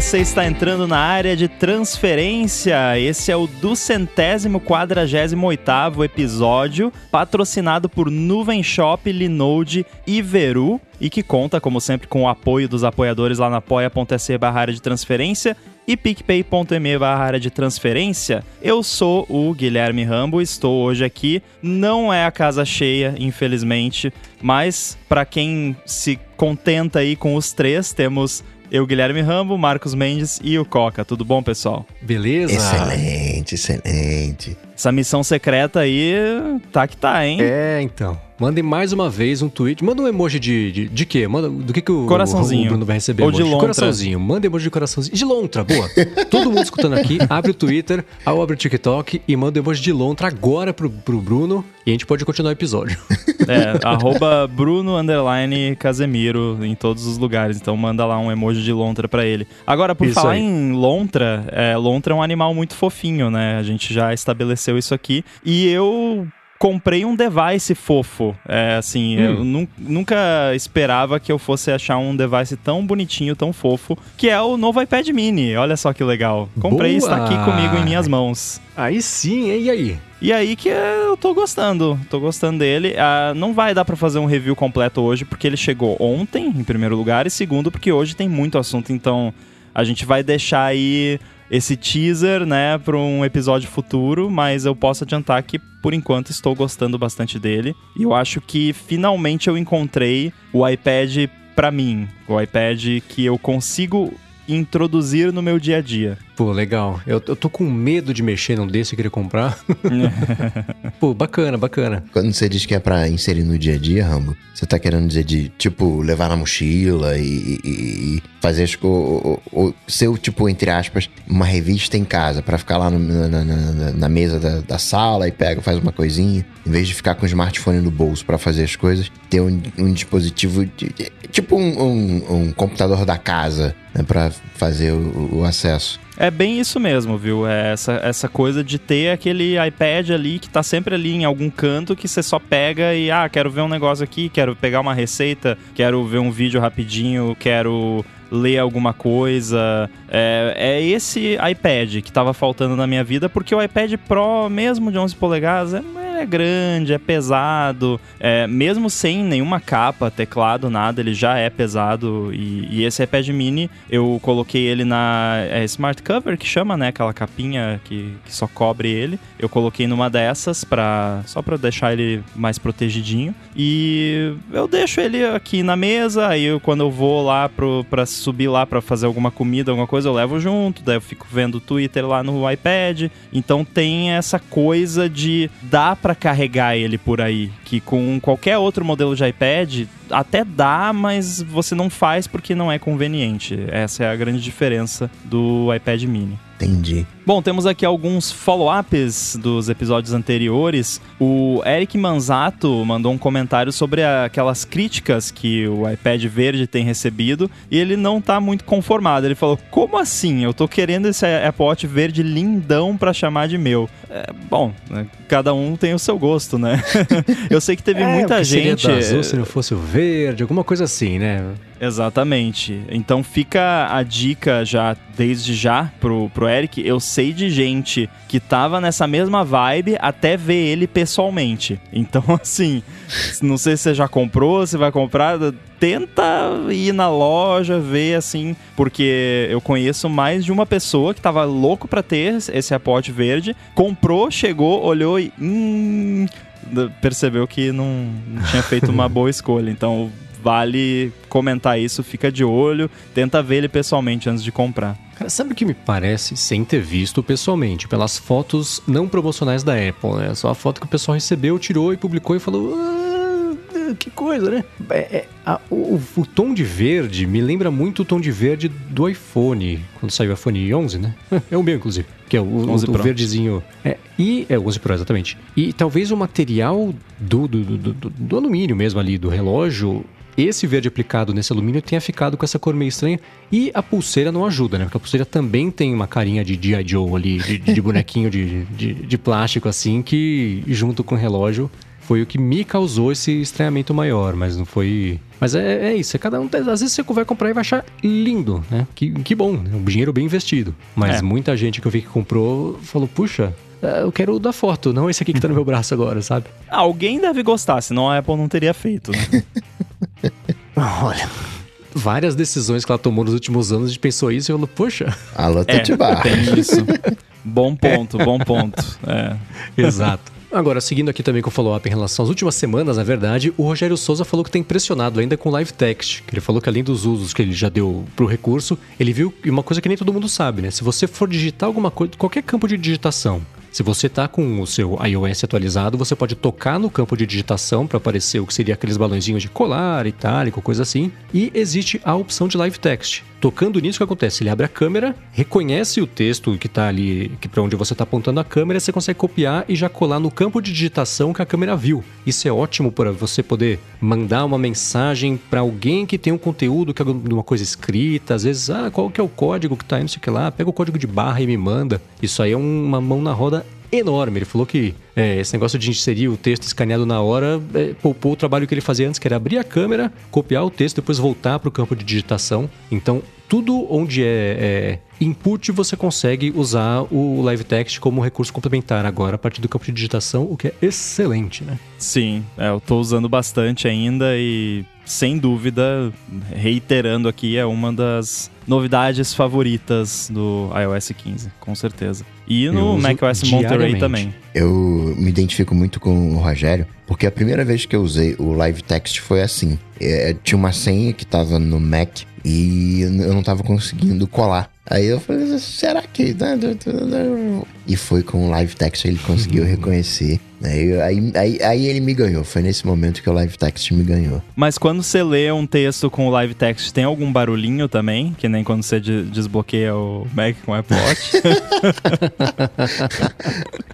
você está entrando na área de transferência. Esse é o duzentésimo quadragésimo oitavo episódio, patrocinado por Nuvem Shop, Linode e Veru, e que conta, como sempre, com o apoio dos apoiadores lá na apoia.se barra área de transferência e picpay.me barra área de transferência. Eu sou o Guilherme Rambo, estou hoje aqui. Não é a casa cheia, infelizmente, mas para quem se contenta aí com os três, temos eu, Guilherme Rambo, Marcos Mendes e o Coca. Tudo bom, pessoal? Beleza? Excelente, excelente. Essa missão secreta aí tá que tá, hein? É, então. Mandem mais uma vez um tweet. Manda um emoji de, de, de quê? Manda, do que, que o, Coraçãozinho. o Bruno vai receber? Ou de emoji? lontra. Coraçãozinho. Manda emoji de coraçãozinho. De lontra, boa. Todo mundo escutando aqui, abre o Twitter, abre o TikTok e manda emoji de lontra agora pro, pro Bruno e a gente pode continuar o episódio. É, arroba Bruno underline Casemiro em todos os lugares. Então manda lá um emoji de lontra pra ele. Agora, por Isso falar aí. em lontra, é, lontra é um animal muito fofinho, né? A gente já estabeleceu isso aqui. E eu comprei um device fofo. É, assim, Hum. eu nun- nunca esperava que eu fosse achar um device tão bonitinho, tão fofo, que é o novo iPad mini. Olha só que legal. Comprei e está aqui comigo em minhas mãos. Aí sim, hein? e aí? E aí que eu tô gostando, tô gostando dele. Ah, não vai dar pra fazer um review completo hoje, porque ele chegou ontem, em primeiro lugar, e segundo, porque hoje tem muito assunto, então a gente vai deixar aí esse teaser, né, pra um episódio futuro, mas eu posso adiantar que, por enquanto, estou gostando bastante dele. E eu acho que finalmente eu encontrei o iPad pra mim, o iPad que eu consigo introduzir no meu dia a dia. Pô, legal. Eu, eu tô com medo de mexer num desse e querer comprar. Pô, bacana, bacana. Quando você diz que é pra inserir no dia a dia, Rambo, você tá querendo dizer de, tipo, levar na mochila e, e- e fazer as coisas. Ser, tipo, entre aspas, uma revista em casa, pra ficar lá no- na, na- na- na mesa da, da sala e pega, faz uma coisinha. Em vez de ficar com o smartphone no bolso pra fazer as coisas, ter um, um dispositivo, de- de- tipo um, um- um computador da casa, né, pra fazer o- o acesso. É bem isso mesmo, viu? É essa, essa coisa de ter aquele iPad ali que tá sempre ali em algum canto que você só pega e, ah, quero ver um negócio aqui, quero pegar uma receita, quero ver um vídeo rapidinho, quero ler alguma coisa. É, é esse iPad que tava faltando na minha vida, porque o iPad Pro, mesmo de 11 polegadas, é, é grande, é pesado. É, mesmo sem nenhuma capa, teclado, nada, ele já é pesado. E, e esse iPad mini, eu coloquei ele na é, Smart Cover, que chama, né? Aquela capinha que, que só cobre ele. Eu coloquei numa dessas, pra, só pra deixar ele mais protegidinho. E eu deixo ele aqui na mesa, aí eu, quando eu vou lá pro, pra subir lá pra fazer alguma comida, alguma coisa, eu levo junto, daí eu fico vendo o Twitter lá no iPad. Então tem essa coisa de dá pra carregar ele por aí, que com qualquer outro modelo de iPad até dá, mas você não faz porque não é conveniente. Essa é a grande diferença do iPad mini. Entendi. Bom, temos aqui alguns follow-ups dos episódios anteriores. O Eric Manzato mandou um comentário sobre aquelas críticas que o iPad verde tem recebido e ele não tá muito conformado. Ele falou: Como assim? Eu tô querendo esse Apple Watch verde lindão pra chamar de meu. É, bom, né, cada um tem o seu gosto, né? Eu sei que teve É, muita o que seria gente. do azul se não fosse o verde, alguma coisa assim, né? Exatamente. Então fica a dica já, desde já, pro, pro Eric. Eu sei de gente que tava nessa mesma vibe até ver ele pessoalmente. Então, assim, não sei se você já comprou, se vai comprar. Tenta ir na loja, ver assim, porque eu conheço mais de uma pessoa que tava louco pra ter esse Watch verde, comprou, chegou, olhou e. Hum, percebeu que não, não tinha feito uma boa escolha. Então, vale comentar isso, fica de olho, tenta ver ele pessoalmente antes de comprar. Cara, sabe o que me parece, sem ter visto pessoalmente, pelas fotos não promocionais da Apple, né? Só a foto que o pessoal recebeu, tirou e publicou e falou. "Ah, que coisa, né? É, é, a- o, o tom de verde me lembra muito o tom de verde do iPhone, quando saiu o iPhone 11, né? É o meu, inclusive. Que é o, o- 11 o Pro. verdezinho. É, e é o 11 Pro, exatamente. E talvez o material do, do, do, do- do alumínio mesmo ali, do relógio, esse verde aplicado nesse alumínio tenha ficado com essa cor meio estranha. E a pulseira não ajuda, né? Porque a pulseira também tem uma carinha de G.I. Joe ali, de, de bonequinho de, de, de plástico assim, que junto com o relógio foi o que me causou esse estranhamento maior, mas não foi. Mas é, é isso, é cada um. Às vezes você vai comprar e vai achar lindo, né? Que, que bom, né? um dinheiro bem investido. Mas É. muita gente que eu vi que comprou falou, puxa, é, eu quero o da foto, não esse aqui que tá no meu braço agora, sabe? Alguém deve gostar, senão a Apple não teria feito. Né? Olha. Várias decisões que ela tomou nos últimos anos, a gente pensou isso e falou, poxa. Alô, É, Tatibar. tem isso. Bom ponto, bom ponto. É. Exato. Agora, seguindo aqui também com o follow-up em relação às últimas semanas, na verdade, o Rogério Souza falou que está impressionado ainda com o live text. Que ele falou que além dos usos que ele já deu pro recurso, ele viu uma coisa que nem todo mundo sabe, né? Se você for digitar alguma coisa, qualquer campo de digitação, se você tá com o seu iOS atualizado, você pode tocar no campo de digitação para aparecer o que seria aqueles balãozinhos de colar, itálico, coisa assim. E existe a opção de live text. Tocando nisso, o que acontece? Ele abre a câmera, reconhece o texto que tá ali, que para onde você tá apontando a câmera, você consegue copiar e já colar no campo de digitação que a câmera viu. Isso é ótimo para você poder mandar uma mensagem para alguém que tem um conteúdo que é uma coisa escrita, às vezes, ah, qual que é o código que tá aí, não sei o que lá, pega o código de barra e me manda. Isso aí é uma mão na roda enorme. Ele falou que é, esse negócio de inserir o texto escaneado na hora é, poupou o trabalho que ele fazia antes, que era abrir a câmera, copiar o texto, depois voltar para o campo de digitação. Então, tudo onde é, é input, você consegue usar o live text como recurso complementar agora a partir do campo de digitação, o que é excelente, né? Sim, é, eu tô usando bastante ainda e, sem dúvida, reiterando aqui, é uma das novidades favoritas do iOS 15, com certeza. E Eu no macOS Monterey também. Eu me identifico muito com o Rogério, porque a primeira vez que eu usei o live text foi assim. É, tinha uma senha que tava no Mac e eu não tava conseguindo colar. Aí eu falei, será que. E foi com o live text ele conseguiu reconhecer. Aí, aí, aí, aí ele me ganhou. Foi nesse momento que o live text me ganhou. Mas quando você lê um texto com o live text, tem algum barulhinho também? Que nem quando você de- desbloqueia o Mac com o Apple Watch?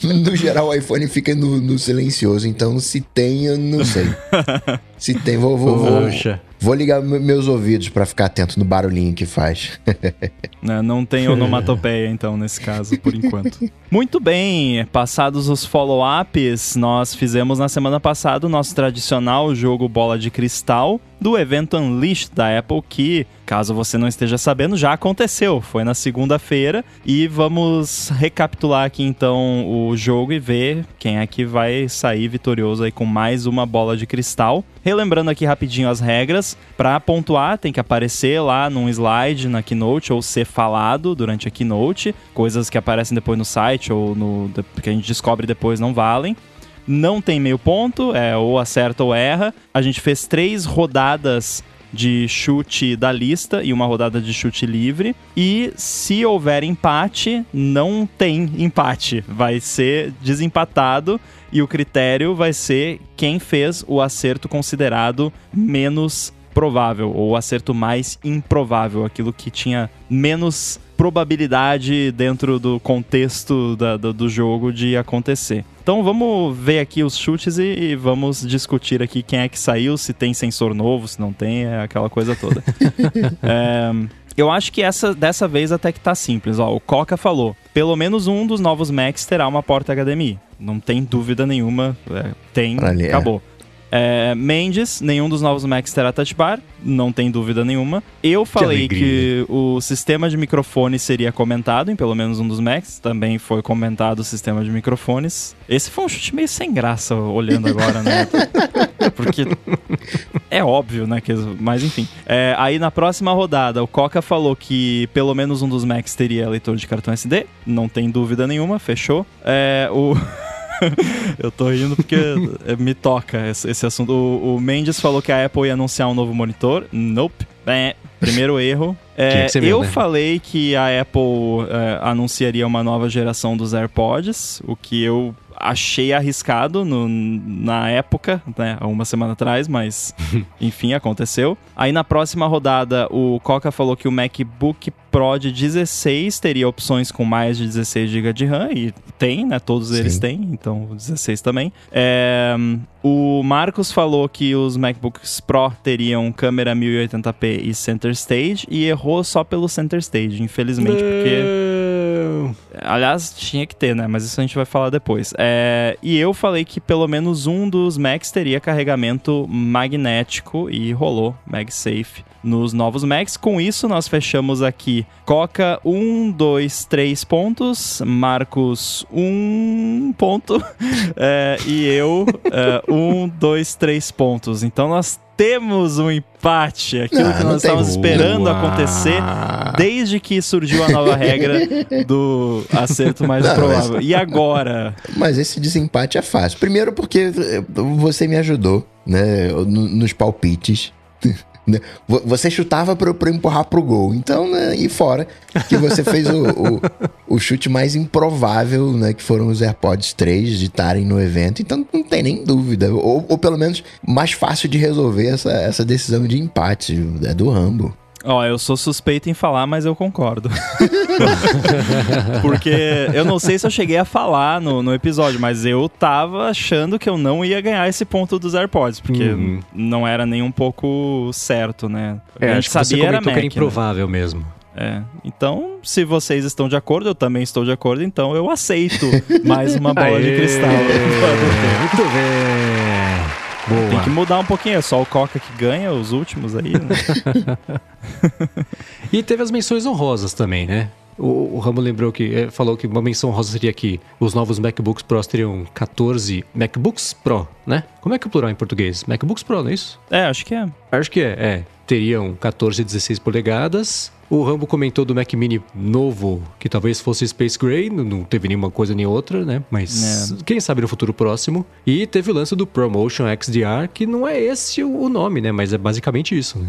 No geral, o iPhone fica no, no silencioso, então se tem, eu não sei. Se tem, vou, vou, vou, Poxa. Vou ligar me- meus ouvidos pra ficar atento no barulhinho que faz. Né, Não tem onomatopeia, então, nesse caso, por enquanto. Muito bem, passados os follow-ups, nós fizemos na semana passada o nosso tradicional jogo Bola de Cristal do evento Unleashed da Apple, que, caso você não esteja sabendo, já aconteceu. Foi na segunda-feira e vamos recapitular aqui então o jogo e ver quem é que vai sair vitorioso aí com mais uma bola de cristal. Relembrando aqui rapidinho as regras, para pontuar tem que aparecer lá num slide na Keynote ou ser falado durante a Keynote, coisas que aparecem depois no site ou no que a gente descobre depois não valem. Não tem meio ponto, é ou acerta ou erra. A gente fez três rodadas de chute da lista e uma rodada de chute livre. E se houver empate, não tem empate. Vai ser desempatado e o critério vai ser quem fez o acerto considerado menos provável ou o acerto mais improvável, aquilo que tinha menos probabilidade dentro do contexto da- do, do jogo de acontecer. Então vamos ver aqui os chutes e, e vamos discutir aqui quem é que saiu, se tem sensor novo, se não tem, é aquela coisa toda. É, eu acho que essa dessa vez até que tá simples. Ó, o Coca falou: pelo menos um dos novos Macs terá uma porta HDMI. Não tem dúvida nenhuma. é, tem, Olha, é. acabou. É, Mendes, nenhum dos novos Macs terá touch bar, não tem dúvida nenhuma. Eu falei alegria. que o sistema de microfone seria comentado em pelo menos um dos Macs, também foi comentado o sistema de microfones. Esse foi um chute meio sem graça olhando agora, né? Porque é óbvio, né? Que, mas enfim. É, aí na próxima rodada, o Coca falou que pelo menos um dos Macs teria leitor de cartão SD. Não tem dúvida nenhuma, fechou. É, o. Eu tô rindo porque é, me toca esse, esse assunto. O, o Mendes falou que a Apple ia anunciar um novo monitor. Nope. É, primeiro erro. É, que eu né? falei que a Apple é, anunciaria uma nova geração dos AirPods, o que eu achei arriscado no- na época, né, há uma semana atrás, mas enfim, aconteceu. Aí na próxima rodada, o Coca falou que o MacBook Pro de 16 teria opções com mais de 16 GB de RAM, e tem, né? Todos eles Sim. têm, então o 16 também. É, o Marcos falou que os MacBooks Pro teriam câmera 1080p e Center Stage, e errou só pelo Center Stage, infelizmente, porque. Aliás, tinha que ter, né? Mas isso a gente vai falar depois. É, e eu falei que pelo menos um dos Macs teria carregamento magnético e rolou MagSafe nos novos Macs. Com isso, nós fechamos aqui Coca, um, dois, três pontos, Marcos, um ponto, é, e eu, é, um, dois, três pontos. Então nós temos um empate, aquilo Ah, que nós estávamos como. esperando acontecer desde que surgiu a nova regra do acerto mais Não, provável. E agora? Mas esse desempate é fácil. Primeiro porque eh, você me ajudou, né, no- nos palpites. Né? Vo- Você chutava eu empurrar pro gol. Então, né, e fora que você fez o, o, o chute mais improvável, né? Que foram os AirPods 3 de estarem no evento. Então não tem nem dúvida. Ou, ou pelo menos mais fácil de resolver essa, essa decisão de empate. É do Rambo. Ó, eu sou suspeito em falar, mas eu concordo. Porque eu não sei se eu cheguei a falar no, no episódio, mas eu tava achando que eu não ia ganhar esse ponto dos AirPods, porque Uhum. não era nem um pouco certo, né? É, a gente que sabia era comentou Mac, que era né? improvável mesmo. É. Então, se vocês estão de acordo, eu também estou de acordo, então eu aceito mais uma bola de cristal. Muito bem. Boa. Tem que mudar um pouquinho, é só o Coca que ganha, os últimos aí, né? E teve as menções honrosas também, né? O, o Ramo lembrou que eh, falou que uma menção honrosa seria que os novos MacBooks Pro teriam 14 MacBooks Pro, né? Como é que é o plural em português? MacBooks Pro, não é isso? É, acho que é. Acho que é, é. Teriam 14 e 16 polegadas. O Rambo comentou do Mac Mini novo, que talvez fosse Space Gray, não- teve nenhuma coisa nem outra, né? Mas quem sabe no futuro próximo. E teve o lance do ProMotion XDR, que não é esse o o nome, né? Mas é basicamente isso, né?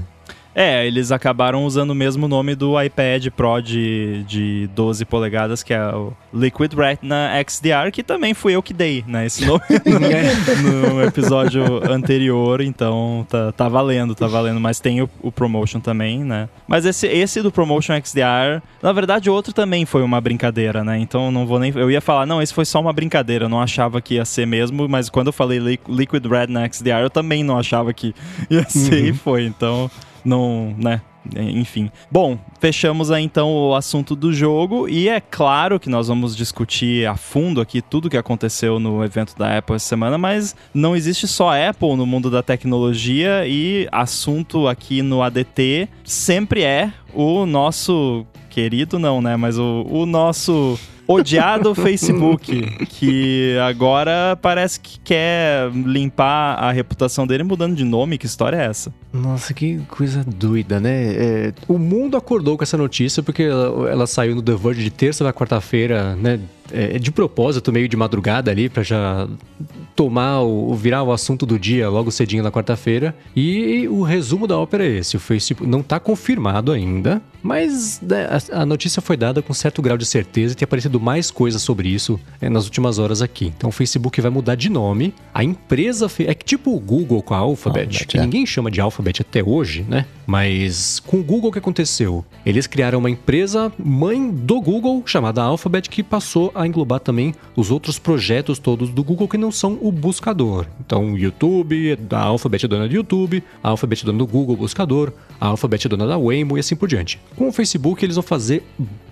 É, eles acabaram usando o mesmo nome do iPad Pro de, de 12 polegadas, que é o Liquid Retina XDR, que também fui eu que dei, né? Esse nome no episódio anterior, então tá, tá valendo, tá valendo. Mas tem o, o Promotion também, né? Mas esse, esse do Promotion XDR, na verdade, o outro também foi uma brincadeira, né? Então não vou nem. Eu ia falar, não, esse foi só uma brincadeira, eu não achava que ia ser mesmo, mas quando eu falei Li- Liquid Retina XDR, eu também não achava que ia ser e foi, então não, né? Enfim. Bom, fechamos aí então o assunto do jogo e é claro que nós vamos discutir a fundo aqui tudo que aconteceu no evento da Apple essa semana, mas não existe só Apple no mundo da tecnologia e assunto aqui no ADT sempre é o nosso querido não, né, mas o, o nosso odiado Facebook, que agora parece que quer limpar a reputação dele mudando de nome. Que história é essa? Nossa, que coisa doida, né? É, o mundo acordou com essa notícia porque ela, ela saiu no The Verge de terça na quarta-feira, né? É, de propósito, meio de madrugada ali, pra já tomar o, virar o assunto do dia logo cedinho na quarta-feira. E o resumo da ópera é esse: o Facebook não tá confirmado ainda, mas né, a, notícia foi dada com certo grau de certeza e tem aparecido mais coisas sobre isso é, nas últimas horas aqui. Então o Facebook vai mudar de nome. A empresa. É que tipo o Google com a Alphabet, Alphabet, que é. ninguém chama de Alphabet até hoje, né? Mas com o Google o que aconteceu? Eles criaram uma empresa mãe do Google chamada Alphabet que passou a englobar também os outros projetos todos do Google que não são o buscador. Então, YouTube, a Alphabet é dona do YouTube, a Alphabet é dona do Google Buscador, a Alphabet é dona da Waymo e assim por diante. Com o Facebook eles vão fazer,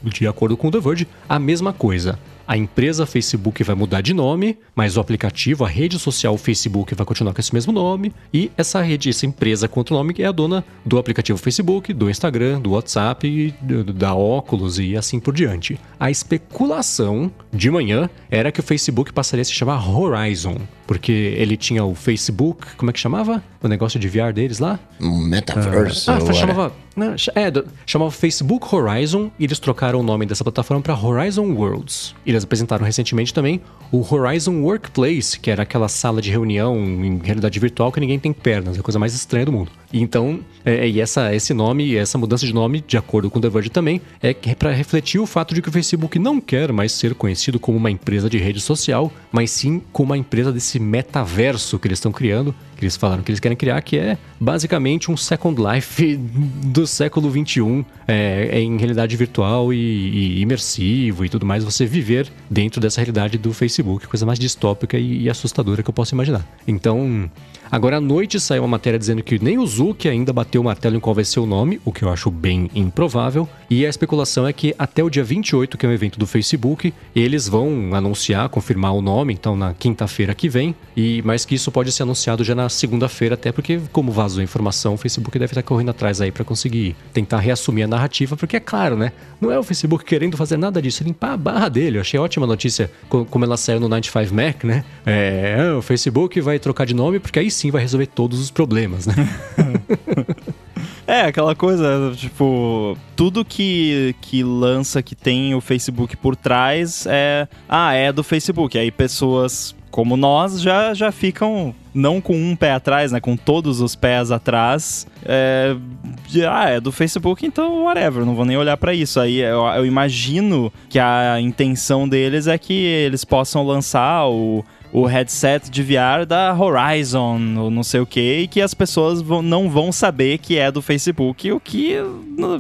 de acordo com o The Verge, a mesma coisa. A empresa Facebook vai mudar de nome, mas o aplicativo, a rede social Facebook vai continuar com esse mesmo nome. E essa rede, essa empresa com outro nome é a dona do aplicativo Facebook, do Instagram, do WhatsApp, da Oculus e assim por diante. A especulação de manhã era que o Facebook passaria a se chamar Horizon, porque ele tinha o Facebook, como é que chamava? O negócio de VR deles lá? Metaverse. Ah, whatever. chamava, não, é, chamava Facebook Horizon e eles trocaram o nome dessa plataforma para Horizon Worlds. E eles apresentaram recentemente também o Horizon Workplace, que era aquela sala de reunião em realidade virtual que ninguém tem pernas, é a coisa mais estranha do mundo. Então, é, e essa, esse nome, essa mudança de nome, de acordo com o The Verge também, é para refletir o fato de que o Facebook não quer mais ser conhecido como uma empresa de rede social, mas sim como uma empresa desse metaverso que eles estão criando, que eles falaram que eles querem criar, que é basicamente um Second Life do século XXI, é, é em realidade virtual e, e, imersivo e tudo mais, você viver dentro dessa realidade do Facebook, coisa mais distópica e, e assustadora que eu posso imaginar. Então, Agora à noite saiu uma matéria dizendo que nem o Zuki ainda bateu o martelo em qual vai ser o nome, o que eu acho bem improvável. E a especulação é que até o dia 28, que é o evento do Facebook, eles vão anunciar, confirmar o nome, então na quinta-feira que vem. E mas que isso pode ser anunciado já na segunda-feira, até porque como vazou a informação, o Facebook deve estar correndo atrás aí para conseguir tentar reassumir a narrativa, porque é claro, né? Não é o Facebook querendo fazer nada disso, é limpar a barra dele. Eu achei ótima a notícia como ela saiu no 95 Mac, né? É, o Facebook vai trocar de nome porque aí sim vai resolver todos os problemas, né? É, aquela coisa, tipo, tudo que, que lança que tem o Facebook por trás é. Ah, é do Facebook. Aí pessoas como nós já, já ficam não com um pé atrás, né? Com todos os pés atrás. É, ah, é do Facebook, então whatever, não vou nem olhar para isso. Aí eu, eu, imagino que a intenção deles é que eles possam lançar o o headset de VR da Horizon, não sei o que, e que as pessoas vão, não vão saber que é do Facebook, o que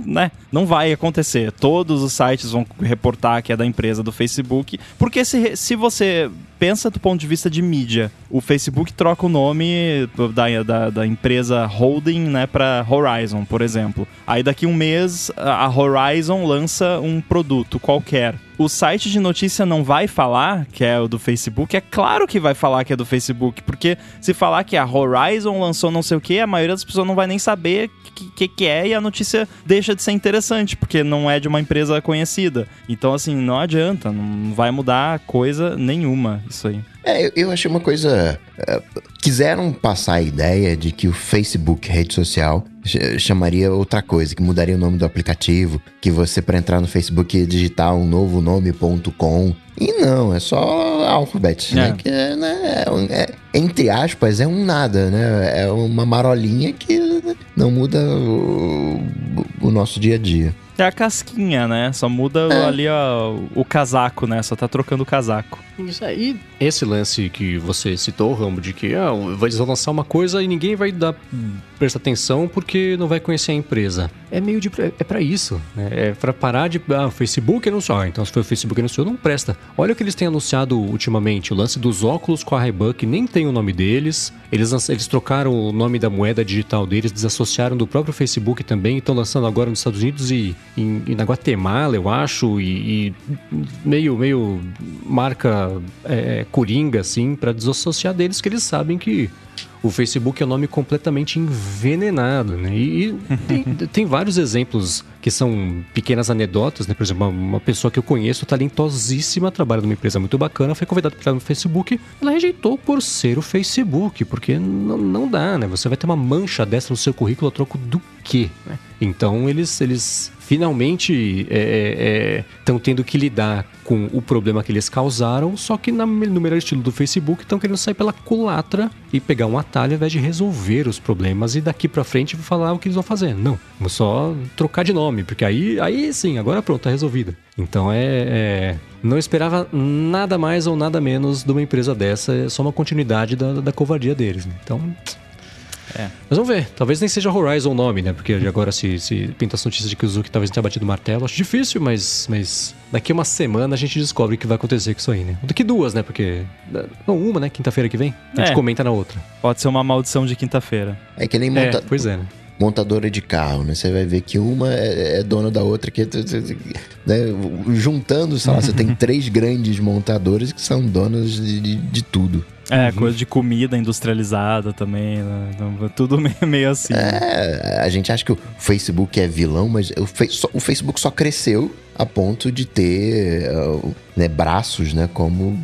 né, não vai acontecer. Todos os sites vão reportar que é da empresa do Facebook, porque se, se você pensa do ponto de vista de mídia, o Facebook troca o nome da, da, da empresa holding né, para Horizon, por exemplo. Aí daqui um mês a Horizon lança um produto qualquer o site de notícia não vai falar que é o do Facebook, é claro que vai falar que é do Facebook, porque se falar que a Horizon lançou não sei o que, a maioria das pessoas não vai nem saber o que, que, que, é e a notícia deixa de ser interessante, porque não é de uma empresa conhecida. Então, assim, não adianta, não vai mudar coisa nenhuma isso aí. É, eu, achei uma coisa. É, quiseram passar a ideia de que o Facebook, rede social, chamaria outra coisa, que mudaria o nome do aplicativo, que você para entrar no Facebook ia digitar um novo nome.com. E não, é só alphabet, é. né? Que é, né, é, é, entre aspas, é um nada, né? É uma marolinha que não muda o, o nosso dia a dia. É a casquinha, né? Só muda é. ali ó, o casaco, né? Só tá trocando o casaco. Isso aí, esse lance que você citou, Rambo, de que ah, vai lançar uma coisa e ninguém vai dar prestar atenção porque não vai conhecer a empresa. É meio de é para isso, né? É para parar de ah, o Facebook anunciou, ah, então se foi o Facebook anunciou, não presta. Olha o que eles têm anunciado ultimamente, o lance dos óculos com a ray que nem tem o nome deles. Eles eles trocaram o nome da moeda digital deles, desassociaram do próprio Facebook também, estão lançando agora nos Estados Unidos e, e, e na Guatemala, eu acho, e, e meio meio marca é, coringa, assim, para desassociar deles, que eles sabem que o Facebook é um nome completamente envenenado, né? E, tem, tem, vários exemplos que são pequenas anedotas, né? Por exemplo, uma, uma, pessoa que eu conheço, talentosíssima, trabalha numa empresa muito bacana, foi convidada para no Facebook, ela rejeitou por ser o Facebook, porque não dá, né? Você vai ter uma mancha dessa no seu currículo a troco do quê? Né? Então eles, eles finalmente estão é, é, é tendo que lidar com o problema que eles causaram, só que na, no melhor estilo do Facebook estão querendo sair pela culatra e pegar um atalho ao invés de resolver os problemas e daqui para frente falar o que eles vão fazer. Não, vamos só trocar de nome, porque aí, aí sim, agora pronto, tá resolvida. Então é, é, Não esperava nada mais ou nada menos de uma empresa dessa, é só uma continuidade da, da covardia deles. Né? Então. É. Mas vamos ver. Talvez nem seja Horizon o nome, né? Porque agora se, se pinta as notícias de que o Zuki talvez tenha batido o martelo. Acho difícil, mas, mas daqui a uma semana a gente descobre o que vai acontecer com isso aí, né? Daqui duas, né? Porque. Não, uma, né? Quinta-feira que vem. A gente é. comenta na outra. Pode ser uma maldição de quinta-feira. É que nem monta... É, pois é, né? Montadora de carro, né? Você vai ver que uma é, é dona da outra, que né? juntando, sei lá, você tem três grandes montadoras que são donas de, de, de tudo. É, uhum. coisa de comida industrializada também, né? Então, tudo meio, meio assim. É, a gente acha que o Facebook é vilão, mas o, o Facebook só cresceu a ponto de ter uh, né, braços, né, como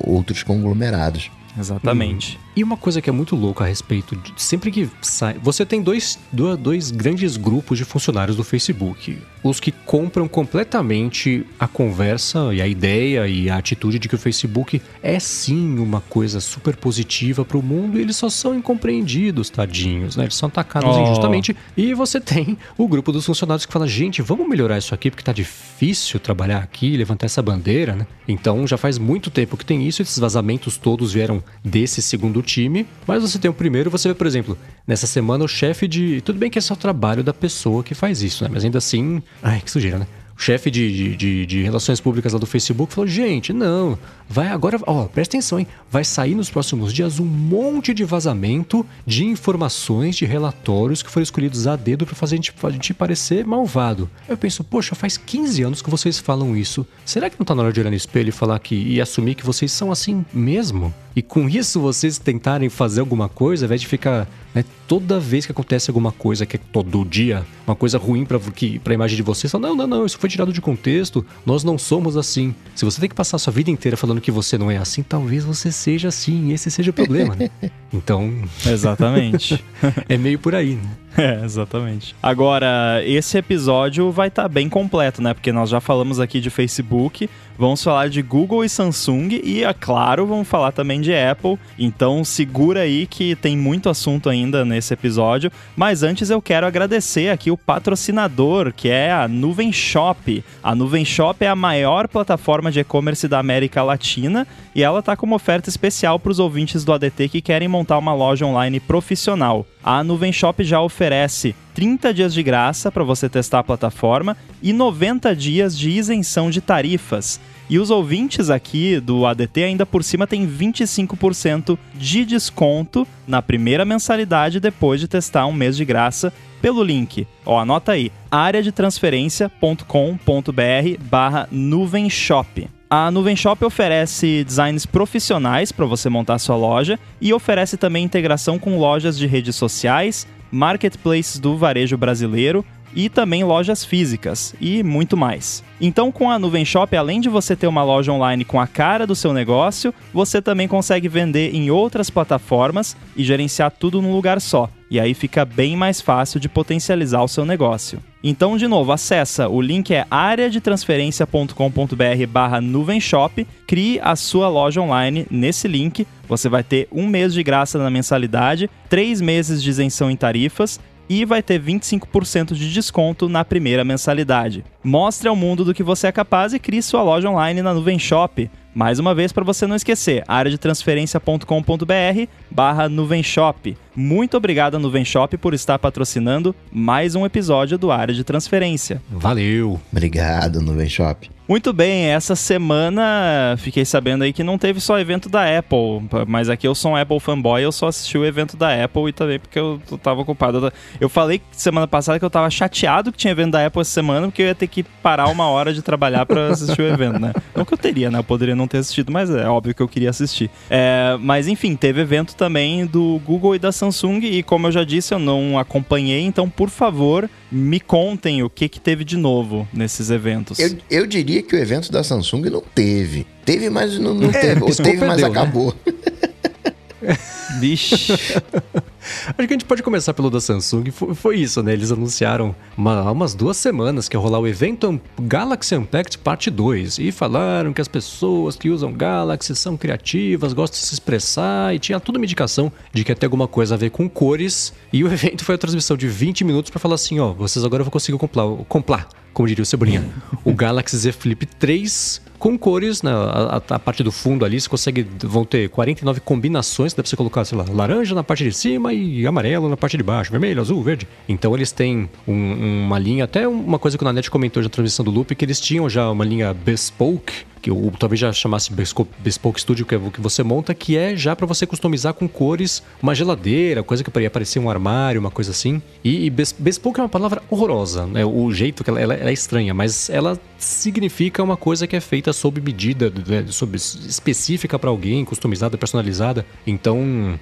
outros conglomerados. Exatamente. E uma coisa que é muito louca a respeito de sempre que sai. Você tem dois, dois grandes grupos de funcionários do Facebook. Os que compram completamente a conversa e a ideia e a atitude de que o Facebook é sim uma coisa super positiva para o mundo e eles só são incompreendidos, tadinhos, né? Eles são atacados oh. injustamente. E você tem o grupo dos funcionários que fala: gente, vamos melhorar isso aqui porque tá difícil trabalhar aqui, levantar essa bandeira, né? Então já faz muito tempo que tem isso, esses vazamentos todos vieram desse segundo time, mas você tem o primeiro, você vê, por exemplo, nessa semana o chefe de. Tudo bem que esse é o trabalho da pessoa que faz isso, né? Mas ainda assim. Ai, que sujeira, né? o chefe de, de, de, relações públicas lá do Facebook falou: gente, não, vai agora, ó, presta atenção, hein? Vai sair nos próximos dias um monte de vazamento de informações, de relatórios que foram escolhidos a dedo para fazer a gente, a gente parecer malvado. Eu penso, poxa, faz 15 anos que vocês falam isso. Será que não tá na hora de olhar no espelho e falar que e assumir que vocês são assim mesmo? E com isso vocês tentarem fazer alguma coisa, ao invés de ficar né, toda vez que acontece alguma coisa, que é todo dia, uma coisa ruim para a imagem de vocês, falam, não, não, não, isso foi tirado de contexto, nós não somos assim. Se você tem que passar a sua vida inteira falando que você não é assim, talvez você seja assim, esse seja o problema, né? Então. Exatamente. é meio por aí, né? É, exatamente. Agora, esse episódio vai estar tá bem completo, né? Porque nós já falamos aqui de Facebook, vamos falar de Google e Samsung e, é claro, vamos falar também de Apple. Então, segura aí que tem muito assunto ainda nesse episódio. Mas antes eu quero agradecer aqui o patrocinador, que é a Nuvem Shop. A Nuvem Shop é a maior plataforma de e-commerce da América Latina e ela tá com uma oferta especial para os ouvintes do ADT que querem montar uma loja online profissional. A Nuvem Shop já oferece 30 dias de graça para você testar a plataforma e 90 dias de isenção de tarifas. E os ouvintes aqui do ADT ainda por cima têm 25% de desconto na primeira mensalidade depois de testar um mês de graça pelo link. Ó, anota aí, areadetransferência.com.br barra nuvenshop. A Nuvem Shop oferece designs profissionais para você montar sua loja e oferece também integração com lojas de redes sociais, marketplaces do varejo brasileiro e também lojas físicas e muito mais. Então, com a Nuvem Shop, além de você ter uma loja online com a cara do seu negócio, você também consegue vender em outras plataformas e gerenciar tudo num lugar só. E aí fica bem mais fácil de potencializar o seu negócio. Então, de novo, acessa, o link é areadetransferencia.com.br barra nuvenshop, crie a sua loja online nesse link, você vai ter um mês de graça na mensalidade, três meses de isenção em tarifas e vai ter 25% de desconto na primeira mensalidade. Mostre ao mundo do que você é capaz e crie sua loja online na Nuvem Shop. Mais uma vez, para você não esquecer, área de transferência.com.br barra Nuvenshop. Muito obrigado, Nuvenshop, por estar patrocinando mais um episódio do Área de Transferência. Valeu! Obrigado, Nuvenshop. Muito bem, essa semana fiquei sabendo aí que não teve só evento da Apple, mas aqui eu sou um Apple fanboy, eu só assisti o evento da Apple e também porque eu tava ocupado. Eu falei semana passada que eu tava chateado que tinha evento da Apple essa semana, porque eu ia ter que parar uma hora de trabalhar para assistir o evento, né? Não que eu teria, né? Eu poderia não ter assistido, mas é óbvio que eu queria assistir. É, mas enfim, teve evento também do Google e da Samsung e como eu já disse, eu não acompanhei, então por favor, me contem o que, que teve de novo nesses eventos. Eu, eu diria que o evento da Samsung não teve. Teve, mas não, não é, teve. Ou teve, mas né? acabou. Vixe. Acho que a gente pode começar pelo da Samsung. Foi, foi isso, né? Eles anunciaram uma, há umas duas semanas que ia rolar o evento Galaxy Unpacked Parte 2. E falaram que as pessoas que usam Galaxy são criativas, gostam de se expressar. E tinha toda uma indicação de que ia ter alguma coisa a ver com cores. E o evento foi a transmissão de 20 minutos para falar assim: ó, vocês agora vão conseguir comprar, comprar como diria o Cebolinha, o Galaxy Z Flip 3 com cores, né? A, a, a, parte do fundo ali, você consegue. Vão ter 49 combinações, dá pra você colocar, lá, laranja na parte de cima e amarelo na parte de baixo, vermelho, azul, verde. Então eles têm um, uma linha, até uma coisa que o Nanete comentou na transmissão do Loop, que eles tinham já uma linha bespoke, que o talvez já chamasse Bespoke Studio, que é o que você monta, que é já para você customizar com cores, uma geladeira, coisa que poderia parecer um armário, uma coisa assim. E, e Bespoke é uma palavra horrorosa, né? O jeito que ela, ela, ela é estranha, mas ela significa uma coisa que é feita sob medida, né? sob, específica para alguém, customizada, personalizada. Então,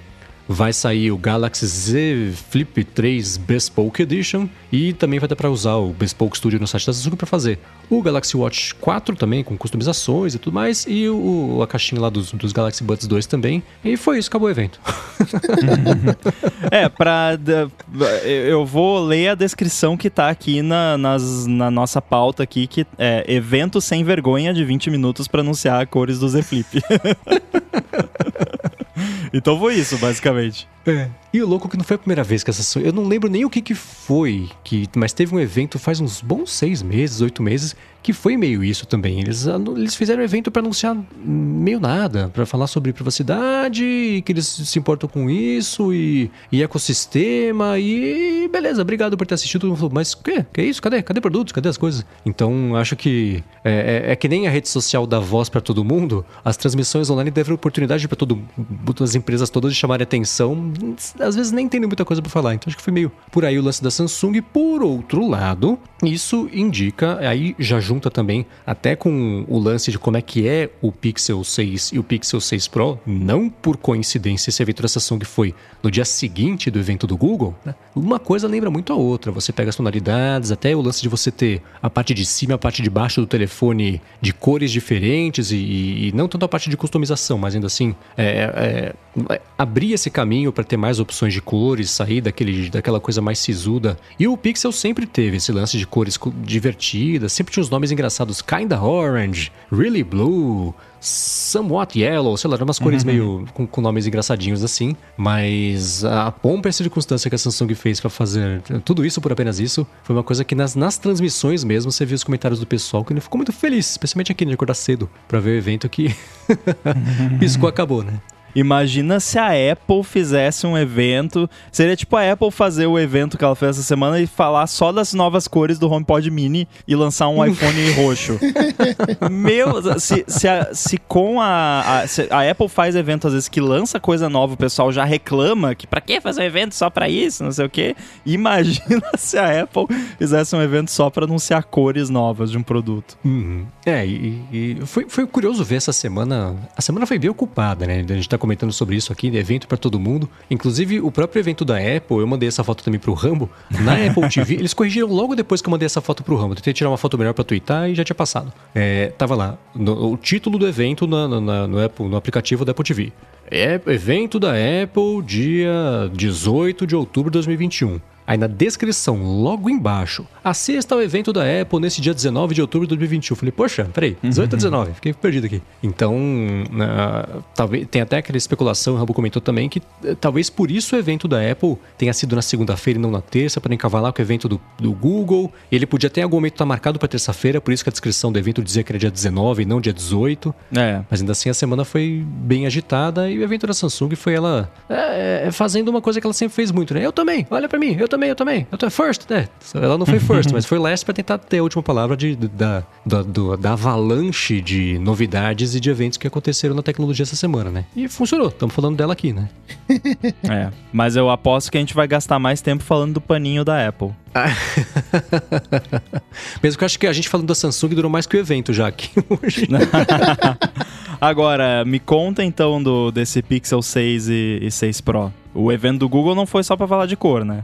vai sair o Galaxy Z Flip 3 Bespoke Edition e também vai dar para usar o Bespoke Studio no site da Samsung para fazer o Galaxy Watch 4 também com customizações e tudo mais e o, a caixinha lá dos, dos Galaxy Buds 2 também. E foi isso, acabou o evento. é, para eu vou ler a descrição que tá aqui na, nas, na nossa pauta aqui que é evento sem vergonha de 20 minutos para anunciar cores do Z Flip. então foi isso, basicamente. É. E o louco que não foi a primeira vez que essa. Eu não lembro nem o que, que foi, que, mas teve um evento faz uns bons seis meses, oito meses, que foi meio isso também. Eles, eles fizeram um evento para anunciar meio nada, para falar sobre privacidade, que eles se importam com isso e, e ecossistema e beleza, obrigado por ter assistido. Todo mundo falou, mas que? Que é isso? Cadê? Cadê produtos? Cadê as coisas? Então acho que é, é, é que nem a rede social dá voz para todo mundo, as transmissões online devem oportunidade para as empresas todas de chamarem atenção. Às vezes nem tem muita coisa para falar. Então acho que foi meio por aí o lance da Samsung. Por outro lado, isso indica, aí já junto junta também até com o lance de como é que é o Pixel 6 e o Pixel 6 Pro, não por coincidência esse evento da Samsung foi no dia seguinte do evento do Google, né? uma coisa lembra muito a outra. Você pega as tonalidades, até o lance de você ter a parte de cima e a parte de baixo do telefone de cores diferentes e, e não tanto a parte de customização, mas ainda assim é, é, é abrir esse caminho para ter mais opções de cores, sair daquele, daquela coisa mais sisuda. E o Pixel sempre teve esse lance de cores divertidas, sempre tinha os nomes engraçados. Kinda Orange, Really Blue, Somewhat Yellow, sei lá, umas cores uhum. meio com, com, nomes engraçadinhos assim. Mas a pompa e a circunstância que a Samsung fez para fazer tudo isso por apenas isso foi uma coisa que nas, nas transmissões mesmo você viu os comentários do pessoal que ele ficou muito feliz, especialmente aqui de acordar cedo para ver o evento que piscou acabou, né? Imagina se a Apple fizesse um evento. Seria tipo a Apple fazer o evento que ela fez essa semana e falar só das novas cores do HomePod Mini e lançar um iPhone roxo. Meu, se, se, a, se com a, a, se a, Apple faz evento às vezes que lança coisa nova, o pessoal já reclama que pra que fazer um evento só pra isso, não sei o quê. Imagina se a Apple fizesse um evento só pra anunciar cores novas de um produto. Uhum. É, e, e, foi, foi curioso ver essa semana. A semana foi bem ocupada, né? A gente tá comentando sobre isso aqui, evento para todo mundo. Inclusive, o próprio evento da Apple, eu mandei essa foto também pro Rambo. Na Apple TV, eles corrigiram logo depois que eu mandei essa foto pro Rambo. tentei tirar uma foto melhor para twittar e já tinha passado. É, tava lá, no, o título do evento na, na, no, Apple, no aplicativo da Apple TV. É evento da Apple, dia 18 de outubro de 2021. Aí na descrição, logo embaixo, assista ao evento da Apple nesse dia 19 de outubro de 2021. Eu falei, poxa, peraí, 18 ou 19? Fiquei perdido aqui. Então, uh, talvez tem até aquela especulação, o Rabu comentou também, que uh, talvez por isso o evento da Apple tenha sido na segunda-feira e não na terça, para encavalar com o evento do, do Google. Ele podia até em algum momento estar marcado para terça-feira, por isso que a descrição do evento dizia que era dia 19 e não dia 18. É. Mas ainda assim a semana foi bem agitada e o evento da Samsung foi ela é, fazendo uma coisa que ela sempre fez muito, né? Eu também, olha para mim, eu também também, eu também. Eu tô first, né? Ela não foi first, mas foi last para tentar ter a última palavra de, da, da, do, da avalanche de novidades e de eventos que aconteceram na tecnologia essa semana, né? E funcionou. Estamos falando dela aqui, né? é. Mas eu aposto que a gente vai gastar mais tempo falando do paninho da Apple. Mesmo que eu acho que a gente falando da Samsung durou mais que o evento já aqui hoje. Agora, me conta então do, desse Pixel 6 e, e 6 Pro. O evento do Google não foi só para falar de cor, né?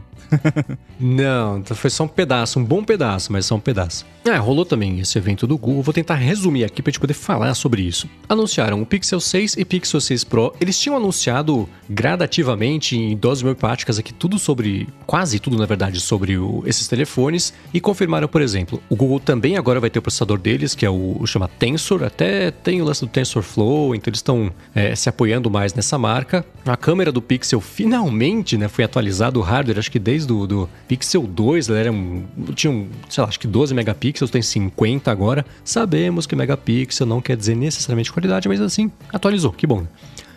Não, foi só um pedaço, um bom pedaço, mas só um pedaço. É, rolou também esse evento do Google. Vou tentar resumir aqui pra gente poder falar sobre isso. Anunciaram o Pixel 6 e Pixel 6 Pro. Eles tinham anunciado gradativamente em doses homeopáticas aqui tudo sobre, quase tudo na verdade, sobre o, esses telefones e confirmaram, por exemplo, o Google também agora vai ter o processador deles, que é o, o chama Tensor, até tem o lance do TensorFlow, então eles estão é, se apoiando mais nessa marca. A câmera do Pixel finalmente né, foi atualizado o hardware, acho que desde o do Pixel 2, ele era um, tinha um, sei lá, acho que 12 megapixels, tem 50 agora. Sabemos que megapixel não quer dizer necessariamente qualidade, mas assim, atualizou, que bom. Né?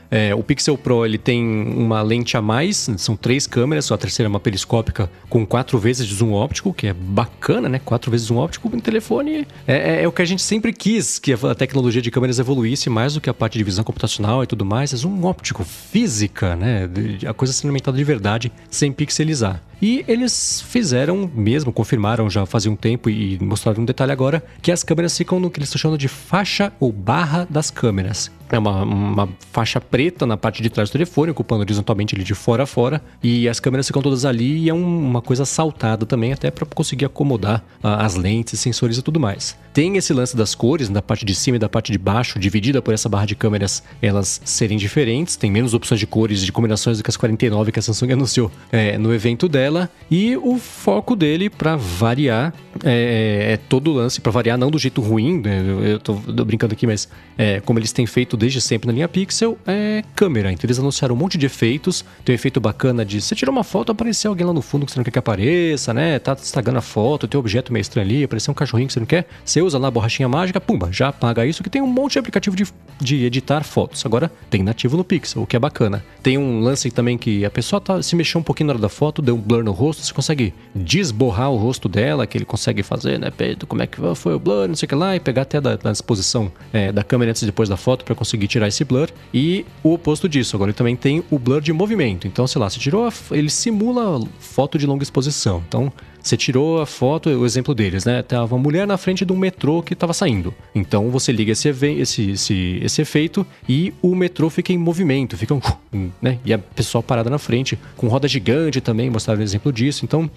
É, o Pixel Pro ele tem uma lente a mais, são três câmeras, a terceira é uma periscópica com quatro vezes de zoom óptico, que é bacana, né? Quatro vezes zoom óptico no telefone é, é, é, o que a gente sempre quis, que a tecnologia de câmeras evoluísse mais do que a parte de visão computacional e tudo mais. É zoom óptico, física, né? A coisa sendo aumentada de verdade, sem pixelizar. E eles fizeram mesmo, confirmaram já fazia um tempo e mostraram um detalhe agora, que as câmeras ficam no que eles estão chamando de faixa ou barra das câmeras. É uma, uma faixa preta na parte de trás do telefone, ocupando horizontalmente ele de fora a fora, e as câmeras ficam todas ali e é um, uma coisa saltada também, até para conseguir acomodar as lentes, sensores e tudo mais. Tem esse lance das cores, da parte de cima e da parte de baixo, dividida por essa barra de câmeras, elas serem diferentes, tem menos opções de cores de combinações do que as 49 que a Samsung anunciou é, no evento dela e o foco dele para variar é, é, todo o lance, para variar não do jeito ruim, né? eu tô, tô, brincando aqui, mas é, como eles têm feito desde sempre na linha Pixel é câmera. Então eles anunciaram um monte de efeitos. Tem um efeito bacana de você tirou uma foto, aparecer alguém lá no fundo que você não quer que apareça, né? Tá estragando a foto, tem um objeto meio estranho ali, aparecer um cachorrinho que você não quer. Você usa lá a borrachinha mágica, pumba, já apaga isso, que tem um monte de aplicativo de, de editar fotos. Agora tem nativo no Pixel, o que é bacana. Tem um lance também que a pessoa tá, se mexeu um pouquinho na hora da foto, deu um blur no rosto, você consegue desborrar o rosto dela, que ele consegue fazer, né? Como é que foi o blur, não sei o que lá, e pegar até da, da disposição é, da câmera antes e depois da foto para conseguir tirar esse blur. E o oposto disso, agora ele também tem o blur de movimento. Então, sei lá, você tirou a, ele simula foto de longa exposição. Então, você tirou a foto, o exemplo deles, né? Tava uma mulher na frente de um metrô que estava saindo. Então você liga esse, esse, esse, esse efeito e o metrô fica em movimento, fica um, né? E a pessoa parada na frente, com roda gigante também, mostraram um exemplo disso. Então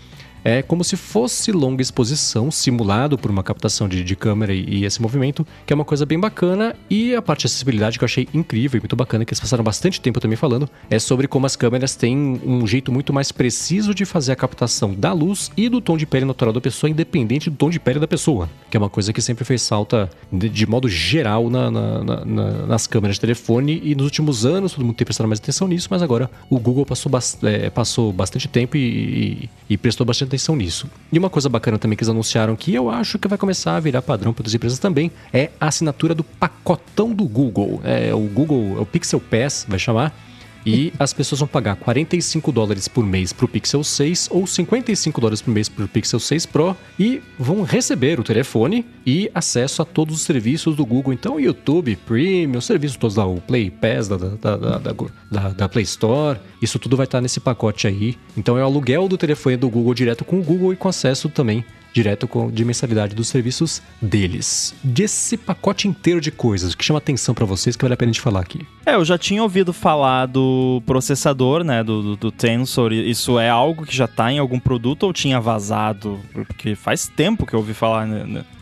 é como se fosse longa exposição, simulado por uma captação de, de câmera e, e, esse movimento, que é uma coisa bem bacana. E a parte de acessibilidade que eu achei incrível e muito bacana, que eles passaram bastante tempo também falando, é sobre como as câmeras têm um jeito muito mais preciso de fazer a captação da luz e do tom de pele natural da pessoa, independente do tom de pele da pessoa. Que é uma coisa que sempre fez falta de, de modo geral na, na, na, nas câmeras de telefone. E nos últimos anos todo mundo tem prestado mais atenção nisso, mas agora o Google passou, é, passou bastante tempo e, e, e prestou bastante atenção nisso. E uma coisa bacana também que eles anunciaram que eu acho que vai começar a virar padrão para as empresas também é a assinatura do pacotão do Google. É o Google, é o Pixel Pass, vai chamar e as pessoas vão pagar 45 dólares por mês para o Pixel 6 ou 55 dólares por mês para o Pixel 6 Pro e vão receber o telefone e acesso a todos os serviços do Google. Então, YouTube, Premium, serviços todos o Play Pass da, da, da, da, da Play Store, isso tudo vai estar nesse pacote aí. Então, é o aluguel do telefone do Google direto com o Google e com acesso também direto com, de mensalidade dos serviços deles. Desse pacote inteiro de coisas que chama atenção para vocês que vale a pena a gente falar aqui. É, eu já tinha ouvido falar do processador, né, do, do, do Tensor. Isso é algo que já tá em algum produto ou tinha vazado? Porque faz tempo que eu ouvi falar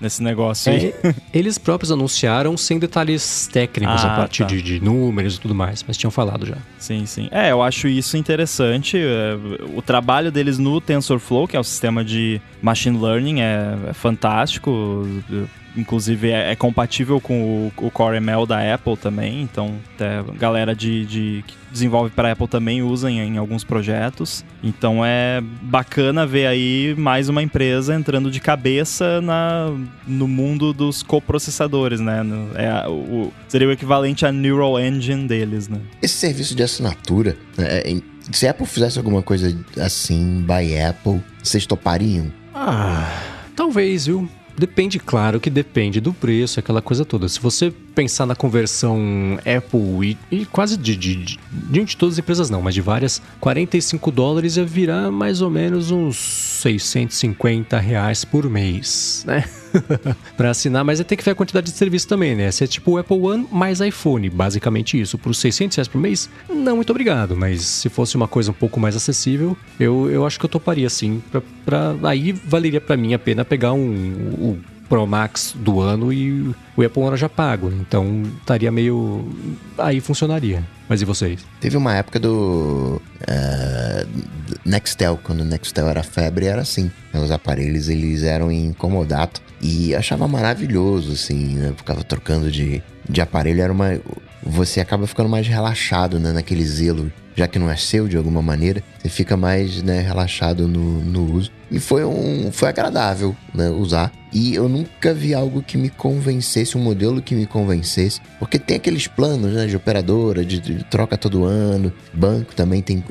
nesse negócio aí. É, eles próprios anunciaram sem detalhes técnicos, ah, a partir tá. de, de, números e tudo mais, mas tinham falado já. Sim, sim. É, eu acho isso interessante. É, o trabalho deles no TensorFlow, que é o sistema de machine learning learning é, é fantástico. Inclusive é, é compatível com o, o, Core ML da Apple também. Então, até galera de, de que desenvolve para Apple também usa em, em, alguns projetos. Então é bacana ver aí mais uma empresa entrando de cabeça na, no mundo dos coprocessadores, né? É, o, seria o equivalente à Neural Engine deles, né? Esse serviço de assinatura, é, se a Apple fizesse alguma coisa assim, by Apple, vocês topariam? Ah, talvez, viu? Depende, claro que depende do preço, aquela coisa toda. Se você pensar na conversão Apple e, e quase de, de, de, de, todas as empresas não, mas de várias, 45 dólares ia virar mais ou menos uns 650 reais por mês, né? para assinar, mas é ter que ver a quantidade de serviço também, né? Se é tipo o Apple One mais iPhone, basicamente isso. Por 600 reais por mês, não, muito obrigado. Mas se fosse uma coisa um pouco mais acessível, eu, eu acho que eu toparia sim. Pra, pra aí valeria para mim a pena pegar um, um Pro Max do ano e o Apple One já pago. Então estaria meio. Aí funcionaria. Mas e vocês? Teve uma época do uh, Nextel, quando o Nextel era febre, era assim. Os aparelhos eles eram em e achava maravilhoso, assim, né? Ficava trocando de, de aparelho, era uma. Você acaba ficando mais relaxado, né? Naquele zelo já que não é seu de alguma maneira, você fica mais né, relaxado no, no uso. E foi um foi agradável né, usar. E eu nunca vi algo que me convencesse, um modelo que me convencesse. Porque tem aqueles planos né, de operadora, de, de troca todo ano, banco também tem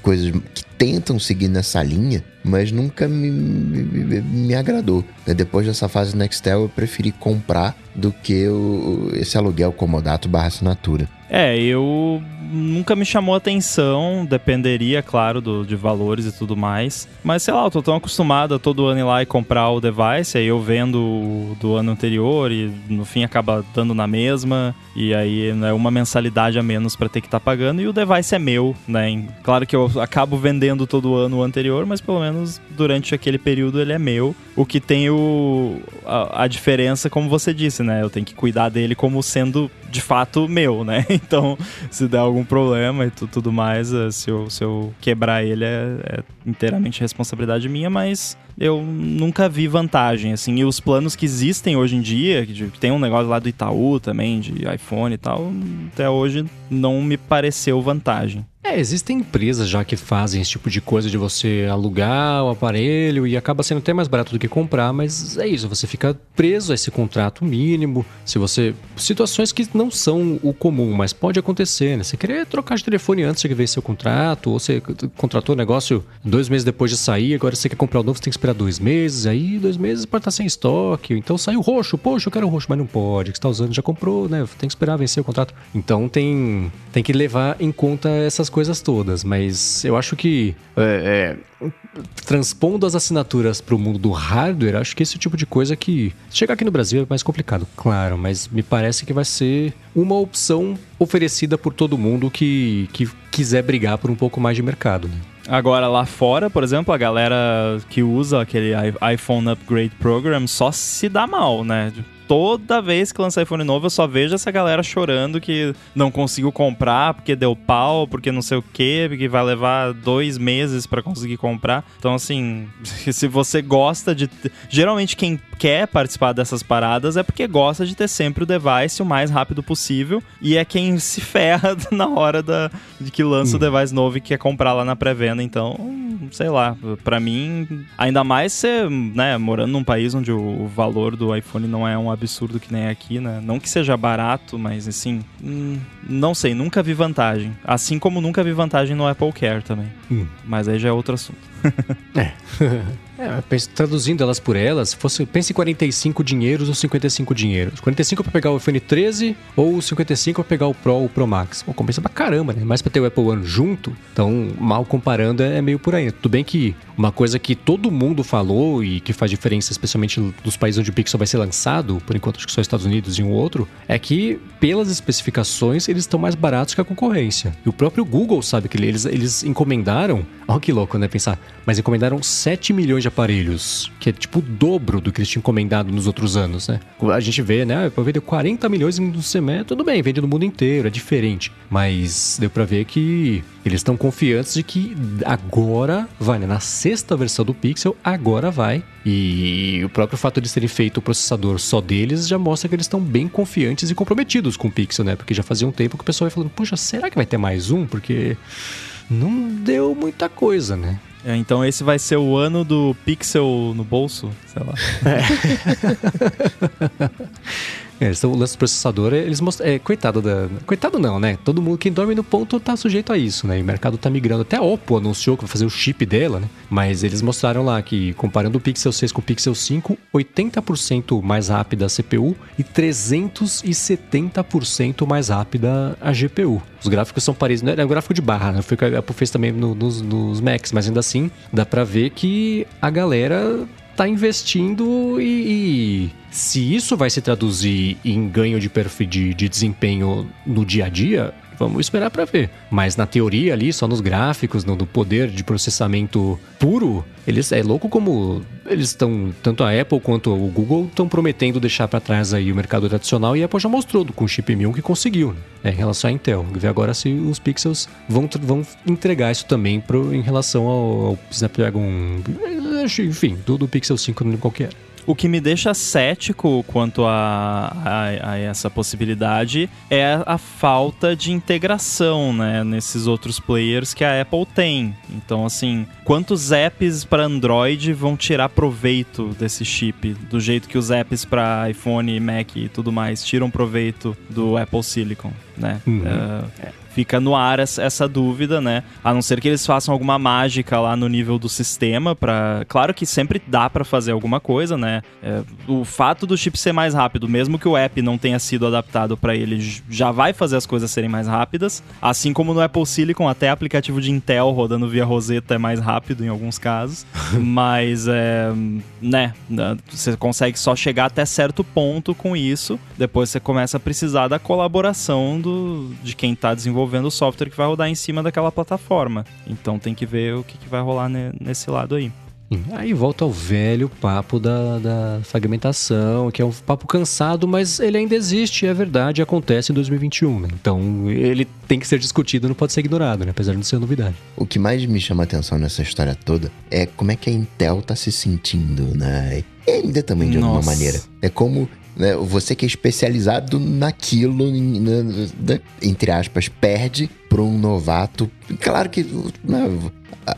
coisas que tentam seguir nessa linha, mas nunca me, me, me agradou. Né, depois dessa fase Nextel, eu preferi comprar do que o, esse aluguel comodato barra assinatura. É, eu nunca me chamou atenção, dependeria, claro, do, de valores e tudo mais. Mas sei lá, eu tô tão acostumado a todo ano ir lá e comprar o device, aí eu vendo do ano anterior e no fim acaba dando na mesma. E aí é né, uma mensalidade a menos para ter que estar tá pagando. E o device é meu, né? Claro que eu acabo vendendo todo ano o anterior, mas pelo menos durante aquele período ele é meu. O que tem o, a, a, diferença, como você disse, né? Eu tenho que cuidar dele como sendo de fato meu, né? Então, se der algum problema e tudo mais, eh, se eu, se eu quebrar ele, é, é inteiramente responsabilidade minha, mas eu nunca vi vantagem, assim. E os planos que existem hoje em dia, que tem um negócio lá do Itaú também, de iPhone e tal, até hoje não me pareceu vantagem. É, existem empresas já que fazem esse tipo de coisa de você alugar o aparelho e acaba sendo até mais barato do que comprar, mas é isso, você fica preso a esse contrato mínimo. Se você. Situações que não são o comum, mas pode acontecer, né? Você querer trocar de telefone antes de ver seu contrato, ou você contratou o negócio dois meses depois de sair, agora você quer comprar o novo, você tem que esperar dois meses, aí dois meses pode estar sem estoque, então saiu roxo, poxa, eu quero roxo, mas não pode, que está usando já comprou, né? Tem que esperar vencer o contrato. Então tem, tem que levar em conta essas coisas todas, mas eu acho que é, é, transpondo as assinaturas para o mundo do hardware, acho que esse tipo de coisa que chegar aqui no Brasil é mais complicado, claro, mas me parece que vai ser uma opção oferecida por todo mundo que, que quiser brigar por um pouco mais de mercado. Né? Agora, lá fora, por exemplo, a galera que usa aquele iPhone Upgrade Program só se dá mal, né? Toda vez que lança iPhone novo, eu só vejo essa galera chorando que não conseguiu comprar porque deu pau, porque não sei o que, porque vai levar dois meses para conseguir comprar. Então, assim, se você gosta de. Geralmente, quem quer participar dessas paradas é porque gosta de ter sempre o device o mais rápido possível e é quem se ferra na hora da, de que lança hum. o device novo e quer comprar lá na pré-venda. Então, sei lá, para mim, ainda mais ser, né, morando num país onde o valor do iPhone não é um absurdo que nem aqui, né? Não que seja barato, mas assim, hum, não sei, nunca vi vantagem. Assim como nunca vi vantagem no Apple Care também. Hum. Mas aí já é outro assunto. é. É, traduzindo elas por elas, fosse, pense em 45 dinheiros ou 55 dinheiros. 45 para pegar o iPhone 13 ou 55 para pegar o Pro ou o Pro Max. Pô, compensa pra caramba, né? Mais para ter o Apple One junto. Então, mal comparando, é meio por aí. Né? Tudo bem que uma coisa que todo mundo falou e que faz diferença, especialmente dos países onde o Pixel vai ser lançado, por enquanto acho que só Estados Unidos e um outro, é que pelas especificações eles estão mais baratos que a concorrência. E o próprio Google sabe que eles, eles encomendaram, olha que louco, né? Pensar, mas encomendaram 7 milhões de aparelhos, que é tipo o dobro do que eles tinham encomendado nos outros anos, né? A gente vê, né? Ah, vendeu 40 milhões no semestre, tudo bem, vende no mundo inteiro, é diferente. Mas deu para ver que eles estão confiantes de que agora vai, né? Na sexta versão do Pixel, agora vai. E o próprio fato de terem feito o processador só deles já mostra que eles estão bem confiantes e comprometidos com o Pixel, né? Porque já fazia um tempo que o pessoal ia falando, puxa, será que vai ter mais um? Porque não deu muita coisa, né? É, então esse vai ser o ano do pixel no bolso, sei lá. É. É, o lance do processador, eles mostram. É, coitado da. Coitado não, né? Todo mundo, quem dorme no ponto tá sujeito a isso, né? E o mercado tá migrando. Até a Oppo anunciou que vai fazer o chip dela, né? Mas eles mostraram lá que, comparando o Pixel 6 com o Pixel 5, 80% mais rápida a CPU e 370% mais rápida a GPU. Os gráficos são parecidos. É um gráfico de barra, né? Foi o que a Apple fez também no, nos, nos Macs, mas ainda assim dá pra ver que a galera tá investindo e, e, se isso vai se traduzir em ganho de, de, de desempenho no dia a dia, vamos esperar para ver. Mas na teoria ali, só nos gráficos, no, no poder de processamento puro, eles é louco como eles estão tanto a Apple quanto o Google estão prometendo deixar para trás aí o mercado tradicional e a Apple já mostrou com o chip M1 que conseguiu. Né, em relação à Intel, ver agora se os Pixels vão, vão entregar isso também pro, em relação ao, ao Snapdragon, enfim, do, do Pixel 5 qualquer. O que me deixa cético quanto a, a, a, essa possibilidade é a falta de integração, né, nesses outros players que a Apple tem. Então, assim, quantos apps para Android vão tirar proveito desse chip, do jeito que os apps para iPhone, Mac e tudo mais tiram proveito do Apple Silicon, né? Uhum. Uh, fica no ar essa dúvida, né? A não ser que eles façam alguma mágica lá no nível do sistema para, claro que sempre dá para fazer alguma coisa, né? É, o fato do chip ser mais rápido, mesmo que o app não tenha sido adaptado para ele, já vai fazer as coisas serem mais rápidas, assim como no Apple Silicon até aplicativo de Intel rodando via Rosetta é mais rápido em alguns casos, mas é, né, você consegue só chegar até certo ponto com isso, depois você começa a precisar da colaboração do, de quem está desenvolvendo desenvolvendo o software que vai rodar em cima daquela plataforma. Então tem que ver o que, que vai rolar ne nesse lado aí. Aí volta ao velho papo da, da fragmentação, que é um papo cansado, mas ele ainda existe, é verdade, acontece em 2021, né? Então ele tem que ser discutido, não pode ser ignorado, né? Apesar de não ser novidade. O que mais me chama a atenção nessa história toda é como é que a Intel tá se sentindo, né? E ainda também, de alguma Nossa. maneira. É como né, você que é especializado naquilo, né, entre aspas, perde para um novato. Claro que né,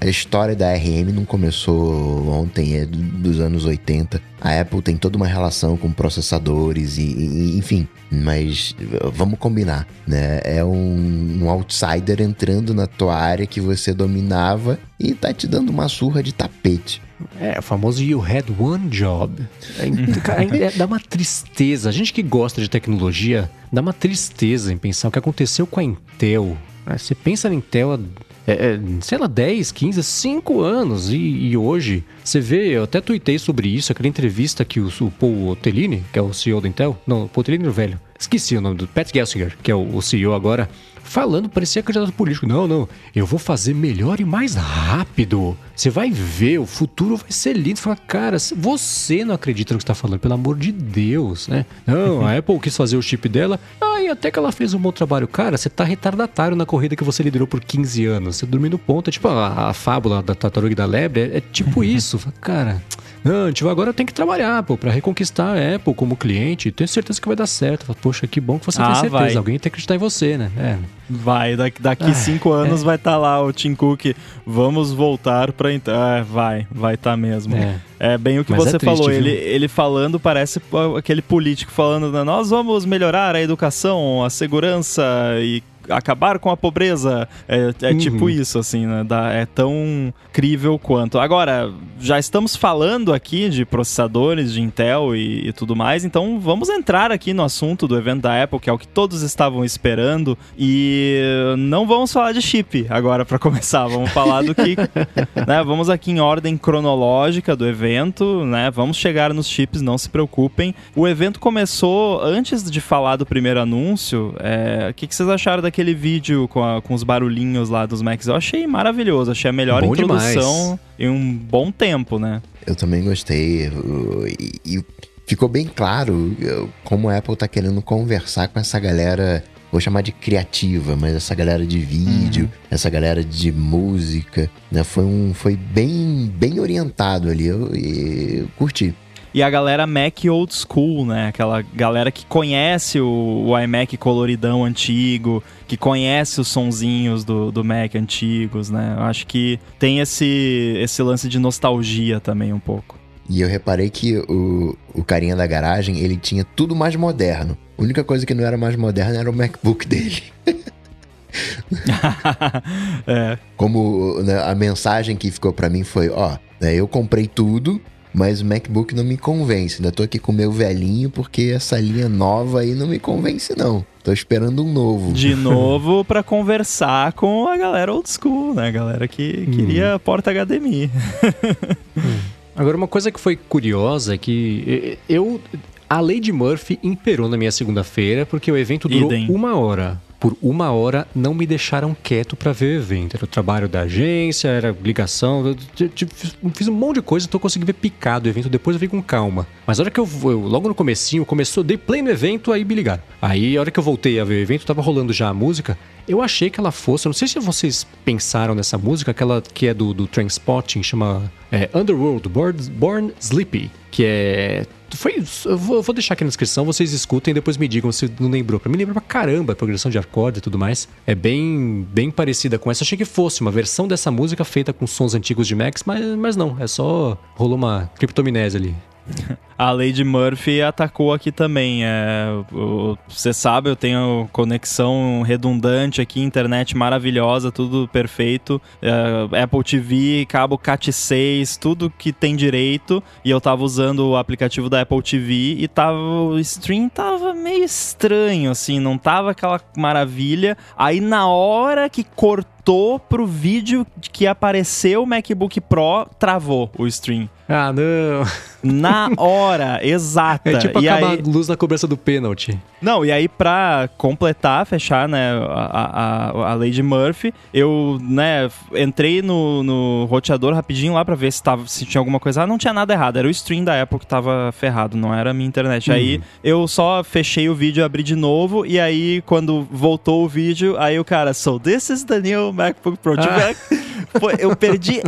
a história da RM não começou ontem, é do- dos anos 80. A Apple tem toda uma relação com processadores e, e- enfim. Mas vamos combinar, né? É um, um outsider entrando na tua área que você dominava e tá te dando uma surra de tapete. É, o famoso You Had One Job. É, cara, é- dá uma tristeza. A gente que gosta de tecnologia, dá uma tristeza em pensar o que aconteceu com a Intel. né? Você pensa na Intel é, é, sei lá, 10, 15, 5 anos. E, e hoje, você vê, eu até tuitei sobre isso, aquela entrevista que o, o Paul Ottolini, que é o CEO da Intel, não, o Paul era o velho, esqueci o nome do Pat Gelsinger, que é o, o CEO agora, falando, parecia candidato político. Não, não, eu vou fazer melhor e mais rápido. Você vai ver, o futuro vai ser lindo. Você fala, cara, você não acredita no que está falando, pelo amor de Deus, né? Não, a Apple quis fazer o chip dela, ah, e até que ela fez um bom trabalho. Cara, você tá retardatário na corrida que você liderou por 15 anos. Você dormindo ponto, é tipo a, a fábula da tartaruga e da lebre, é, é tipo isso. Fala, Cara, não, tipo, agora tem que trabalhar, pô, pra reconquistar a Apple como cliente. Tenho certeza que vai dar certo. Poxa, que bom que você Ah, tem certeza. vai. Alguém tem que acreditar em você, né? É. Vai, daqui, daqui cinco anos vai estar lá o Tim Cook. Vamos voltar pra. É, vai, vai estar mesmo. É. É. bem o que Mas você é triste, falou. viu? Ele, ele falando parece aquele político falando: né, nós vamos melhorar a educação, a segurança e acabar com a pobreza. É, é Uhum. tipo isso, assim, né? Dá- é tão crível quanto. Agora, já estamos falando aqui de processadores de Intel e, e tudo mais, então vamos entrar aqui no assunto do evento da Apple, que é o que todos estavam esperando. E não vamos falar de chip agora para começar, vamos falar do que. né, vamos aqui em ordem cronológica do evento, né? Vamos chegar nos chips, não se preocupem. O evento começou antes de falar do primeiro anúncio. é, O que, que vocês acharam daquele vídeo com, a- com os barulhinhos lá dos Macs? Eu achei maravilhoso, achei a melhor Bom introdução em um bom tempo, né? Eu também gostei. uh, E, e ficou bem claro uh, como a Apple tá querendo conversar com essa galera. Vou chamar de criativa, mas essa galera de vídeo, essa galera de música, né? Foi um, foi bem, bem orientado ali. Eu, eu curti. E a galera Mac old school, né? Aquela galera que conhece o, o iMac coloridão antigo, que conhece os sonzinhos do, do Mac antigos, né? Eu acho que tem esse, esse lance de nostalgia também um pouco. E eu reparei que o, o carinha da garagem, ele tinha tudo mais moderno. A única coisa que não era mais moderna era o MacBook dele. é, Como né, a mensagem que ficou pra mim foi, ó, né, eu comprei tudo, mas o MacBook não me convence. Ainda tô aqui com o meu velhinho porque essa linha nova aí não me convence não. Tô esperando um novo. de novo pra conversar com a galera old school, né? A galera que queria porta HDMI. Agora, uma coisa que foi curiosa é que eu. A lei de Murphy imperou na minha segunda-feira porque o evento durou Idem. uma hora. Por uma hora não me deixaram quieto pra ver o evento. Era o trabalho da agência, era ligação. Fiz- um monte de coisa, então eu consegui ver picado o evento. Depois eu vi com calma. Mas a hora que eu, eu logo no comecinho, começou, dei play no evento, aí me ligaram. Aí a hora que eu voltei a ver o evento, tava rolando já a música. Eu achei que ela fosse, não sei se vocês pensaram nessa música, aquela que é do, do Trainspotting, chama é, Underworld, Born, Born Sleepy, que é foi, eu vou, deixar aqui na descrição, vocês escutem e depois me digam se não lembrou. Pra mim lembra pra caramba a progressão de acorde e tudo mais. É bem, bem parecida com essa. Achei que fosse uma versão dessa música feita com sons antigos de Max, mas, mas não. É só rolou uma criptominese ali. A Lady Murphy atacou aqui também. É, você sabe, eu tenho conexão redundante aqui, internet maravilhosa, tudo perfeito. É, Apple TV, cabo CAT6, tudo que tem direito. E eu tava usando o aplicativo da Apple TV e tava, o stream tava meio estranho, assim, não tava aquela maravilha. Aí na hora que cortou voltou pro vídeo que apareceu o MacBook Pro, travou o stream. Ah, não. Na hora, exata. É tipo e acabar aí, a luz na cobrança do pênalti. Não, e aí pra completar, fechar, né, a, a, a lei de Murphy, eu, né, entrei no, no roteador rapidinho lá pra ver se, tava, se tinha alguma coisa. Ah, não tinha nada errado, era o stream da Apple que tava ferrado, não era a minha internet. Aí eu só fechei o vídeo, abri de novo, e aí quando voltou o vídeo, aí o cara, so this is the new MacBook Pro. Tipo, Ah. foi- eu perdi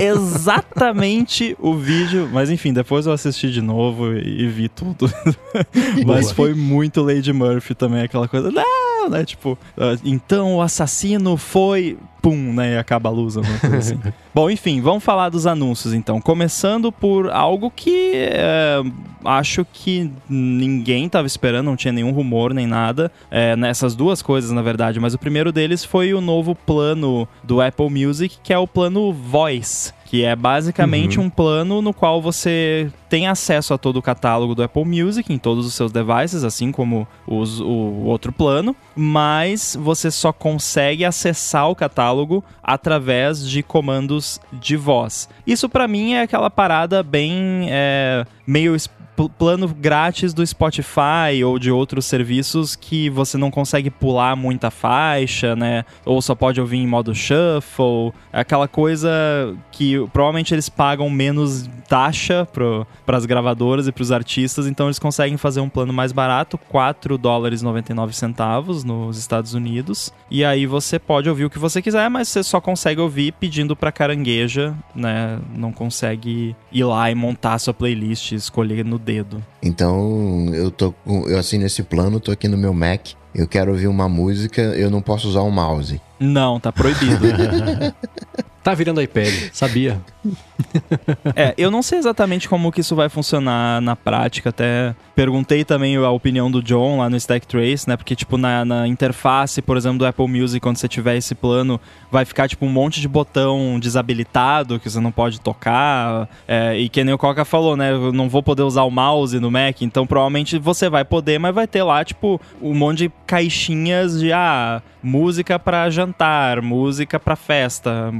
exatamente o vídeo, mas enfim, depois eu assisti de novo e, vi tudo. mas Boa. foi muito Lady Murphy também, aquela coisa, não, né? Tipo, ah, então o assassino foi. Pum, né? E acaba a luz, alguma coisa assim. Bom, enfim, vamos falar dos anúncios então. Começando por algo que é, acho que ninguém tava esperando, não tinha nenhum rumor nem nada. É, nessas duas coisas, na verdade. Mas o primeiro deles foi o novo plano do Apple Music, que é o plano Voice. Que é basicamente um plano no qual você tem acesso a todo o catálogo do Apple Music em todos os seus devices, assim como os- o outro plano, mas você só consegue acessar o catálogo através de comandos de voz. Isso pra mim é aquela parada bem é, meio plano grátis do Spotify ou de outros serviços que você não consegue pular muita faixa, né? Ou só pode ouvir em modo shuffle. É aquela coisa que provavelmente eles pagam menos taxa para as gravadoras e para os artistas, então eles conseguem fazer um plano mais barato, 4 dólares e 99 centavos nos Estados Unidos. E aí você pode ouvir o que você quiser, mas você só consegue ouvir pedindo para carangueja, né? Não consegue ir lá e montar sua playlist, escolher no dedo. Então, eu tô eu assino esse plano, tô aqui no meu Mac. Eu quero ouvir uma música, eu não posso usar o mouse. Não, tá proibido. Tá virando iPad, sabia? É, eu não sei exatamente como que isso vai funcionar na prática, até perguntei também a opinião do John lá no Stack Trace, né, porque tipo na, na interface, por exemplo, do Apple Music, quando você tiver esse plano, vai ficar tipo um monte de botão desabilitado que você não pode tocar, é, e que nem o Coca falou, né, eu não vou poder usar o mouse no Mac, então provavelmente você vai poder, mas vai ter lá tipo um monte de caixinhas de, ah, música pra jantar, música pra festa,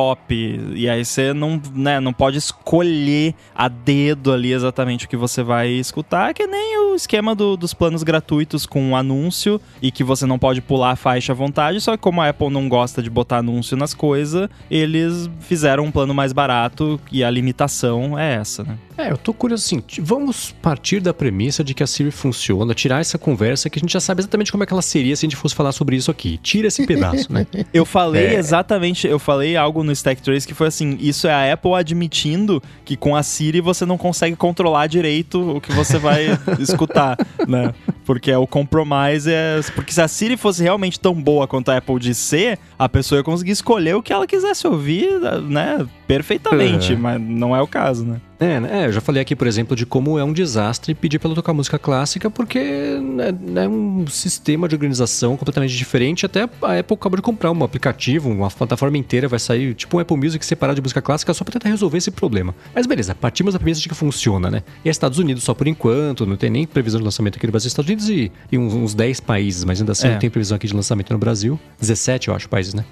pop, e aí você não, né, não pode escolher a dedo ali exatamente o que você vai escutar, que nem o esquema do- dos planos gratuitos com anúncio e que você não pode pular a faixa à vontade, só que como a Apple não gosta de botar anúncio nas coisas, eles fizeram um plano mais barato e a limitação é essa, né? É, eu tô curioso assim, vamos partir da premissa de que a Siri funciona, tirar essa conversa que a gente já sabe exatamente como é que ela seria se a gente fosse falar sobre isso aqui. Tira esse pedaço, né? Eu falei exatamente, eu falei algo no Stack Trace que foi assim, isso é a Apple admitindo que com a Siri você não consegue controlar direito o que você vai escutar, né? Porque é o compromise é, porque se a Siri fosse realmente tão boa quanto a Apple diz ser, a pessoa ia conseguir escolher o que ela quisesse ouvir, né, perfeitamente, É. mas não é o caso, né? É, né? É, eu já falei aqui, por exemplo, de como é um desastre pedir pra ela tocar música clássica, porque é, é um sistema de organização completamente diferente. Até a Apple acabou de comprar um aplicativo, uma plataforma inteira vai sair, tipo um Apple Music separado de música clássica, só pra tentar resolver esse problema. Mas beleza, partimos da premissa de que funciona, né? E é Estados Unidos só por enquanto, não tem nem previsão de lançamento aqui no Brasil. Estados Unidos e, e uns, uns 10 países, mas ainda assim É. não tem previsão aqui de lançamento no Brasil. 17, eu acho, países, né?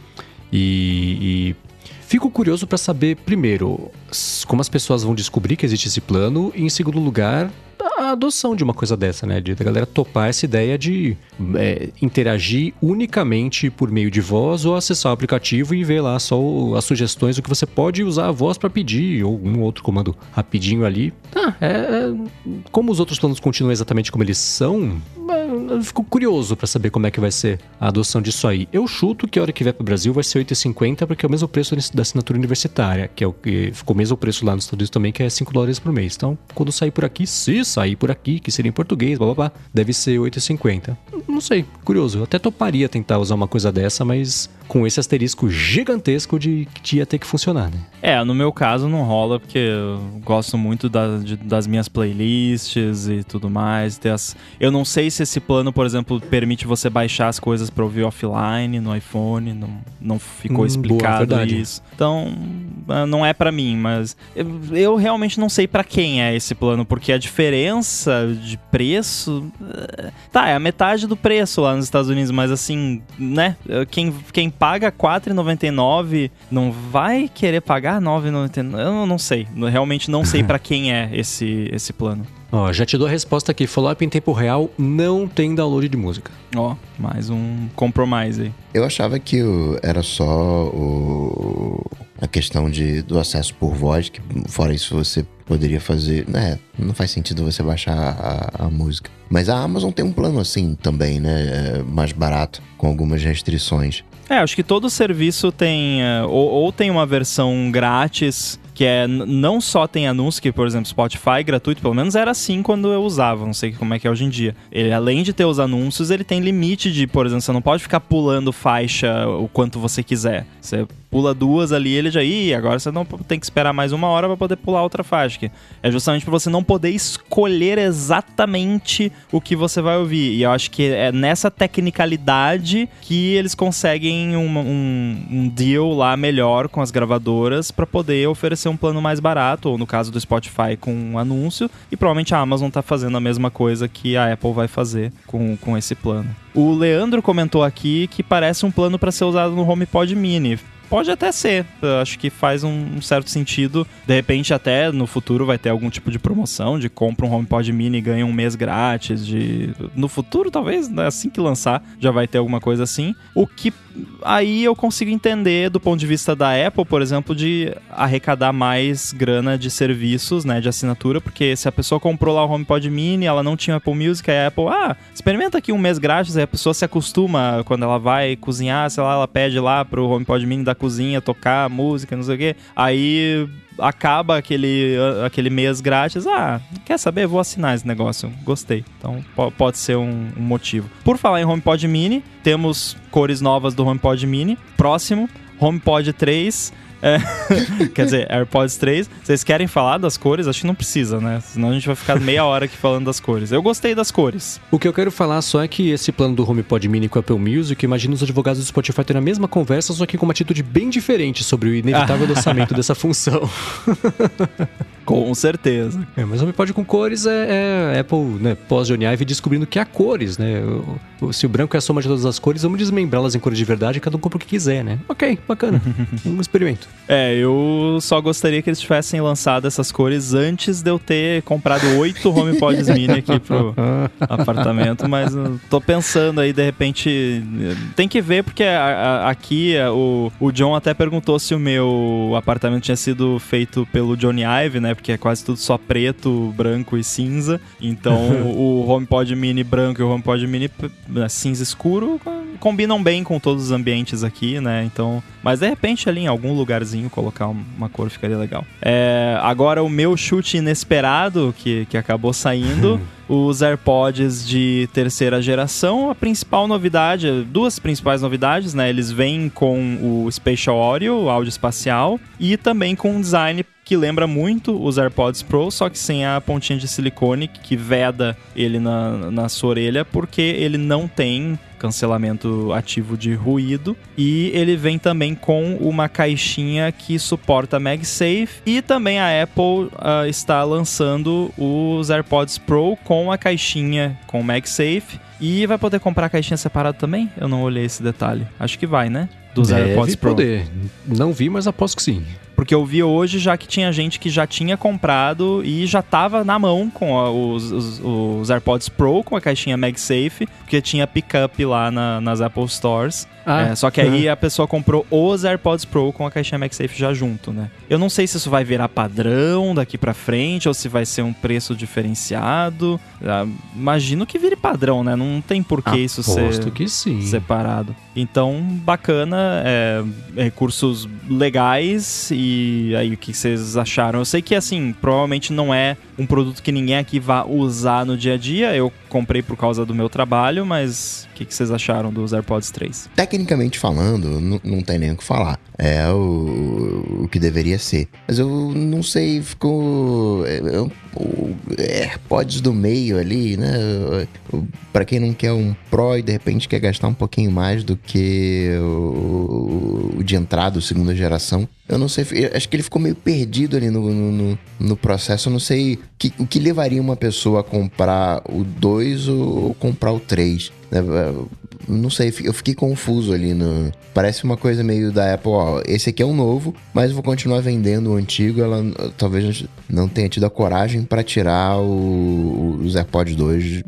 E, e fico curioso pra saber, primeiro, como as pessoas vão descobrir que existe esse plano, e em segundo lugar, a adoção de uma coisa dessa, né? De da galera topar essa ideia de é, interagir unicamente por meio de voz ou acessar o aplicativo e ver lá só o- as sugestões do que você pode usar a voz pra pedir, ou um outro comando rapidinho ali. Ah, é, é- como os outros planos continuam exatamente como eles são, eu fico curioso pra saber como é que vai ser a adoção disso aí. Eu chuto que a hora que vier pro Brasil vai ser 8,50, porque é o mesmo preço da assinatura universitária, que é o que ficou o mesmo preço lá nos Estados Unidos também, que é 5 dólares por mês. Então, quando sair por aqui, se sair por aqui, que seria em português, blá blá blá, deve ser 8,50. Não sei, curioso. Eu até toparia tentar usar uma coisa dessa, mas com esse asterisco gigantesco de que ia ter que funcionar, né? É, no meu caso não rola, porque eu gosto muito da- de- das minhas playlists e tudo mais. as- Eu não sei se esse plano, por exemplo, permite você baixar as coisas pra ouvir offline no iPhone, não, não ficou Hum, boa, explicado verdade. isso. Então, ah, não é pra mim, mas eu, eu realmente não sei pra quem é esse plano, porque a diferença de preço. eh, Tá, é a metade do preço lá nos Estados Unidos, mas assim, né? eh, Quem, quem paga R$4,99, não vai querer pagar R$9,99? Eu não sei. Realmente não sei para quem é esse, esse plano. Ó, já te dou a resposta aqui. Follow-up em tempo real não tem download de música. Ó, mais um compromise aí. Eu achava que era só o, a questão de, do acesso por voz, que fora isso você poderia fazer. Né, não faz sentido você baixar a, a música. Mas a Amazon tem um plano assim também, né? é, Mais barato, com algumas restrições. É, acho que todo serviço tem. eh, ou, ou tem uma versão grátis, que é não só tem anúncio, que, por exemplo, Spotify gratuito, pelo menos era assim quando eu usava, não sei como é que é hoje em dia. Ele, além de ter os anúncios, ele tem limite de, por exemplo, você não pode ficar pulando faixa o quanto você quiser. Você pula duas ali, ele já. Ih, agora você não tem que esperar mais uma hora para poder pular outra faixa. que É justamente para você não poder escolher exatamente o que você vai ouvir. E eu acho que é nessa tecnicalidade que eles conseguem uma- um, um deal lá melhor com as gravadoras para poder oferecer um plano mais barato, ou no caso do Spotify com um anúncio, e provavelmente a Amazon tá fazendo a mesma coisa que a Apple vai fazer com, com esse plano. O Leandro comentou aqui que parece um plano para ser usado no HomePod Mini. Pode até ser, eu acho que faz um, certo sentido. De repente, até no futuro vai ter algum tipo de promoção de compra um HomePod Mini e ganha um mês grátis. De... No futuro, talvez, né, assim que lançar, já vai ter alguma coisa assim. O que aí eu consigo entender do ponto de vista da Apple, por exemplo, de arrecadar mais grana de serviços, né, de assinatura, porque se a pessoa comprou lá o HomePod Mini, ela não tinha Apple Music, a Apple, ah, experimenta aqui um mês grátis, aí a pessoa se acostuma quando ela vai cozinhar, sei lá, ela pede lá pro HomePod Mini da cozinha tocar música, não sei o quê. Aí acaba aquele, aquele mês grátis. Ah, quer saber? Vou assinar esse negócio. Gostei. Então po- pode ser um, um motivo. Por falar em HomePod Mini, temos cores novas do HomePod Mini. Próximo, HomePod 3. É, quer dizer, AirPods 3. Vocês querem falar das cores? Acho que não precisa, né? Senão a gente vai ficar meia hora aqui falando das cores. Eu gostei das cores. O que eu quero falar só é que esse plano do HomePod Mini com o Apple Music, imagina os advogados do Spotify tendo a mesma conversa, só que com uma atitude bem diferente sobre o inevitável lançamento dessa função. Com certeza. É, mas o HomePod com cores é, é Apple, né, pós-Johnny Ive descobrindo que há cores, né? Se o branco é a soma de todas as cores, vamos desmembrá-las em cores de verdade e cada um compra o que quiser, né? Ok, bacana. um experimento. É, eu só gostaria que eles tivessem lançado essas cores antes de eu ter comprado oito HomePods mini aqui pro apartamento, mas tô pensando aí, de repente, tem que ver, porque a- a- aqui é, o, o John até perguntou se o meu apartamento tinha sido feito pelo Johnny Ive, né, porque é quase tudo só preto, branco e cinza, então o HomePod mini branco e o HomePod mini né, cinza escuro combinam bem com todos os ambientes aqui, né, então... Mas de repente ali em algum lugarzinho colocar um- uma cor ficaria legal. É, agora o meu chute inesperado que, que acabou saindo, os AirPods de terceira geração, a principal novidade, duas principais novidades, né? Eles vêm com o Spatial Audio, o áudio espacial, e também com um design que lembra muito os AirPods Pro, só que sem a pontinha de silicone que veda ele na, na sua orelha, porque ele não tem cancelamento ativo de ruído e ele vem também com uma caixinha que suporta MagSafe e também a Apple ah, está lançando os AirPods Pro com a caixinha com MagSafe e vai poder comprar a caixinha separada também? Eu não olhei esse detalhe. Acho que vai, né? Dos Deve AirPods Pro. poder. Não vi, mas aposto que sim. Porque eu vi hoje já que tinha gente que já tinha comprado e já tava na mão com a- os, os- os AirPods Pro com a caixinha MagSafe, porque tinha pickup lá na- nas Apple Stores. Ah, É, só que aí a pessoa comprou os AirPods Pro com a caixinha MagSafe já junto, né? Eu não sei se isso vai virar padrão daqui pra frente ou se vai ser um preço diferenciado. Ah, imagino que vire padrão, né? Não tem por que isso ser Aposto que sim. separado. Então, bacana, é, recursos legais e aí o que vocês acharam? Eu sei que assim, provavelmente não é um produto que ninguém aqui vá usar no dia a dia. Eu comprei por causa do meu trabalho, mas o que que vocês acharam dos AirPods 3? Tecnicamente falando, não, tem nem o que falar. É o, o que deveria ser. Mas eu não sei, ficou. é, é, o AirPods do meio ali, né? Pra quem não quer um Pro e de repente quer gastar um pouquinho mais do que o, o de entrada, o segunda geração. Eu não sei, eu acho que ele ficou meio perdido ali no, no, no- processo. Eu não sei que- o que levaria uma pessoa a comprar o 2 ou comprar o 3. Não sei, eu fiquei confuso ali no. Parece uma coisa meio da Apple, ó. Esse aqui é o novo, mas vou continuar vendendo o antigo. Ela talvez não tenha tido a coragem para tirar o, os AirPods 2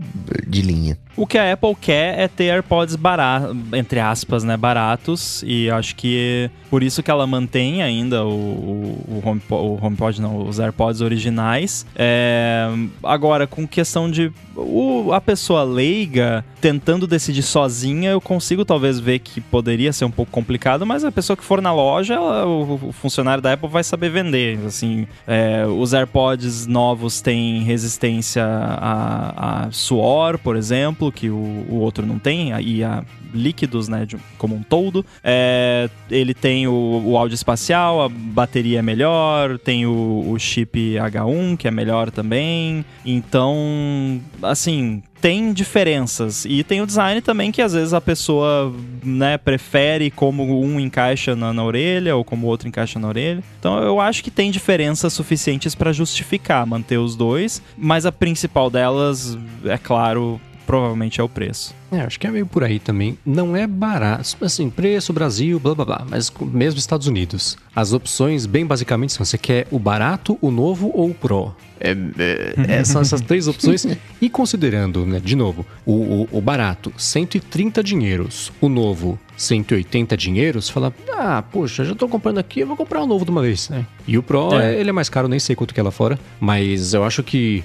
de linha. O que a Apple quer é ter AirPods baratos, entre aspas, né, baratos, e acho que por isso que ela mantém ainda o, o, o, HomePod, o HomePod, não, os AirPods originais. É, agora, com questão de o, a pessoa leiga tentando decidir sozinha, eu consigo talvez ver que poderia ser um pouco complicado, mas a pessoa que for na loja, ela, o, o, funcionário da Apple vai saber vender. Assim, é, os AirPods novos têm resistência a, a suor, por exemplo, que o, o outro não tem, e a líquidos, né, de, como um todo. É, ele tem o, o, áudio espacial, a bateria é melhor, tem o, o chip H1, que é melhor também. Então, assim, tem diferenças. E tem o design também que às vezes a pessoa né, prefere como um encaixa na, na, orelha ou como o outro encaixa na orelha. Então eu acho que tem diferenças suficientes para justificar manter os dois, mas a principal delas, é claro, provavelmente é o preço. É, acho que é meio por aí também. Não é barato. Assim, preço, Brasil, blá blá blá. Mas mesmo Estados Unidos. As opções, bem basicamente, são: você quer o barato, o novo ou o Pro? É, é, é são essas três opções. E considerando, né, de novo, o, o, o, barato, 130 dinheiros, o novo, 180 dinheiros, fala, ah, poxa, já tô comprando aqui, eu vou comprar o novo de uma vez, né? E o Pro, é. ele é mais caro, nem sei quanto que é lá fora, mas eu acho que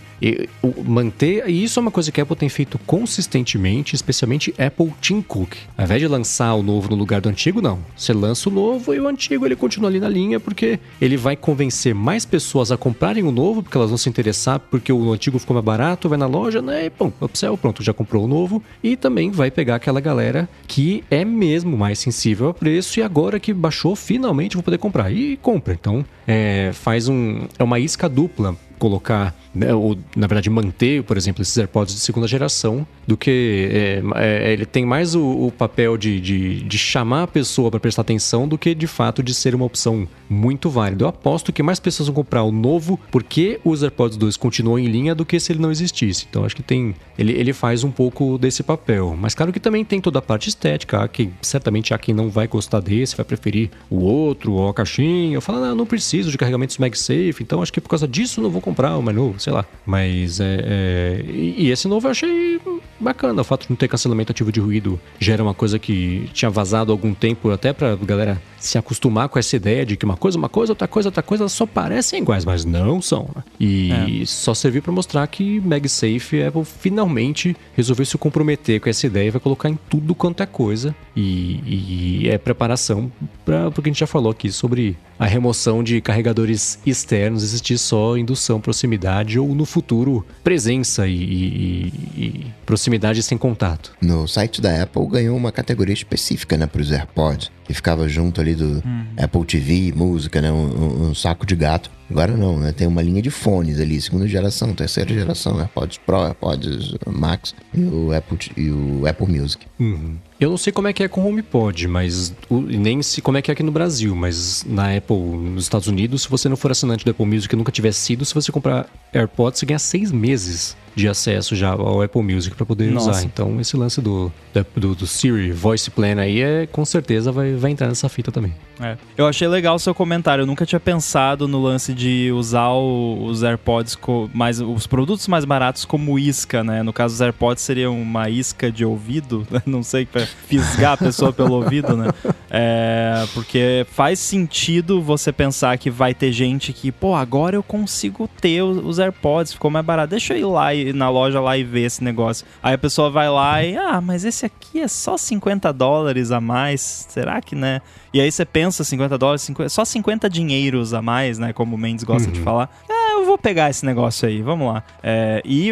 manter, e isso é uma coisa que a Apple tem feito consistentemente, especialmente Apple Tim Cook. Ao invés de lançar o novo no lugar do antigo, não. Você lança o novo e o antigo ele continua ali na linha, porque ele vai convencer mais pessoas a comprarem o novo, porque elas vão se interessar porque o antigo ficou mais barato, vai na loja, né? E pum, upsell, pronto, já comprou o novo. E também vai pegar aquela galera que é mesmo mais sensível a preço e agora que baixou, finalmente vou poder comprar. E compra. Então, é, faz um. É uma isca dupla colocar, né, ou na verdade manter, por exemplo, esses AirPods de segunda geração, do que é, é, ele tem mais o, o papel de, de, de, chamar a pessoa para prestar atenção do que de fato de ser uma opção muito válida. Eu aposto que mais pessoas vão comprar o novo porque os AirPods 2 continuam em linha do que se ele não existisse. Então acho que tem ele, ele faz um pouco desse papel. Mas claro que também tem toda a parte estética, há quem, certamente há quem não vai gostar desse, vai preferir o outro, ou a caixinha. Eu falo, não, não preciso de carregamentos MagSafe, então acho que por causa disso não vou comprar o mais novo, sei lá. Mas é. é... E, esse novo eu achei bacana. O fato de não ter cancelamento ativo de ruído gera uma coisa que tinha vazado há algum tempo, até pra galera se acostumar com essa ideia de que uma coisa, uma coisa, outra coisa, outra coisa, só parecem iguais, mas não são. Né? E é. só serviu para mostrar que MagSafe Apple finalmente resolveu se comprometer com essa ideia e vai colocar em tudo quanto é coisa. E, e é preparação para o que a gente já falou aqui sobre a remoção de carregadores externos, existir só indução, proximidade ou no futuro presença e, e, e proximidade sem contato. No site da Apple ganhou uma categoria específica né, para os AirPods que ficava junto ali do hum. Apple TV, música, né? Um, um, saco de gato. Agora não, né? Tem uma linha de fones ali, segunda geração, terceira geração, AirPods Pro, AirPods Max e o Apple, e o Apple Music. Uhum. Eu não sei como é que é com o HomePod, mas o, nem se como é que é aqui no Brasil, mas na Apple, nos Estados Unidos, se você não for assinante do Apple Music e nunca tiver sido, se você comprar AirPods, você ganha seis meses de acesso já ao Apple Music para poder Nossa. usar. Então esse lance do, do, do, Siri Voice Plan aí é com certeza vai, vai entrar nessa fita também. É. Eu achei legal o seu comentário. Eu nunca tinha pensado no lance de usar o, os AirPods mais os produtos mais baratos como isca, né? No caso os AirPods seriam uma isca de ouvido, não sei para fisgar a pessoa pelo ouvido, né? É, porque faz sentido você pensar que vai ter gente que, pô, agora eu consigo ter os AirPods, ficou mais barato. Deixa eu ir lá e na loja lá e ver esse negócio. Aí a pessoa vai lá e, ah, mas esse aqui é só 50 dólares a mais. Será que, né? E aí você pensa 50 dólares, 50, só 50 dinheiros a mais, né? Como o Mendes gosta uhum. de falar. Ah, vou pegar esse negócio aí, vamos lá. É, e,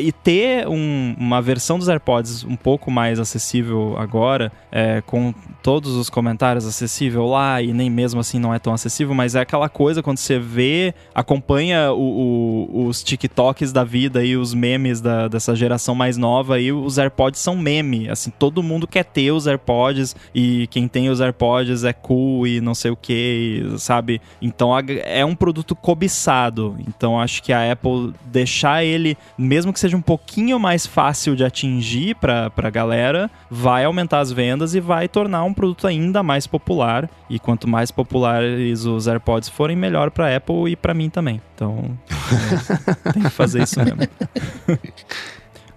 e ter um, uma versão dos AirPods um pouco mais acessível agora, é, com todos os comentários acessível lá, e nem mesmo assim não é tão acessível, mas é aquela coisa quando você vê, acompanha o, o, os TikToks da vida e os memes da, dessa geração mais nova, e os AirPods são meme. Assim, todo mundo quer ter os AirPods, e quem tem os AirPods é cool e não sei o que, sabe? Então é um produto cobiçado. Então acho que a Apple deixar ele, mesmo que seja um pouquinho mais fácil de atingir para a galera, vai aumentar as vendas e vai tornar um produto ainda mais popular. E quanto mais populares os AirPods forem, melhor para a Apple e para mim também. Então é, tem que fazer isso mesmo.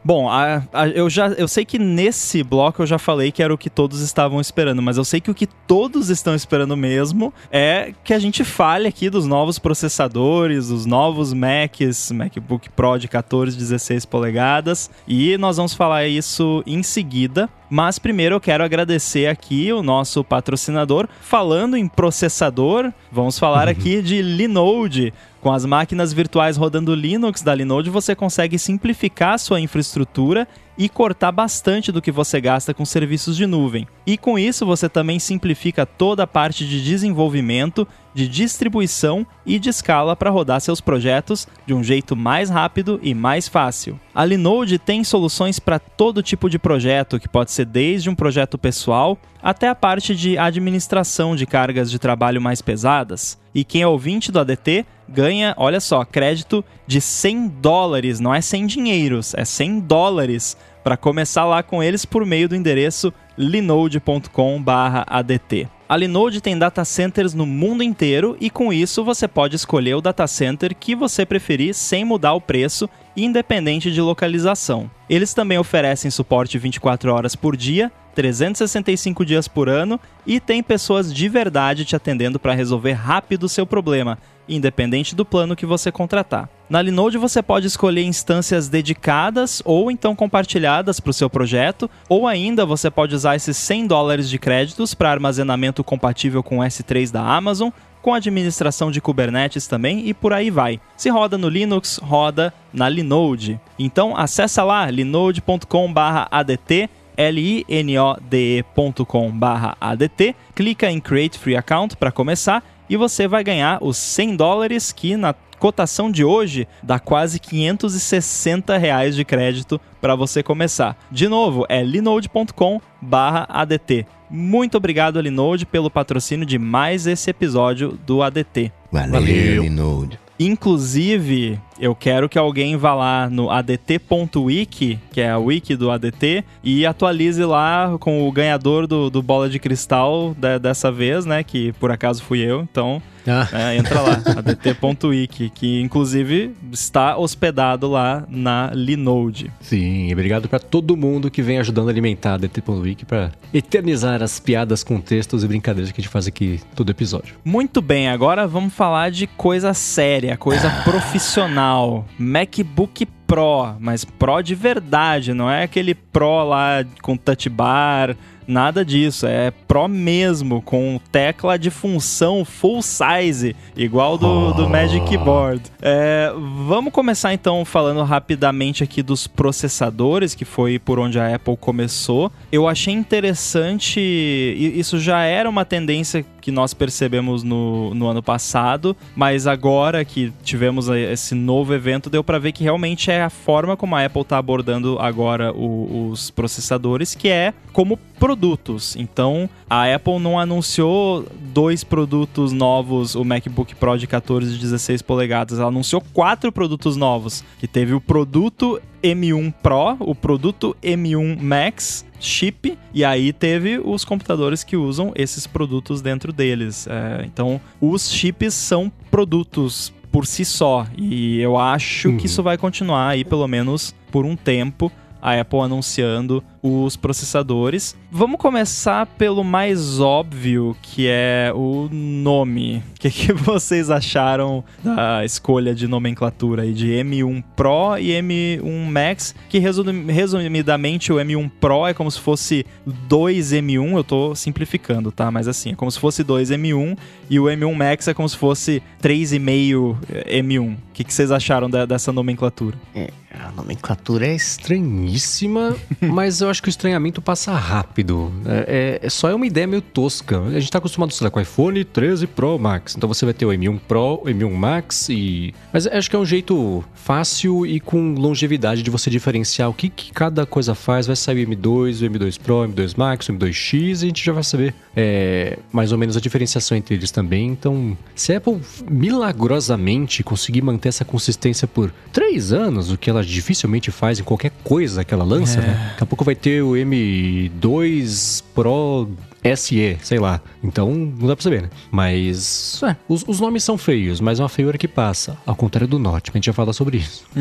Bom, a, a, eu já eu sei que nesse bloco eu já falei que era o que todos estavam esperando, mas eu sei que o que todos estão esperando mesmo é que a gente fale aqui dos novos processadores, os novos Macs, MacBook Pro de 14, 16 polegadas, e nós vamos falar isso em seguida. Mas primeiro eu quero agradecer aqui o nosso patrocinador. Falando em processador, vamos falar aqui de Linode. Com as máquinas virtuais rodando Linux da Linode, você consegue simplificar sua infraestrutura e cortar bastante do que você gasta com serviços de nuvem. E com isso você também simplifica toda a parte de desenvolvimento, de distribuição e de escala para rodar seus projetos de um jeito mais rápido e mais fácil. A Linode tem soluções para todo tipo de projeto, que pode ser desde um projeto pessoal até a parte de administração de cargas de trabalho mais pesadas. E quem é ouvinte do ADT ganha, olha só, crédito de 100 dólares, não é 100 dinheiros, é 100 dólares para começar lá com eles por meio do endereço linode.com/adt. A Linode tem data centers no mundo inteiro e com isso você pode escolher o data center que você preferir sem mudar o preço, independente de localização. Eles também oferecem suporte 24 horas por dia, 365 dias por ano e tem pessoas de verdade te atendendo para resolver rápido o seu problema, independente do plano que você contratar. Na Linode você pode escolher instâncias dedicadas ou então compartilhadas para o seu projeto, ou ainda você pode usar esses 100 dólares de créditos para armazenamento compatível com o S3 da Amazon, com administração de Kubernetes também e por aí vai. Se roda no Linux, roda na Linode. Então acessa lá linode.com/adt linode.com/adt, clica em Create Free Account para começar e você vai ganhar os 100 dólares que na cotação de hoje dá quase 560 reais de crédito para você começar. De novo, é linode.com/adt. Muito obrigado, Linode, pelo patrocínio de mais esse episódio do ADT. Valeu, Valeu. Linode. Inclusive, eu quero que alguém vá lá no adt.wiki, que é a wiki do ADT, e atualize lá com o ganhador do, do Bola de Cristal de, dessa vez, né? Que por acaso fui eu. Então, ah. É, entra lá, adt.wiki, que inclusive está hospedado lá na Linode. Sim, e obrigado para todo mundo que vem ajudando a alimentar a adt.wiki para eternizar as piadas com textos e brincadeiras que a gente faz aqui todo episódio. Muito bem, agora vamos falar de coisa séria, coisa ah. profissional. MacBook Pro, mas Pro de verdade, não é aquele Pro lá com touch bar Nada disso, é Pro mesmo, com tecla de função full size, igual do, oh. do Magic Keyboard. É, vamos começar então falando rapidamente aqui dos processadores, que foi por onde a Apple começou. Eu achei interessante, isso já era uma tendência que nós percebemos no, no ano passado, mas agora que tivemos esse novo evento, deu para ver que realmente é a forma como a Apple está abordando agora o, os processadores, que é como produtos. Então, a Apple não anunciou dois produtos novos, o MacBook Pro de 14 e 16 polegadas, ela anunciou quatro produtos novos, que teve o produto M1 Pro, o produto M1 Max chip, e aí teve os computadores que usam esses produtos dentro deles. É, então, os chips são produtos por si só, e eu acho uhum. que isso vai continuar aí pelo menos por um tempo a Apple anunciando os processadores. Vamos começar pelo mais óbvio, que é o nome. O que, que vocês acharam da escolha de nomenclatura aí de M1 Pro e M1 Max? Que resumidamente o M1 Pro é como se fosse 2 M1, eu tô simplificando, tá? Mas assim, é como se fosse 2 M1 e o M1 Max é como se fosse 3,5 M1. O que, que vocês acharam da, dessa nomenclatura? É, a nomenclatura é estranhíssima, mas eu acho que o estranhamento passa rápido. É, é, é, só é uma ideia meio tosca. A gente tá acostumado, sei lá, com iPhone 13 Pro Max. Então você vai ter o M1 Pro, o M1 Max e... Mas acho que é um jeito fácil e com longevidade de você diferenciar o que, que cada coisa faz. Vai sair o M2, o M2 Pro, o M2 Max, o M2X e a gente já vai saber é, mais ou menos a diferenciação entre eles também. Então, se a Apple milagrosamente conseguir manter essa consistência por três anos, o que ela dificilmente faz em qualquer coisa que ela lança, É. né? Daqui a pouco vai ter o M2 Pro SE, sei lá. Então, não dá pra saber, né? Mas, é, os, os nomes são feios, mas é uma feiura que passa. Ao contrário do Note, a gente já fala sobre isso.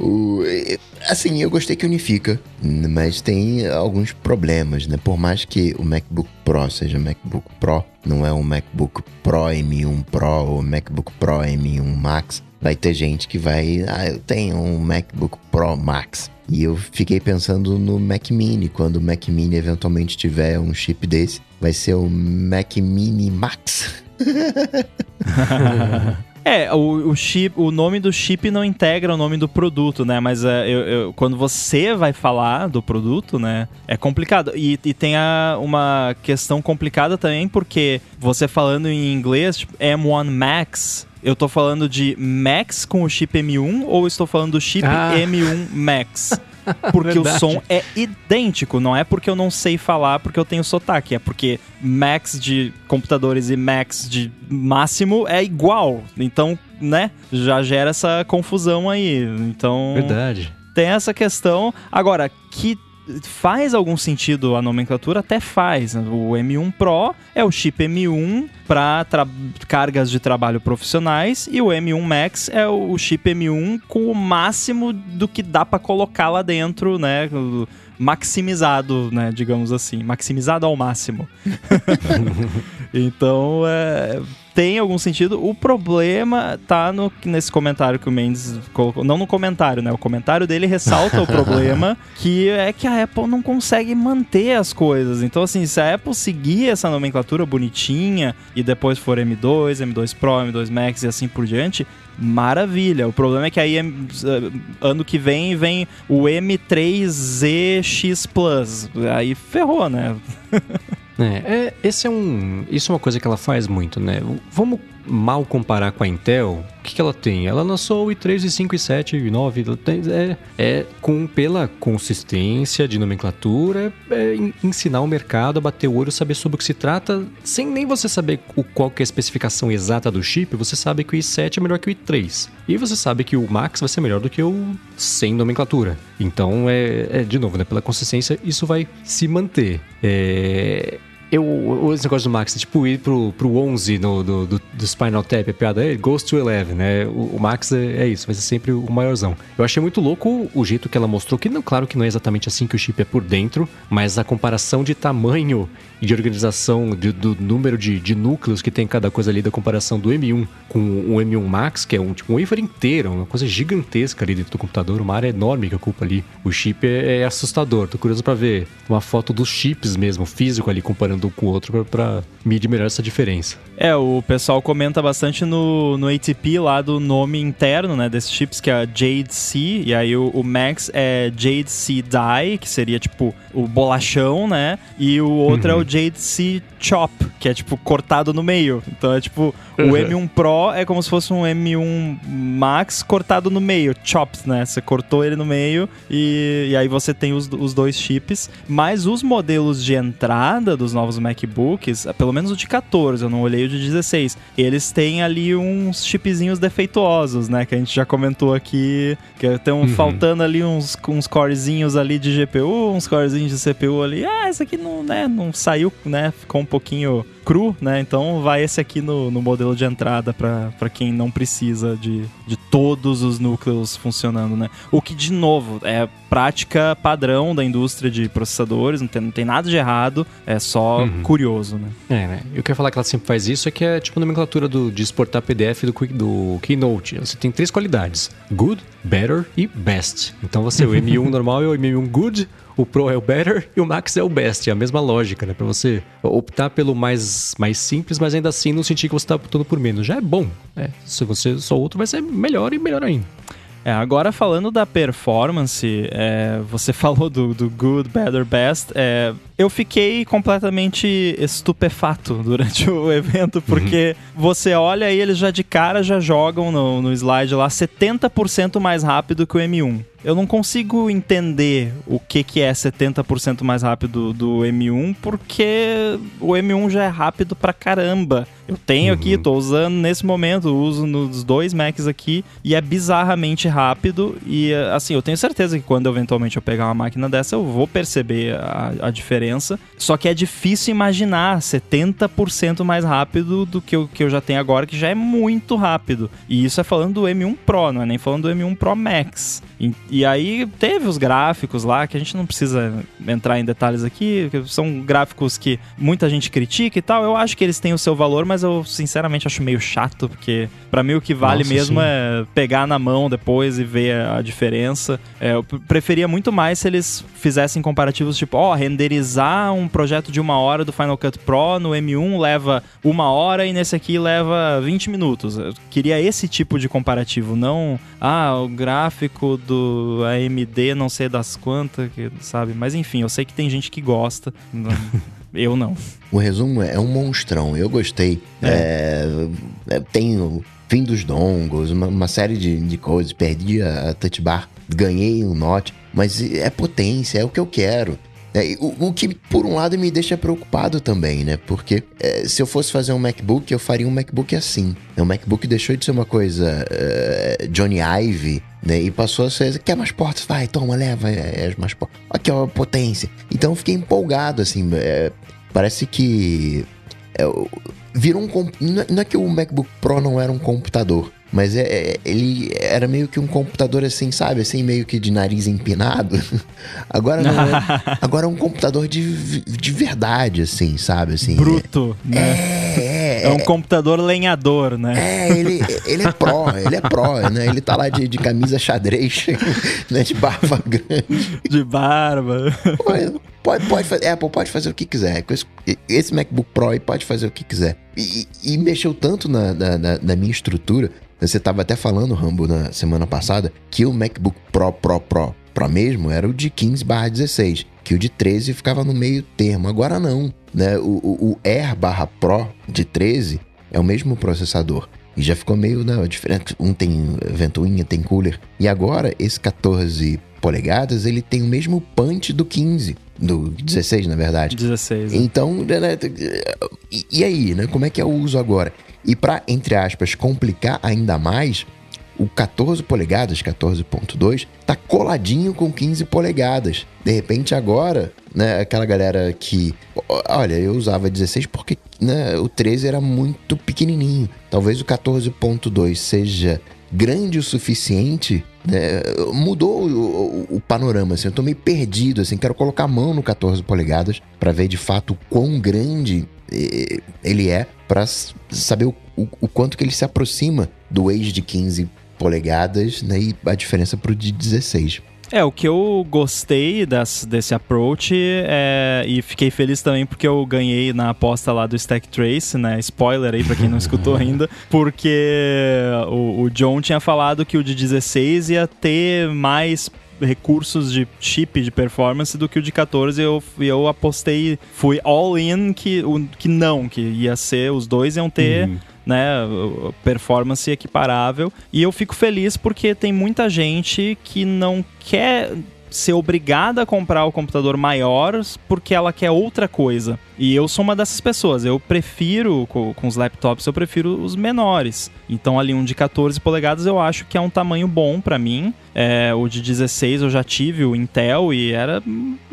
O- assim, eu gostei que unifica, mas tem alguns problemas, né? Por mais que o MacBook Pro seja MacBook Pro, não é um MacBook Pro M1 Pro ou MacBook Pro M1 Max, vai ter gente que vai, ah, eu tenho um MacBook Pro Max. E eu fiquei pensando no Mac Mini, quando o Mac Mini eventualmente tiver um chip desse, vai ser o Mac Mini Max. É, o, o chip, o nome do chip não integra o nome do produto, né? Mas é, eu- eu- quando você vai falar do produto, né? É complicado. E, e tem a- uma questão complicada também, porque você falando em inglês, tipo, M1 Max, eu tô falando de Max com o chip M1 ou estou falando do chip Ah. M1 Max? Porque o som é idêntico, não é porque eu não sei falar porque eu tenho sotaque, é porque Max de computadores e Max de máximo é igual. Então, né, já gera essa confusão aí. Então, Verdade. tem essa questão. Agora, que faz algum sentido a nomenclatura, até faz. O M1 Pro é o chip M1 para cargas de trabalho profissionais e o M1 Max é o chip M1 com o máximo do que dá para colocar lá dentro, né? Maximizado, né? Digamos assim, maximizado ao máximo. então, é, tem algum sentido. O problema tá no, nesse comentário que o Mendes colocou. Não no comentário, né? O comentário dele ressalta o problema, que é que a Apple não consegue manter as coisas. Então, assim, se a Apple seguir essa nomenclatura bonitinha e depois for M2, M2 Pro, M2 Max e assim por diante, maravilha. O problema é que aí em- ano que vem vem o M3ZX Plus. Aí ferrou, né? É, é, esse é um, isso é uma coisa que ela faz muito, né? Vamos mal comparar com a Intel. O que, que ela tem? Ela lançou o i3, i5, i7, i9. ela tem- É, é com pela consistência de nomenclatura, é, en- ensinar o mercado a bater o olho, saber sobre o que se trata, sem nem você saber o, qual que é a especificação exata do chip. Você sabe que o i7 é melhor que o i3 e você sabe que o Max vai ser melhor do que o sem nomenclatura. Então é, é, de novo, né? Pela consistência isso vai se manter. É, eu, esse negócio do Max, tipo, ir pro, pro 11 no, do, do, do Spinal Tap, a piada é Goes to 11, né? O, o Max é, é isso, vai ser sempre o maiorzão. Eu achei muito louco o jeito que ela mostrou, que não, claro que não é exatamente assim que o chip é por dentro, mas a comparação de tamanho de organização, de- do número de, de núcleos que tem cada coisa ali, da comparação do M1 com o M1 Max, que é um, tipo, um wafer inteiro, uma coisa gigantesca ali dentro do computador, uma área enorme que ocupa ali. O chip é, é assustador. Tô curioso pra ver uma foto dos chips mesmo, físico ali, comparando um com o outro, pra, pra medir melhor essa diferença. É, o pessoal comenta bastante no, no ATP lá do nome interno, né, desses chips, que é a Jade C, e aí o, o Max é Jade C Die, que seria tipo o bolachão, né, e o outro é o Jade C Chop, que é tipo cortado no meio. Então é tipo, o Uhum. M1 Pro é como se fosse um M1 Max cortado no meio, chops, né, você cortou ele no meio e, e aí você tem os, os dois chips, mas os modelos de entrada dos novos MacBooks, pelo menos o de 14, eu não olhei o de 16, eles têm ali uns chipzinhos defeituosos, né? Que a gente já comentou aqui, que estão faltando ali uns, uns corezinhos ali de GPU, uns corezinhos de CPU ali. Ah, esse aqui não, né, não saiu, né? Ficou um pouquinho cru, né? Então vai esse aqui no, no modelo de entrada para quem não precisa de, de todos os núcleos funcionando, né? O que, de novo, é prática padrão da indústria de processadores, não tem, não tem nada de errado, é só curioso, né? É, né? E o que eu ia falar que ela sempre faz isso é que é tipo a nomenclatura do, de exportar PDF do, do Keynote. Você tem três qualidades: Good, Better e Best. Então você, o M1 normal é o M1 Good, o Pro é o Better e o Max é o Best. É a mesma lógica, né? Pra você optar pelo mais, mais simples, mas ainda assim não sentir que você tá optando por menos. Já é bom, né? Se você só outro, vai ser melhor e melhor ainda. É, agora falando da performance, é, você falou do, do good, better, best. é, eu fiquei completamente estupefato durante o evento, porque você olha e eles já de cara já jogam no, no slide lá 70% mais rápido que o M1. eu não consigo entender o que, que é 70% mais rápido do M1, porque o M1 já é rápido pra caramba. Eu tenho uhum. aqui, tô usando nesse momento, uso nos dois Macs aqui e é bizarramente rápido. E assim, eu tenho certeza que quando eventualmente eu pegar uma máquina dessa, eu vou perceber a, a diferença. Só que é difícil imaginar 70% mais rápido do que o que eu já tenho agora, que já é muito rápido. E isso é falando do M1 Pro, não é nem falando do M1 Pro Max. E, e aí teve os gráficos lá, que a gente não precisa entrar em detalhes aqui, são gráficos que muita gente critica e tal. Eu acho que eles têm o seu valor, mas eu sinceramente acho meio chato, porque para mim o que vale Nossa, mesmo sim. é pegar na mão depois e ver a diferença. É, eu preferia muito mais se eles fizessem comparativos tipo, ó, oh, renderizar um projeto de uma hora do Final Cut Pro no M1 leva uma hora e nesse aqui leva 20 minutos. Eu queria esse tipo de comparativo, não, ah, o gráfico do AMD não sei das quantas, sabe? Mas enfim, eu sei que tem gente que gosta. Eu não. O resumo é um monstrão. Eu gostei. É. É, tenho fim dos dongles, uma, uma série de, de, coisas. Perdi a, a touch bar, ganhei um note, mas é potência, é o que eu quero. É, o, o, que, por um lado, me deixa preocupado também, né? Porque é, se eu fosse fazer um MacBook, eu faria um MacBook assim. O MacBook deixou de ser uma coisa uh, Johnny Ive, né? E passou a ser, quer mais portas? Vai, toma, leva é, é mais portas. Aqui, ó, potência. Então eu fiquei empolgado, assim. É, parece que... É, virou um... Não é que o MacBook Pro não era um computador, mas é, é, ele era meio que um computador assim, sabe? Assim, meio que de nariz empinado. Agora não é, Agora é um computador de, de verdade, assim, sabe? Assim, Bruto, é, né? É, é, um computador lenhador, né? É, ele, ele é pró, ele é pró, né? Ele tá lá de, de camisa xadrez, né? De barba grande. De barba. Pode, pode fazer. Apple pode fazer o que quiser. Esse, MacBook Pro aí pode fazer o que quiser. E, e mexeu tanto na, na, na, minha estrutura. Você estava até falando, Rambo, na semana passada, que o MacBook Pro, Pro, Pro, Pro mesmo era o de 15 barra 16. Que o de 13 ficava no meio termo. Agora não. Né? O, o, o Air barra Pro de 13 é o mesmo processador. E já ficou meio né, diferente. Um tem ventoinha, tem cooler. E agora, esse 14 polegadas, ele tem o mesmo punch do 15. Do 16, na verdade. 16. É. Então, né, né, e, e aí, né? Como é que é o uso agora? E para, entre aspas, complicar ainda mais, o 14 polegadas, 14.2, tá coladinho com 15 polegadas. De repente agora, né, aquela galera que, olha, eu usava 16 porque né, o 13 era muito pequenininho. Talvez o 14.2 seja grande o suficiente, né? mudou o, o, o, panorama, assim, eu tô meio perdido, assim, quero colocar a mão no 14 polegadas para ver de fato quão grande ele é, para saber o, o, quanto que ele se aproxima do Age de 15 polegadas, né, e a diferença pro de 16. É, o que eu gostei desse, desse approach é, e fiquei feliz também porque eu ganhei na aposta lá do Stack Trace, né? Spoiler aí pra quem não escutou ainda, porque o, o John tinha falado que o de 16 ia ter mais recursos de chip de performance do que o de 14 eu, eu apostei, fui all in que, que não, que ia ser, os dois iam ter uhum né, performance equiparável. E eu fico feliz porque tem muita gente que não quer ser obrigada a comprar o computador maior porque ela quer outra coisa. E eu sou uma dessas pessoas. Eu prefiro, com, com os laptops, eu prefiro os menores. Então, ali um de 14 polegadas eu acho que é um tamanho bom para mim. É, o de 16 eu já tive o Intel e era,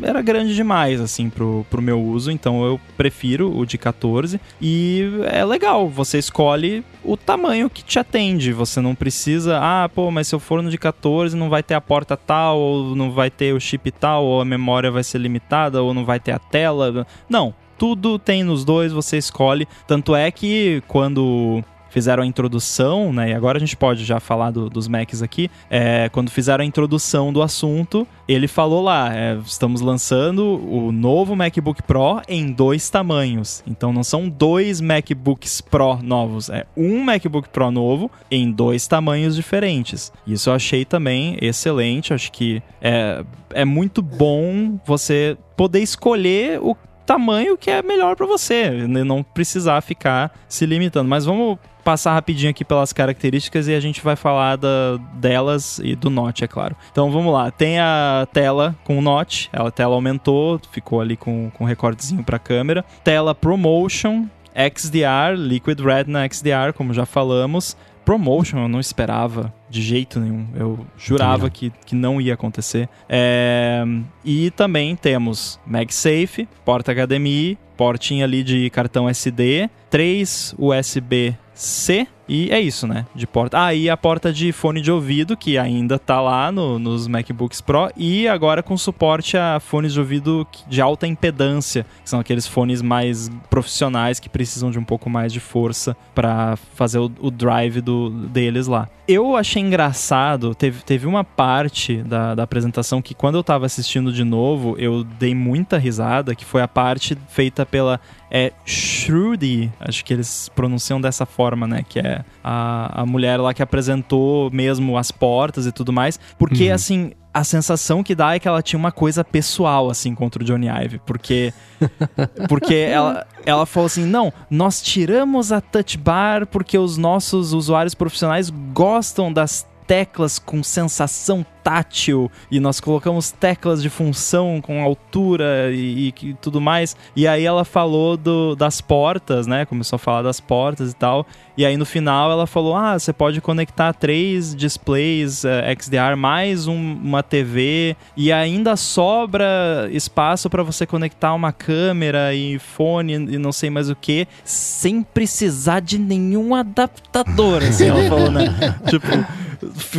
era grande demais, assim, pro, pro meu uso. Então, eu prefiro o de 14. E é legal, você escolhe o tamanho que te atende. Você não precisa, ah, pô, mas se eu for no de 14 não vai ter a porta tal, ou não vai ter o chip tal, ou a memória vai ser limitada, ou não vai ter a tela. Não tudo tem nos dois, você escolhe. Tanto é que quando fizeram a introdução, né? E agora a gente pode já falar do, dos Macs aqui. É, quando fizeram a introdução do assunto, ele falou lá: é, estamos lançando o novo MacBook Pro em dois tamanhos. Então não são dois MacBooks Pro novos, é um MacBook Pro novo em dois tamanhos diferentes. Isso eu achei também excelente. Acho que é, é muito bom você poder escolher o tamanho que é melhor para você, né? não precisar ficar se limitando. Mas vamos passar rapidinho aqui pelas características e a gente vai falar da, delas e do Note, é claro. Então vamos lá. Tem a tela com o Note, a tela aumentou, ficou ali com, com um recortezinho para câmera. Tela Promotion, XDR, Liquid Retina XDR, como já falamos. Promotion eu não esperava de jeito nenhum. Eu jurava que, que não ia acontecer. É... E também temos MagSafe, porta HDMI, portinha ali de cartão SD, 3 USB-C e é isso, né? De porta. Ah, e a porta de fone de ouvido, que ainda tá lá no, nos MacBooks Pro, e agora com suporte a fones de ouvido de alta impedância, que são aqueles fones mais profissionais que precisam de um pouco mais de força para fazer o, o drive do, deles lá. Eu achei engraçado, teve, teve uma parte da, da apresentação que quando eu tava assistindo de novo, eu dei muita risada, que foi a parte feita pela é Shruti, acho que eles pronunciam dessa forma, né? Que é a, a mulher lá que apresentou mesmo as portas e tudo mais. Porque, uhum. assim, a sensação que dá é que ela tinha uma coisa pessoal, assim, contra o Johnny Ive. Porque, porque ela, ela falou assim: não, nós tiramos a touch bar porque os nossos usuários profissionais gostam das teclas com sensação tátil e nós colocamos teclas de função com altura e, e, tudo mais. E aí ela falou do, das portas, né? Começou a falar das portas e tal. E aí no final ela falou: ah, você pode conectar três displays uh, eh, XDR mais um, uma TV e ainda sobra espaço para você conectar uma câmera e fone e não sei mais o que, sem precisar de nenhum adaptador. Assim, ela falou, né? tipo,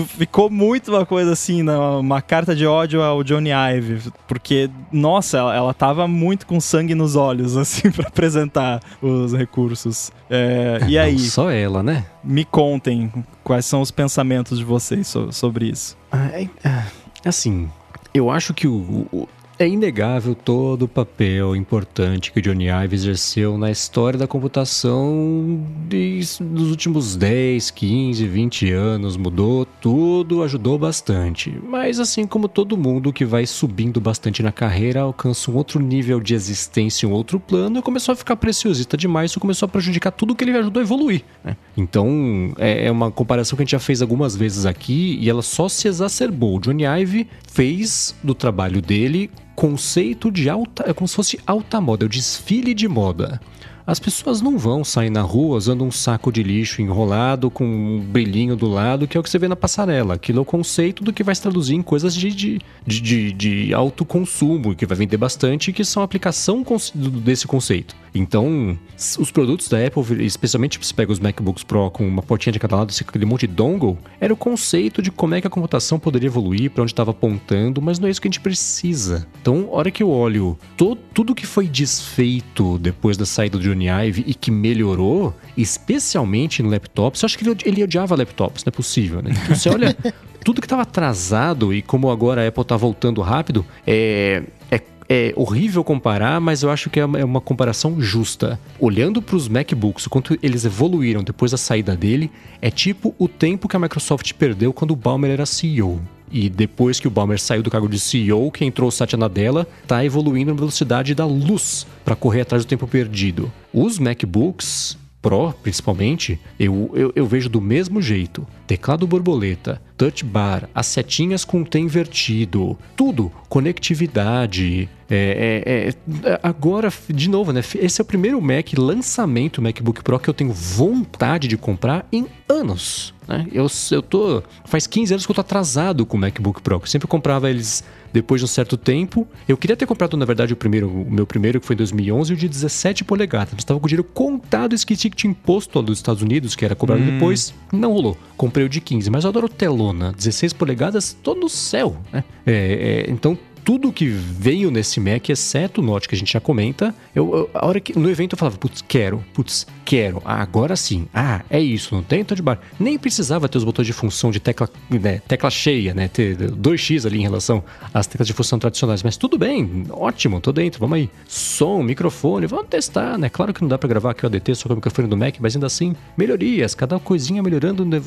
ficou muito uma coisa assim uma carta de ódio ao Johnny Ive, porque, nossa, ela, ela tava muito com sangue nos olhos, assim, para apresentar os recursos. É, e aí? Não só ela, né? Me contem quais são os pensamentos de vocês so, sobre isso. Ah, é, é, assim, eu acho que o, o é inegável todo o papel importante que Johnny Ive exerceu na história da computação dos últimos 10, 15, 20 anos. Mudou tudo, ajudou bastante. Mas assim como todo mundo que vai subindo bastante na carreira, alcança um outro nível de existência, um outro plano, e começou a ficar preciosista demais, isso começou a prejudicar tudo que ele ajudou a evoluir. Né? Então, é, é uma comparação que a gente já fez algumas vezes aqui e ela só se exacerbou. O Johnny Ive fez do trabalho dele conceito de alta. É como se fosse alta moda, é o desfile de moda. As pessoas não vão sair na rua usando um saco de lixo enrolado com um brilhinho do lado, que é o que você vê na passarela. Aquilo é o conceito do que vai se traduzir em coisas de, de, de, de alto consumo, que vai vender bastante, que são aplicação desse conceito. Então, os produtos da Apple, especialmente se você pega os MacBooks Pro com uma portinha de cada lado, aquele monte de dongle, era o conceito de como é que a computação poderia evoluir, para onde estava apontando, mas não é isso que a gente precisa. Então, a hora que eu olho todo, tudo que foi desfeito depois da saída do Johnny Ive e que melhorou, especialmente no laptop, você acha que ele, ele odiava laptops? Não é possível, né? Então, você olha tudo que estava atrasado e como agora a Apple está voltando rápido, é, é horrível comparar, mas eu acho que é uma, é comparação justa. Olhando para os MacBooks, o quanto eles evoluíram depois da saída dele, é tipo o tempo que a Microsoft perdeu quando o Balmer era CEO. E depois que o Balmer saiu do cargo de CEO, quem entrou o Satya Nadella está evoluindo na velocidade da luz para correr atrás do tempo perdido. Os MacBooks Pro, principalmente, eu, eu, eu, vejo do mesmo jeito. Teclado borboleta, touch bar, as setinhas com T invertido, tudo, conectividade. É, é, é, agora, de novo, né? Esse é o primeiro Mac lançamento MacBook Pro que eu tenho vontade de comprar em anos. Né? Eu, eu tô. Faz 15 anos que eu tô atrasado com o MacBook Pro. Eu sempre comprava eles depois de um certo tempo. Eu queria ter comprado, na verdade, o primeiro, o meu primeiro, que foi em 2011, o de 17 polegadas. Estava com o dinheiro contado, esqueci que tinha imposto dos Estados Unidos, que era cobrado hum. depois. Não rolou. Comprei o de 15, mas eu adoro telona. 16 polegadas, tô no céu, né? É, é, então, tudo que veio nesse Mac, exceto o Note que a gente já comenta, eu, eu, a hora que no evento eu falava, putz, quero, putz, quero, ah, agora sim, ah, é isso, não tem touch bar. Nem precisava ter os botões de função de tecla, né, tecla cheia, né, ter 2x ali em relação às teclas de função tradicionais, mas tudo bem, ótimo, tô dentro, vamos aí. Som, microfone, vamos testar, né? Claro que não dá para gravar aqui o ADT só com o microfone do Mac, mas ainda assim, melhorias, cada coisinha melhorando né,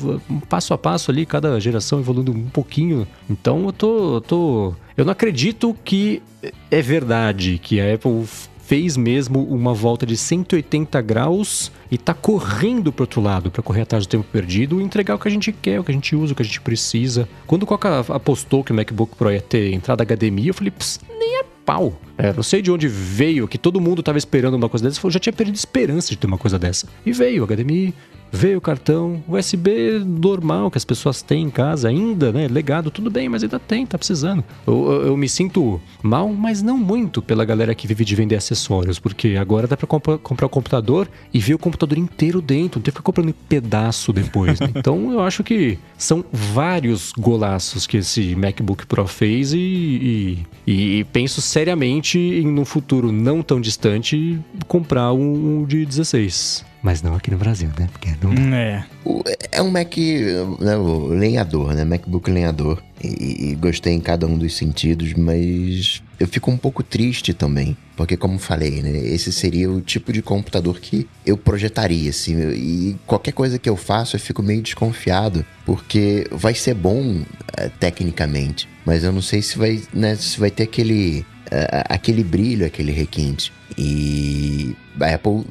passo a passo ali, cada geração evoluindo um pouquinho. Então eu tô, tô eu não acredito que é verdade que a Apple fez mesmo uma volta de 180 graus e tá correndo pro outro lado para correr atrás do tempo perdido e entregar o que a gente quer, o que a gente usa, o que a gente precisa. Quando o Coca apostou que o MacBook Pro ia ter entrada HDMI, eu falei, nem é pau. É, não sei de onde veio, que todo mundo tava esperando uma coisa dessa. Eu já tinha perdido esperança de ter uma coisa dessa. E veio, HDMI, veio o cartão USB normal que as pessoas têm em casa ainda, né? Legado, tudo bem, mas ainda tem, tá precisando. Eu, eu, eu me sinto mal, mas não muito pela galera que vive de vender acessórios, porque agora dá pra comp comprar o computador e ver o computador inteiro dentro, não tem que ficar comprando em pedaço depois. Né? então eu acho que são vários golaços que esse MacBook Pro fez e, e, e penso seriamente em no futuro não tão distante comprar um, um de 16. Mas não aqui no Brasil, né? Porque não dá. É. O- É um Mac, né, lenhador, né? MacBook lenhador. E, e gostei em cada um dos sentidos, mas eu fico um pouco triste também. Porque, como falei, né? Esse seria o tipo de computador que eu projetaria, assim. E qualquer coisa que eu faço, eu fico meio desconfiado. Porque vai ser bom eh, tecnicamente. Mas eu não sei se vai, né, se vai ter aquele, eh, aquele brilho, aquele requinte. E a Apple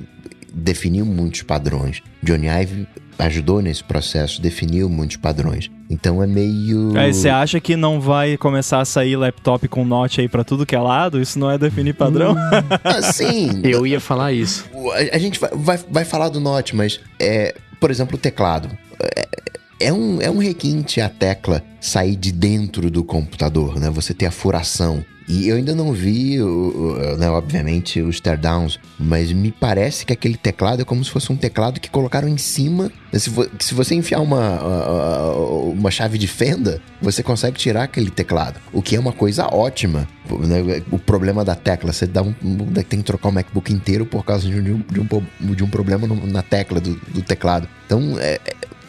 definiu muitos padrões. Johnny Ive ajudou nesse processo, definiu muitos padrões. Então é meio. Aí você acha que não vai começar a sair laptop com note aí pra tudo que é lado? Isso não é definir padrão? Assim, Eu ia falar isso. a, gente vai, vai, vai falar do Note, mas, é, por exemplo, o teclado. É, é um, é um requinte a tecla sair de dentro do computador, né? Você ter a furação. E eu ainda não vi, né, obviamente, os teardowns, mas me parece que aquele teclado é como se fosse um teclado que colocaram em cima. né? Se, se você enfiar uma, uma chave de fenda, você consegue tirar aquele teclado, o que é uma coisa ótima. né? O problema da tecla, você dá um, tem que trocar o MacBook inteiro por causa de um, de um, de um problema na tecla do, do teclado. Então, é,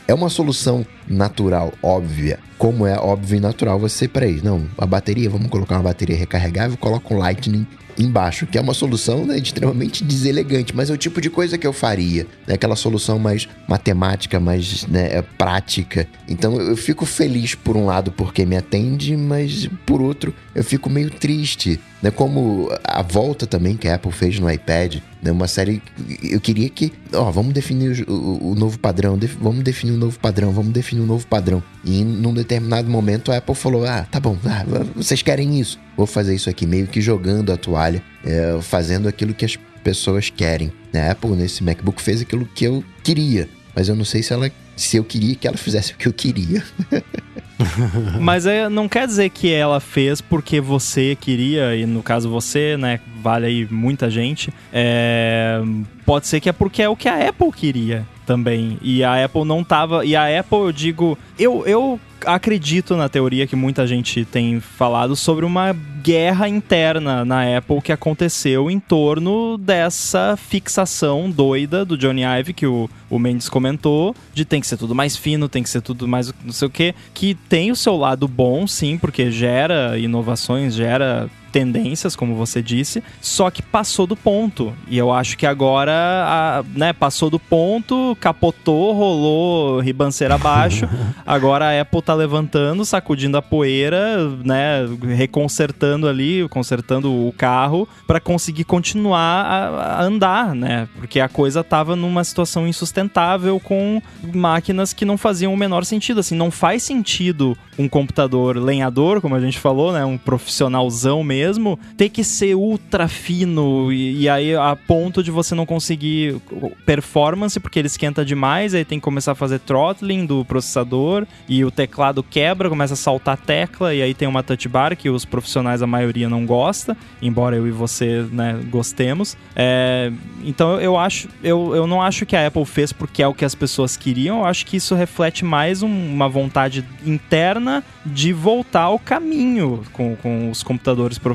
é uma solução natural, óbvia. Como é óbvio e natural você, peraí, não, a bateria, vamos colocar uma bateria recarregável, coloca um Lightning embaixo, que é uma solução né, extremamente deselegante, mas é o tipo de coisa que eu faria, né, aquela solução mais matemática, mais né, é, prática. Então eu fico feliz por um lado porque me atende, mas por outro eu fico meio triste, né, como a volta também que a Apple fez no iPad, né, uma série, eu queria que, ó, vamos definir o, o- o novo padrão, def- vamos definir um novo padrão, vamos definir um novo padrão. E num determinado momento a Apple falou, ah, tá bom, ah, vocês querem isso, vou fazer isso aqui, meio que jogando a toalha, é, fazendo aquilo que as pessoas querem. A Apple nesse MacBook fez aquilo que eu queria, mas eu não sei se ela, se eu queria que ela fizesse o que eu queria. Mas é, não quer dizer que ela fez porque você queria, e no caso você, né, vale aí muita gente. É, pode ser que é porque é o que a Apple queria também. E a Apple não tava. E a Apple, eu digo. Eu, eu acredito na teoria que muita gente tem falado sobre uma guerra interna na Apple que aconteceu em torno dessa fixação doida do Johnny Ive que o, o Mendes comentou, de tem que ser tudo mais fino, tem que ser tudo mais não sei o que, que tem o seu lado bom, sim, porque gera inovações, gera tendências, como você disse, só que passou do ponto. E eu acho que agora, a- né, passou do ponto, capotou, rolou ribanceira abaixo. agora a Apple tá levantando, sacudindo a poeira, né, reconsertando ali, consertando o carro para conseguir continuar a, a andar, né? Porque a coisa tava numa situação insustentável com máquinas que não faziam o menor sentido, assim, não faz sentido um computador lenhador, como a gente falou, né, um profissionalzão mesmo, ter que ser ultra fino e, e aí a ponto de você não conseguir performance porque ele esquenta demais, aí tem que começar a fazer throttling do processador e o teclado quebra, começa a saltar a tecla e aí tem uma touch bar que os profissionais a maioria não gosta, embora eu e você, né, gostemos. É, então eu acho, eu, eu não acho que a Apple fez porque é o que as pessoas queriam, eu acho que isso reflete mais um- uma vontade interna de voltar ao caminho com, com os computadores profissionais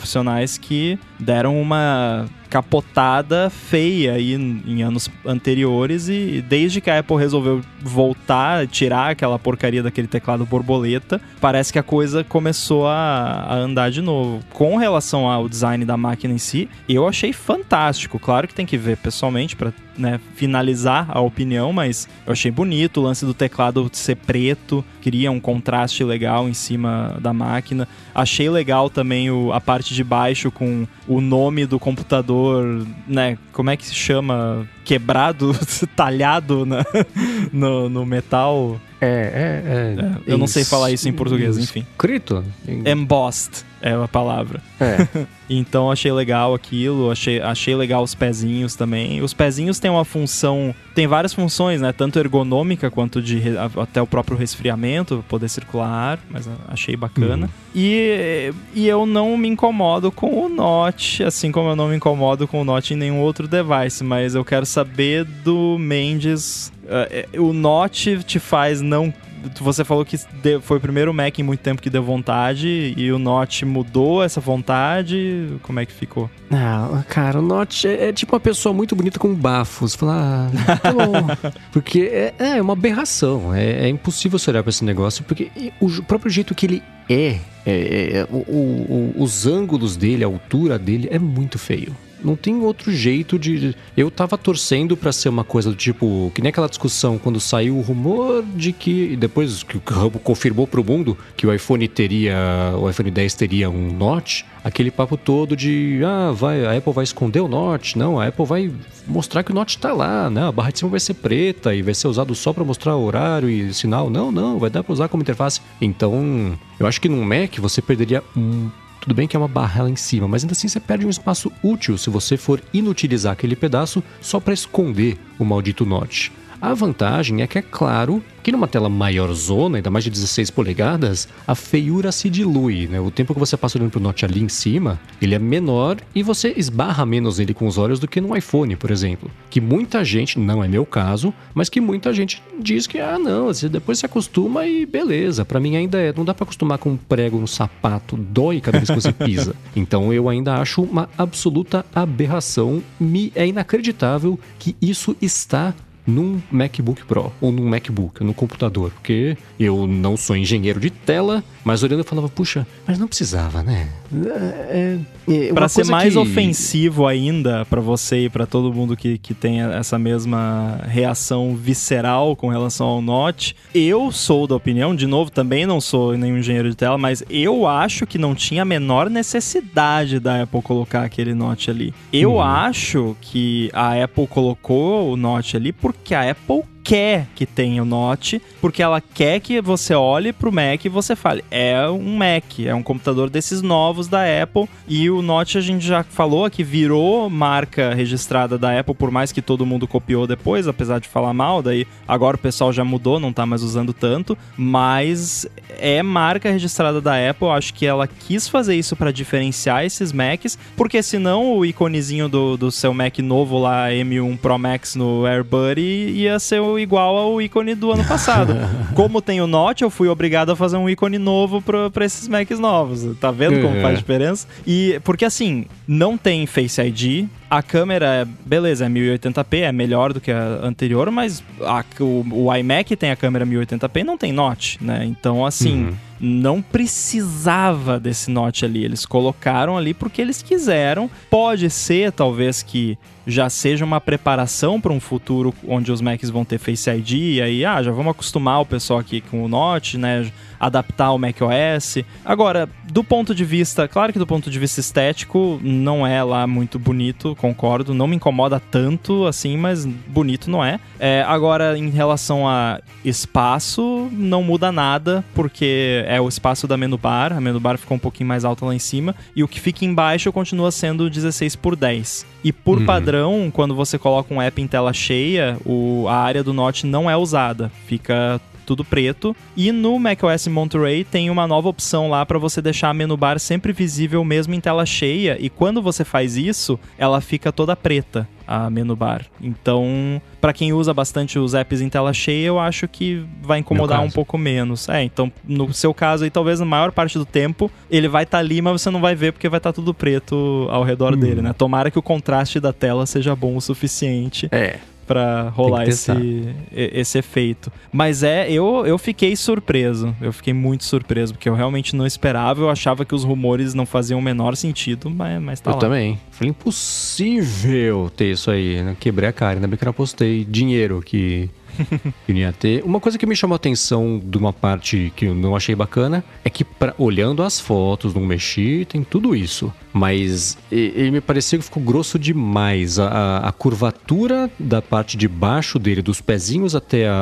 que deram uma capotada feia aí em em anos anteriores e desde que a Apple resolveu voltar, tirar aquela porcaria daquele teclado borboleta, parece que a coisa começou a, a andar de novo. Com relação ao design da máquina em si, eu achei fantástico. Claro que tem que ver pessoalmente para né, finalizar a opinião, mas eu achei bonito o lance do teclado ser preto, cria um contraste legal em cima da máquina. Achei legal também o, a parte de baixo com o nome do computador, né? Como é que se chama? Quebrado, talhado na, no, no metal. É, é, é. É, eu não sei falar isso em português, enfim. Escrito? Embossed é a palavra. É. Então achei legal aquilo, achei, achei legal os pezinhos também. Os pezinhos têm uma função, tem várias funções, né? Tanto ergonômica quanto de até o próprio resfriamento, poder circular ar, mas achei bacana. Uhum. E, e eu não me incomodo com o Note, assim como eu não me incomodo com o Note em nenhum outro device, mas eu quero saber do Mendes. eh, o Note te faz não você falou que foi o primeiro Mac em muito tempo que deu vontade e o Note mudou essa vontade. Como é que ficou? Ah, cara, o Notch é, é tipo uma pessoa muito bonita com bafos. Falar, ah, tá bom. porque é, é uma aberração. É, é impossível você olhar pra esse negócio, porque o próprio jeito que ele é, é, é, o- o- os ângulos dele, a altura dele, é muito feio. Não tem outro jeito de. Eu tava torcendo pra ser uma coisa do tipo. Que nem aquela discussão quando saiu o rumor de que. Depois que o Rambo confirmou pro mundo que o iPhone teria. O iPhone 10 teria um notch. Aquele papo todo de. Ah, vai, a Apple vai esconder o notch. Não, a Apple vai mostrar que o notch tá lá, né? A barra de cima vai ser preta e vai ser usado só pra mostrar horário e sinal. Não, não, vai dar pra usar como interface. Então, eu acho que num Mac você perderia um tudo bem que é uma barra lá em cima, mas ainda assim você perde um espaço útil se você for inutilizar aquele pedaço só para esconder o maldito notch. A vantagem é que é claro que numa tela maior zona, ainda mais de 16 polegadas, a feiura se dilui, né? O tempo que você passa olhando pro notch ali em cima, ele é menor e você esbarra menos ele com os olhos do que no iPhone, por exemplo. Que muita gente, não é meu caso, mas que muita gente diz que, ah, não, você depois se acostuma e beleza. Pra mim ainda é, não dá pra acostumar com um prego no sapato, dói cada vez que você pisa. Então eu ainda acho uma absoluta aberração, me é inacreditável que isso está num MacBook Pro ou num MacBook, num computador, porque eu não sou engenheiro de tela, mas olhando eu falava, puxa, mas não precisava, né? É, é, uma Pra ser mais que- ofensivo ainda pra você e pra todo mundo que, que tem essa mesma reação visceral com relação ao Note, eu sou da opinião, de novo, também não sou nenhum engenheiro de tela, mas eu acho que não tinha a menor necessidade da Apple colocar aquele Note ali. Eu Uhum. acho que a Apple colocou o Note ali porque a Apple quer que tenha o Note, porque ela quer que você olhe pro Mac e você fale, é um Mac, é um computador desses novos da Apple, e o Note a gente já falou que virou marca registrada da Apple, por mais que todo mundo copiou depois, apesar de falar mal, daí agora o pessoal já mudou, não tá mais usando tanto, mas é marca registrada da Apple, acho que ela quis fazer isso para diferenciar esses Macs, porque senão o iconezinho do, do seu Mac novo lá, M1 Pro Max no AirBuddy, ia ser o igual ao ícone do ano passado. Como tem o Note, eu fui obrigado a fazer um ícone novo pra pra esses Macs novos. Tá vendo como É. faz diferença? E porque assim, não tem Face ID. A câmera, é- beleza, é 1080p, é melhor do que a anterior, mas a- o, o iMac tem a câmera 1080p e não tem Note, né? Então, assim, Uhum. não precisava desse Note ali. Eles colocaram ali porque eles quiseram. Pode ser, talvez, que já seja uma preparação para um futuro onde os Macs vão ter Face ID, e aí, ah, já vamos acostumar o pessoal aqui com o Note, né? Adaptar o macOS. Agora, do ponto de vista, claro que do ponto de vista estético, não é lá muito bonito, concordo. Não me incomoda tanto assim, mas bonito não é. É, agora, em relação a espaço, não muda nada, porque é o espaço da menu bar. A menu bar ficou um pouquinho mais alta lá em cima. E o que fica embaixo continua sendo 16 por 10. E por Uhum. padrão, quando você coloca um app em tela cheia, o, a área do Note não é usada. Fica tudo preto. E no macOS Monterey tem uma nova opção lá para você deixar a menu bar sempre visível mesmo em tela cheia. E quando você faz isso, ela fica toda preta, a menu bar. Então, para quem usa bastante os apps em tela cheia, eu acho que vai incomodar um pouco menos. É, então no seu caso aí, talvez na maior parte do tempo, ele vai estar ali, mas você não vai ver porque vai estar tudo preto ao redor Hum. dele, né? Tomara que o contraste da tela seja bom o suficiente É. pra rolar esse, esse efeito. Mas é, eu, eu fiquei surpreso. Eu fiquei muito surpreso, porque eu realmente não esperava. Eu achava que os rumores não faziam o menor sentido, mas, mas tá eu lá. também. Falei, impossível ter isso aí. Quebrei a cara, ainda bem que eu não apostei dinheiro que, Uma coisa que me chamou a atenção de uma parte que eu não achei bacana é que, pra- olhando as fotos, não mexi, tem tudo isso. Mas ele me pareceu que ficou grosso demais. A, a- a curvatura da parte de baixo dele, dos pezinhos até a-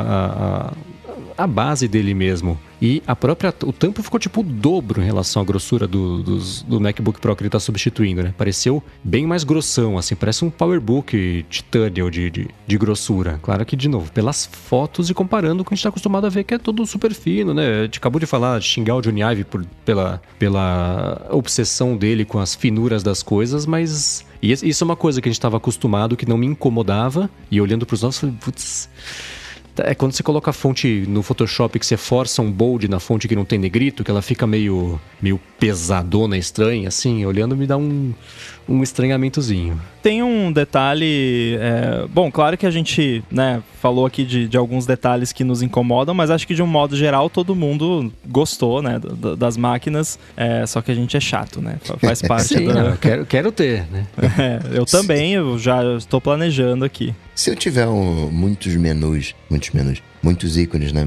a- a base dele mesmo. E a própria. O tampo ficou tipo o dobro em relação à grossura do, do MacBook Pro que ele tá substituindo, né? Pareceu bem mais grossão, assim, parece um PowerBook Titanium de, de, de grossura. Claro que, de novo, pelas fotos e comparando com o que a gente tá acostumado a ver, que é tudo super fino, né? A gente acabou de falar, xingar o Johnny Ive por, pela, pela obsessão dele com as finuras das coisas, mas. Isso é uma coisa que a gente tava acostumado, que não me incomodava, e olhando pros nossos, eu falei, putz. É quando você coloca a fonte no Photoshop que você força um bold na fonte que não tem negrito, que ela fica meio, meio pesadona, estranha, assim, olhando me dá um, um estranhamentozinho. Tem um detalhe. é, bom, claro que a gente né, falou aqui de, de alguns detalhes que nos incomodam, mas acho que de um modo geral todo mundo gostou né, das máquinas. é, só que a gente é chato, né? Fa- Faz parte Sim, da. não, eu quero, quero ter, né? É, eu também, eu já estou planejando aqui. Se eu tiver um- muitos menus, muitos menus, muitos ícones na,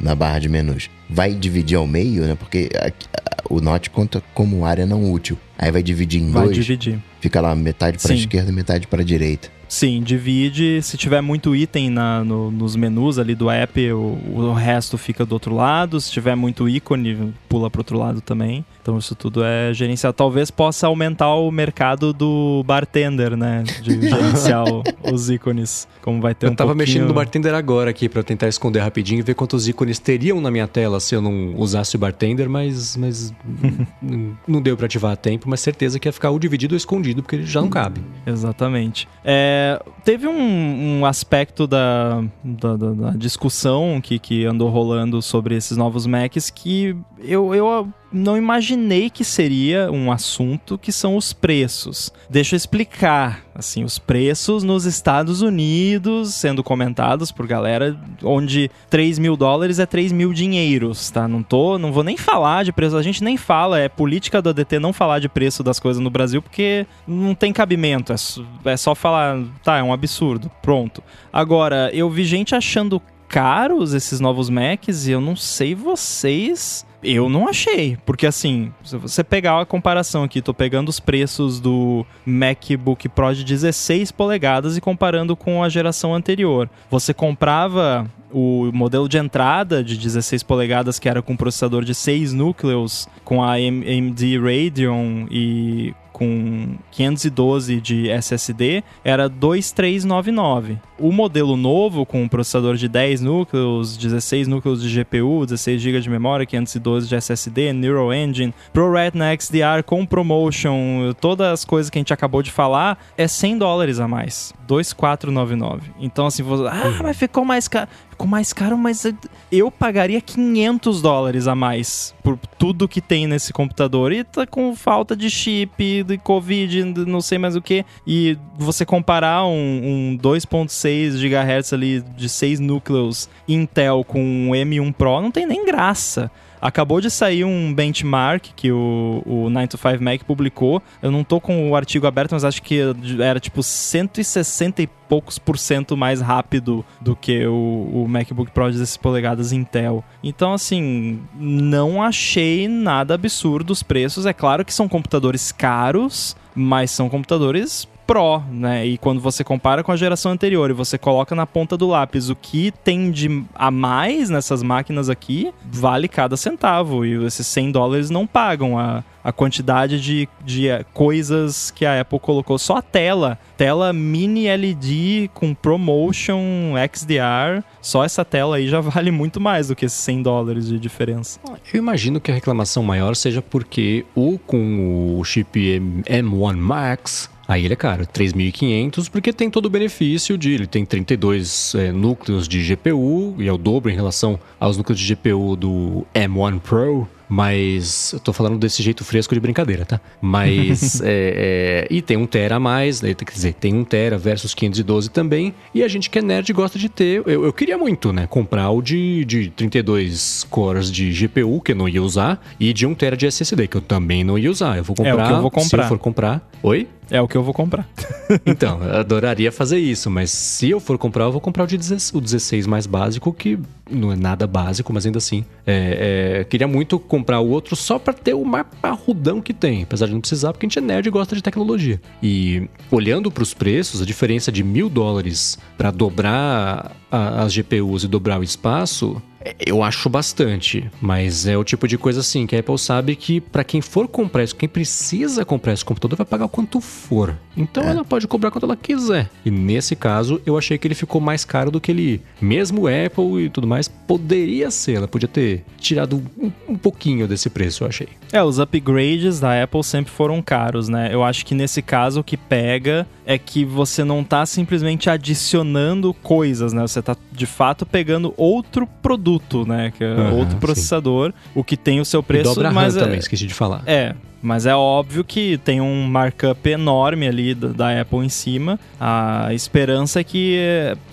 na barra de menus, vai dividir ao meio, né? Porque aqui- a- o Note conta como área não útil. Aí vai dividir em Vai dois, dividir. fica lá metade para esquerda e metade para direita. Sim, divide. Se tiver muito item na- no- nos menus ali do app, o, o resto fica do outro lado. Se tiver muito ícone, pula pro outro lado também. Então isso tudo é gerenciado. Talvez possa aumentar o mercado do bartender, né? De gerenciar o- os ícones. Como vai ter Eu um tava pouquinho... mexendo no bartender agora aqui pra eu tentar esconder rapidinho e ver quantos ícones teriam na minha tela se eu não usasse o bartender, mas, mas não deu pra ativar a tempo, mas certeza que ia ficar ou dividido ou escondido, porque ele já não cabe. Exatamente. É, teve um, um aspecto da, da, da- da discussão que, que andou rolando sobre esses novos Macs que eu, eu não imaginei que seria um assunto que são os preços. Deixa eu explicar. Assim, os preços nos Estados Unidos sendo comentados por galera onde 3 mil dólares é 3 mil dinheiros, tá? Não tô, não vou nem falar de preço, a gente nem fala, é política do ADT não falar de preço das coisas no Brasil porque não tem cabimento, é, é só falar, tá, é um absurdo, pronto. Agora, eu vi gente achando caros esses novos Macs e eu não sei vocês. Eu não achei, porque assim, se você pegar a comparação aqui, tô pegando os preços do MacBook Pro de 16 polegadas e comparando com a geração anterior. Você comprava o modelo de entrada de 16 polegadas, que era com processador de 6 núcleos, com a AMD Radeon e com 512 de SSD, era 2399. O modelo novo, com um processador de 10 núcleos, 16 núcleos de GPU, 16 GB de memória, 512 de SSD, Neural Engine, ProRetina XDR com ProMotion, todas as coisas que a gente acabou de falar, é 100 dólares a mais. 2499. Então assim, você, ah, mas ficou mais caro. Ficou mais caro, mas eu pagaria 500 dólares a mais por tudo que tem nesse computador. E tá com falta de chip, de Covid, não sei mais o que. E você comparar um, um 2.6 GHz ali de 6 núcleos Intel com um M1 Pro, não tem nem graça. Acabou de sair um benchmark que o, o 9to5 Mac publicou. Eu não tô com o artigo aberto, mas acho que era tipo 160 e poucos por cento mais rápido do que o, o MacBook Pro de 16 polegadas Intel. Então, assim, não achei nada absurdo os preços. É claro que são computadores caros, mas são computadores Pro, né? E quando você compara com a geração anterior e você coloca na ponta do lápis o que tem de a mais nessas máquinas aqui, vale cada centavo. E esses 100 dólares não pagam a, a quantidade de, de eh, coisas que a Apple colocou. Só a tela. Tela mini LED com ProMotion XDR. Só essa tela aí já vale muito mais do que esses 100 dólares de diferença. Eu imagino que a reclamação maior seja porque o com o chip M- M1 Max Aí ele é caro, 3.500, porque tem todo o benefício de ele tem 32 é, núcleos de GPU e é o dobro em relação aos núcleos de GPU do M1 Pro. Mas eu tô falando desse jeito fresco de brincadeira, tá? Mas. é, é, e tem um Tera a mais, né? quer dizer, tem um Tera versus 512 também. E a gente que é nerd gosta de ter. Eu, eu queria muito, né? Comprar o de, de 32 cores de GPU, que eu não ia usar, e de 1 Tera de SSD, que eu também não ia usar. Eu vou comprar. É o que eu vou comprar. Se eu for comprar. Oi? É o que eu vou comprar. então, adoraria fazer isso, mas se eu for comprar, eu vou comprar o, de 16, o 16 mais básico, que não é nada básico, mas ainda assim. É, é, queria muito comprar o outro só para ter o mais parrudão que tem, apesar de não precisar, porque a gente é nerd e gosta de tecnologia. E olhando para os preços, a diferença de mil dólares para dobrar a, as GPUs e dobrar o espaço eu acho bastante, mas é o tipo de coisa assim que a Apple sabe que para quem for comprar isso, quem precisa comprar esse computador vai pagar o quanto for. Então é. ela pode cobrar quanto ela quiser. E nesse caso, eu achei que ele ficou mais caro do que ele, mesmo Apple e tudo mais, poderia ser. Ela podia ter tirado um, um pouquinho desse preço, eu achei. É, os upgrades da Apple sempre foram caros, né? Eu acho que nesse caso o que pega é que você não tá simplesmente adicionando coisas, né? Você tá de fato pegando outro produto produto, né? Que é uhum, outro processador, sim. o que tem o seu preço. E dobra mas RAM é, também, esqueci de falar. É, mas é óbvio que tem um markup enorme ali da, da Apple em cima. A esperança é que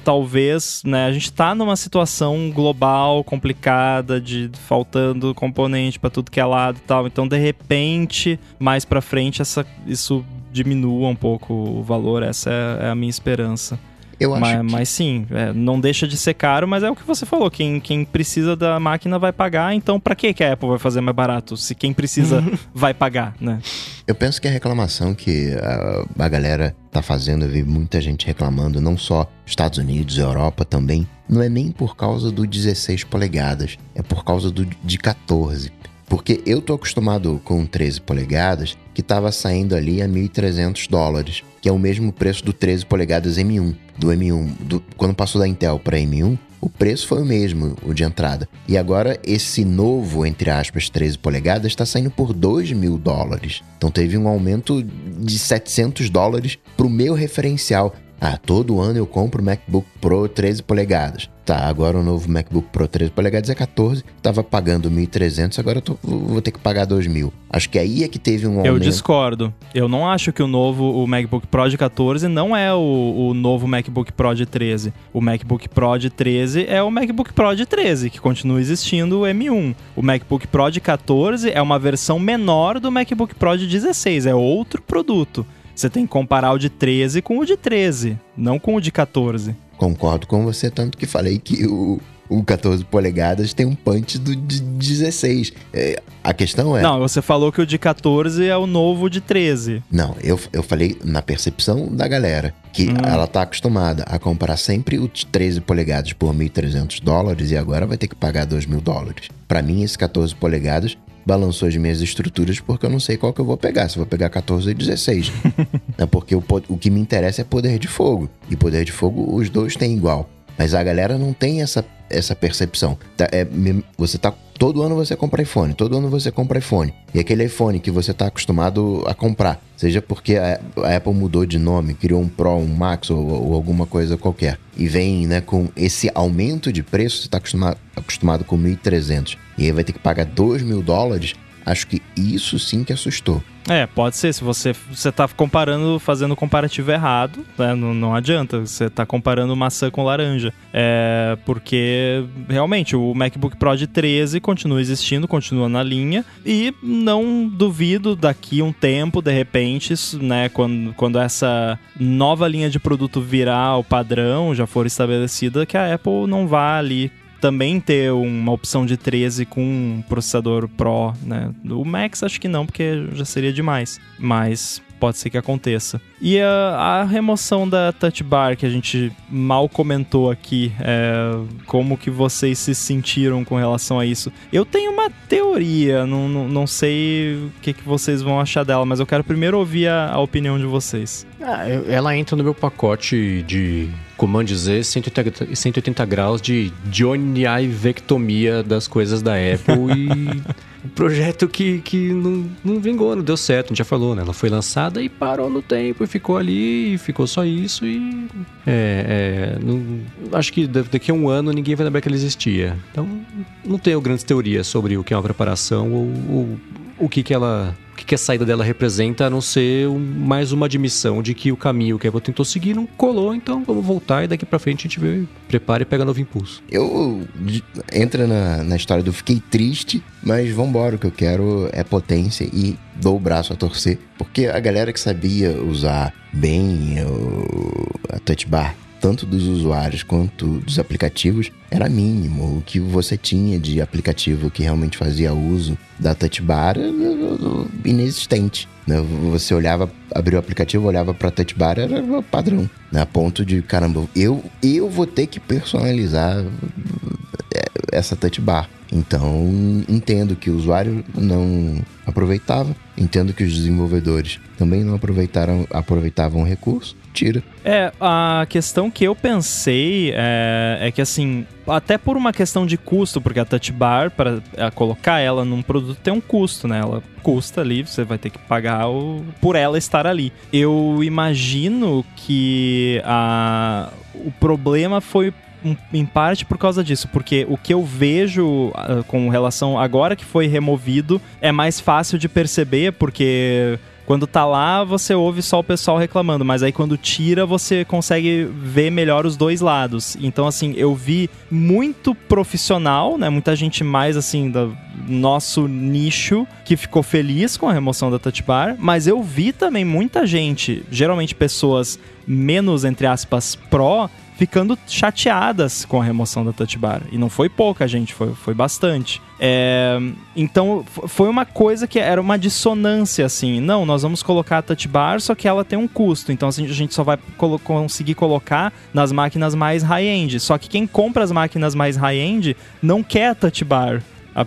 talvez, né, a gente está numa situação global complicada de faltando componente para tudo que é lado e tal. Então, de repente, mais para frente essa isso diminua um pouco o valor, essa é, é a minha esperança. Eu acho mas, que... mas sim, é, não deixa de ser caro, mas é o que você falou. Quem, quem precisa da máquina vai pagar, então para que a Apple vai fazer mais barato? Se quem precisa vai pagar, né? Eu penso que a reclamação que a, a galera tá fazendo, eu vi muita gente reclamando, não só Estados Unidos, Europa também, não é nem por causa do 16 polegadas, é por causa do de 14. Porque eu tô acostumado com 13 polegadas, que estava saindo ali a 1.300 dólares, que é o mesmo preço do 13 polegadas M1. Do M1, do, quando passou da Intel para M1, o preço foi o mesmo, o de entrada. E agora esse novo, entre aspas, 13 polegadas está saindo por 2 mil dólares. Então teve um aumento de 700 dólares para o meu referencial. Ah, todo ano eu compro MacBook Pro 13 polegadas. Tá, agora o novo MacBook Pro 13 polegadas é 14, tava pagando 1.300, agora eu tô, vou ter que pagar 2.000. Acho que aí é que teve um aumento. Eu discordo. Eu não acho que o novo o MacBook Pro de 14 não é o, o novo MacBook Pro de 13. O MacBook Pro de 13 é o MacBook Pro de 13, que continua existindo o M1. O MacBook Pro de 14 é uma versão menor do MacBook Pro de 16, é outro produto. Você tem que comparar o de 13 com o de 13, não com o de 14. Concordo com você, tanto que falei que o, o 14 polegadas tem um punch do de 16. É, a questão é. Não, você falou que o de 14 é o novo de 13. Não, eu, eu falei na percepção da galera. Que hum. ela tá acostumada a comprar sempre o 13 polegadas por 1.300 dólares e agora vai ter que pagar 2 mil dólares. Para mim, esse 14 polegadas balançou as minhas estruturas porque eu não sei qual que eu vou pegar, se eu vou pegar 14 ou 16. é porque o, o que me interessa é poder de fogo. E poder de fogo, os dois têm igual. Mas a galera não tem essa, essa percepção. Tá, é, você tá. Todo ano você compra iPhone, todo ano você compra iPhone. E aquele iPhone que você está acostumado a comprar, seja porque a, a, Apple mudou de nome, criou um Pro, um Max ou, ou alguma coisa qualquer, e vem né, com esse aumento de preço, você está acostumado, acostumado com 1.300, e aí vai ter que pagar 2 mil dólares, acho que isso sim que assustou. É, pode ser. Se você você tá comparando, fazendo comparativo errado, né? não, não adianta. Você tá comparando maçã com laranja. É, porque realmente o MacBook Pro de 13 continua existindo, continua na linha. E não duvido daqui um tempo, de repente, né, quando, quando essa nova linha de produto virar o padrão, já for estabelecida, que a Apple não vá ali também ter uma opção de 13 com um processador Pro, né? O Max acho que não, porque já seria demais. Mas pode ser que aconteça. E a, a, remoção da touch bar que a gente mal comentou aqui, é, como que vocês se sentiram com relação a isso? Eu tenho uma teoria, não, não, não sei o que, que vocês vão achar dela, mas eu quero primeiro ouvir a, a opinião de vocês. Ah, ela entra no meu pacote de Command Z 180, 180 graus de Johnny Vectomia das coisas da Apple e um projeto que, que não, não vingou, não deu certo, a gente já falou, né? Ela foi lançada e parou no tempo e ficou ali, e ficou só isso e. É, é, não, acho que daqui a um ano ninguém vai lembrar que ela existia. Então, não tenho grandes teorias sobre o que é uma preparação ou, ou o que, que ela que, que a saída dela representa, a não ser um, mais uma admissão de que o caminho que a Apple tentou seguir não colou, então vamos voltar e daqui pra frente a gente vê, prepara e pega novo impulso. Eu entra na, na história do fiquei triste, mas vambora, o que eu quero é potência e dou o braço a torcer, porque a galera que sabia usar bem o, a touch bar tanto dos usuários quanto dos aplicativos, era mínimo. O que você tinha de aplicativo que realmente fazia uso da touch bar era inexistente. Né? Você olhava, abriu o aplicativo, olhava para touch bar, era padrão. Né? A ponto de, caramba, eu, eu vou ter que personalizar é, essa touch bar. Então, entendo que o usuário não aproveitava, entendo que os desenvolvedores também não aproveitaram, aproveitavam o recurso, tira. É, a questão que eu pensei é, é, que assim, até por uma questão de custo, porque a Touch Bar, para é, colocar ela num produto tem um custo, né? Ela custa ali, você vai ter que pagar o, por ela estar ali. Eu imagino que a, o problema foi em parte por causa disso, porque o que eu vejo uh, com relação agora que foi removido é mais fácil de perceber, porque quando tá lá, você ouve só o pessoal reclamando, mas aí quando tira, você consegue ver melhor os dois lados. Então, assim, eu vi muito profissional, né? Muita gente mais, assim, do nosso nicho que ficou feliz com a remoção da touch bar, mas eu vi também muita gente, geralmente pessoas menos, entre aspas, pró, ficando chateadas com a remoção da touch bar. E não foi pouca, gente, foi, foi bastante. É, então, foi uma coisa que era uma dissonância, assim. Não, nós vamos colocar a touch bar, só que ela tem um custo. Então, assim, a gente só vai colo conseguir colocar nas máquinas mais high-end. Só que quem compra as máquinas mais high-end não quer a touch bar.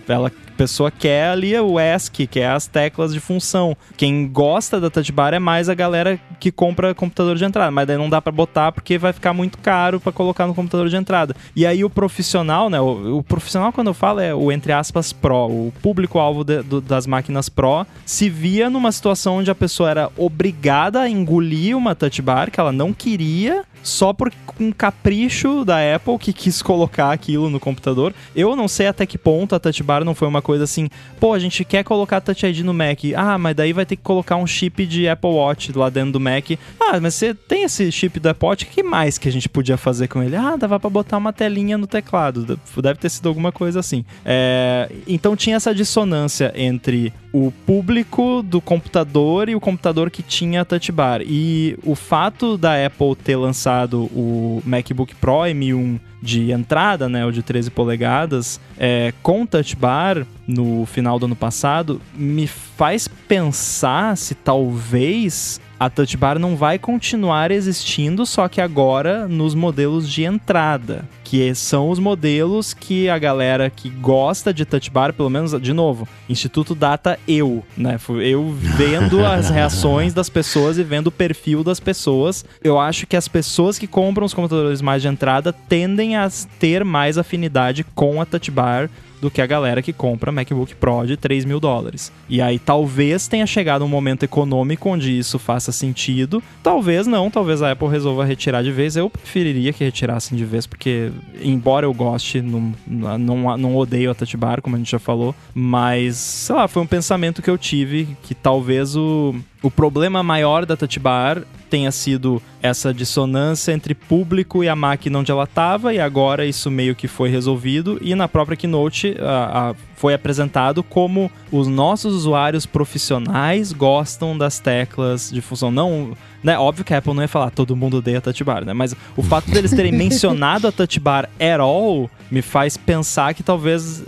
Ela pessoa quer ali o ESC, que é as teclas de função. Quem gosta da touch bar é mais a galera que compra computador de entrada, mas daí não dá para botar porque vai ficar muito caro para colocar no computador de entrada. E aí o profissional, né, o, o profissional quando eu falo é o entre aspas pro, o público-alvo das máquinas pro, se via numa situação onde a pessoa era obrigada a engolir uma touch bar que ela não queria só por um capricho da Apple que quis colocar aquilo no computador. Eu não sei até que ponto a Touch Bar não foi uma coisa assim, pô, a gente quer colocar Touch ID no Mac. Ah, mas daí vai ter que colocar um chip de Apple Watch lá dentro do Mac. Ah, mas você tem esse chip do Apple Watch, que mais que a gente podia fazer com ele? Ah, dava pra botar uma telinha no teclado. Deve ter sido alguma coisa assim. É... Então tinha essa dissonância entre o público do computador e o computador que tinha Touch Bar. E o fato da Apple ter lançado lançado o MacBook Pro M1 de entrada, né, o de 13 polegadas, é, com Touch Bar no final do ano passado, me faz pensar se talvez a Touch Bar não vai continuar existindo, só que agora nos modelos de entrada, que são os modelos que a galera que gosta de Touch Bar, pelo menos, de novo, Instituto Data eu, né? Eu vendo as reações das pessoas e vendo o perfil das pessoas, eu acho que as pessoas que compram os computadores mais de entrada tendem a ter mais afinidade com a Touch Bar do que a galera que compra MacBook Pro de 3 mil dólares. E aí talvez tenha chegado um momento econômico onde isso faça sentido, talvez não, talvez a Apple resolva retirar de vez. Eu preferiria que retirassem de vez, porque embora eu goste, não, não, não odeio a Touch Bar, como a gente já falou, mas sei lá, foi um pensamento que eu tive que talvez o o problema maior da Touch Bar tenha sido essa dissonância entre público e a máquina onde ela estava, e agora isso meio que foi resolvido. E na própria Keynote a, a, foi apresentado como os nossos usuários profissionais gostam das teclas de função. Não, né? Óbvio que a Apple não ia falar todo mundo odeia a Touch Bar, né? Mas o fato deles terem mencionado a Touch Bar at all me faz pensar que talvez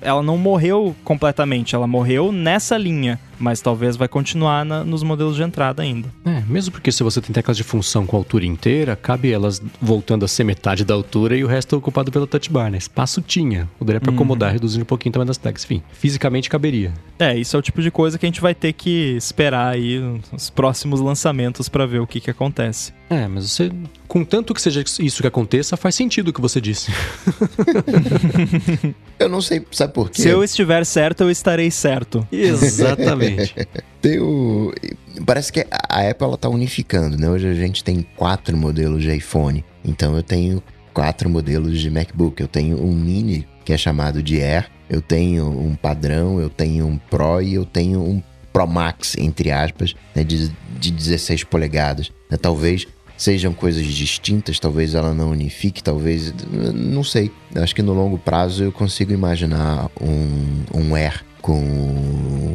ela não morreu completamente, ela morreu nessa linha, mas talvez vai continuar na, nos modelos de entrada ainda. É, mesmo porque se você tem teclas de função com altura inteira, cabe elas voltando a ser metade da altura e o resto é ocupado pela touch bar, né? Espaço tinha, poderia para acomodar, uhum. reduzindo um pouquinho tamanho das teclas, enfim, fisicamente caberia. É, isso é o tipo de coisa que a gente vai ter que esperar aí os próximos lançamentos para ver o que que acontece. É, mas você contanto que seja isso que aconteça, faz sentido o que você disse. eu não sei, sabe por quê? Se eu estiver certo, eu estarei certo. Exatamente. tem o... Parece que a Apple ela tá unificando, né? Hoje a gente tem quatro modelos de iPhone. Então eu tenho quatro modelos de MacBook. Eu tenho um mini, que é chamado de Air. Eu tenho um padrão, eu tenho um Pro e eu tenho um Pro Max, entre aspas, né, de, de 16 polegadas. Né, talvez sejam coisas distintas, talvez ela não unifique, talvez. Não sei. Acho que no longo prazo eu consigo imaginar um, um Air com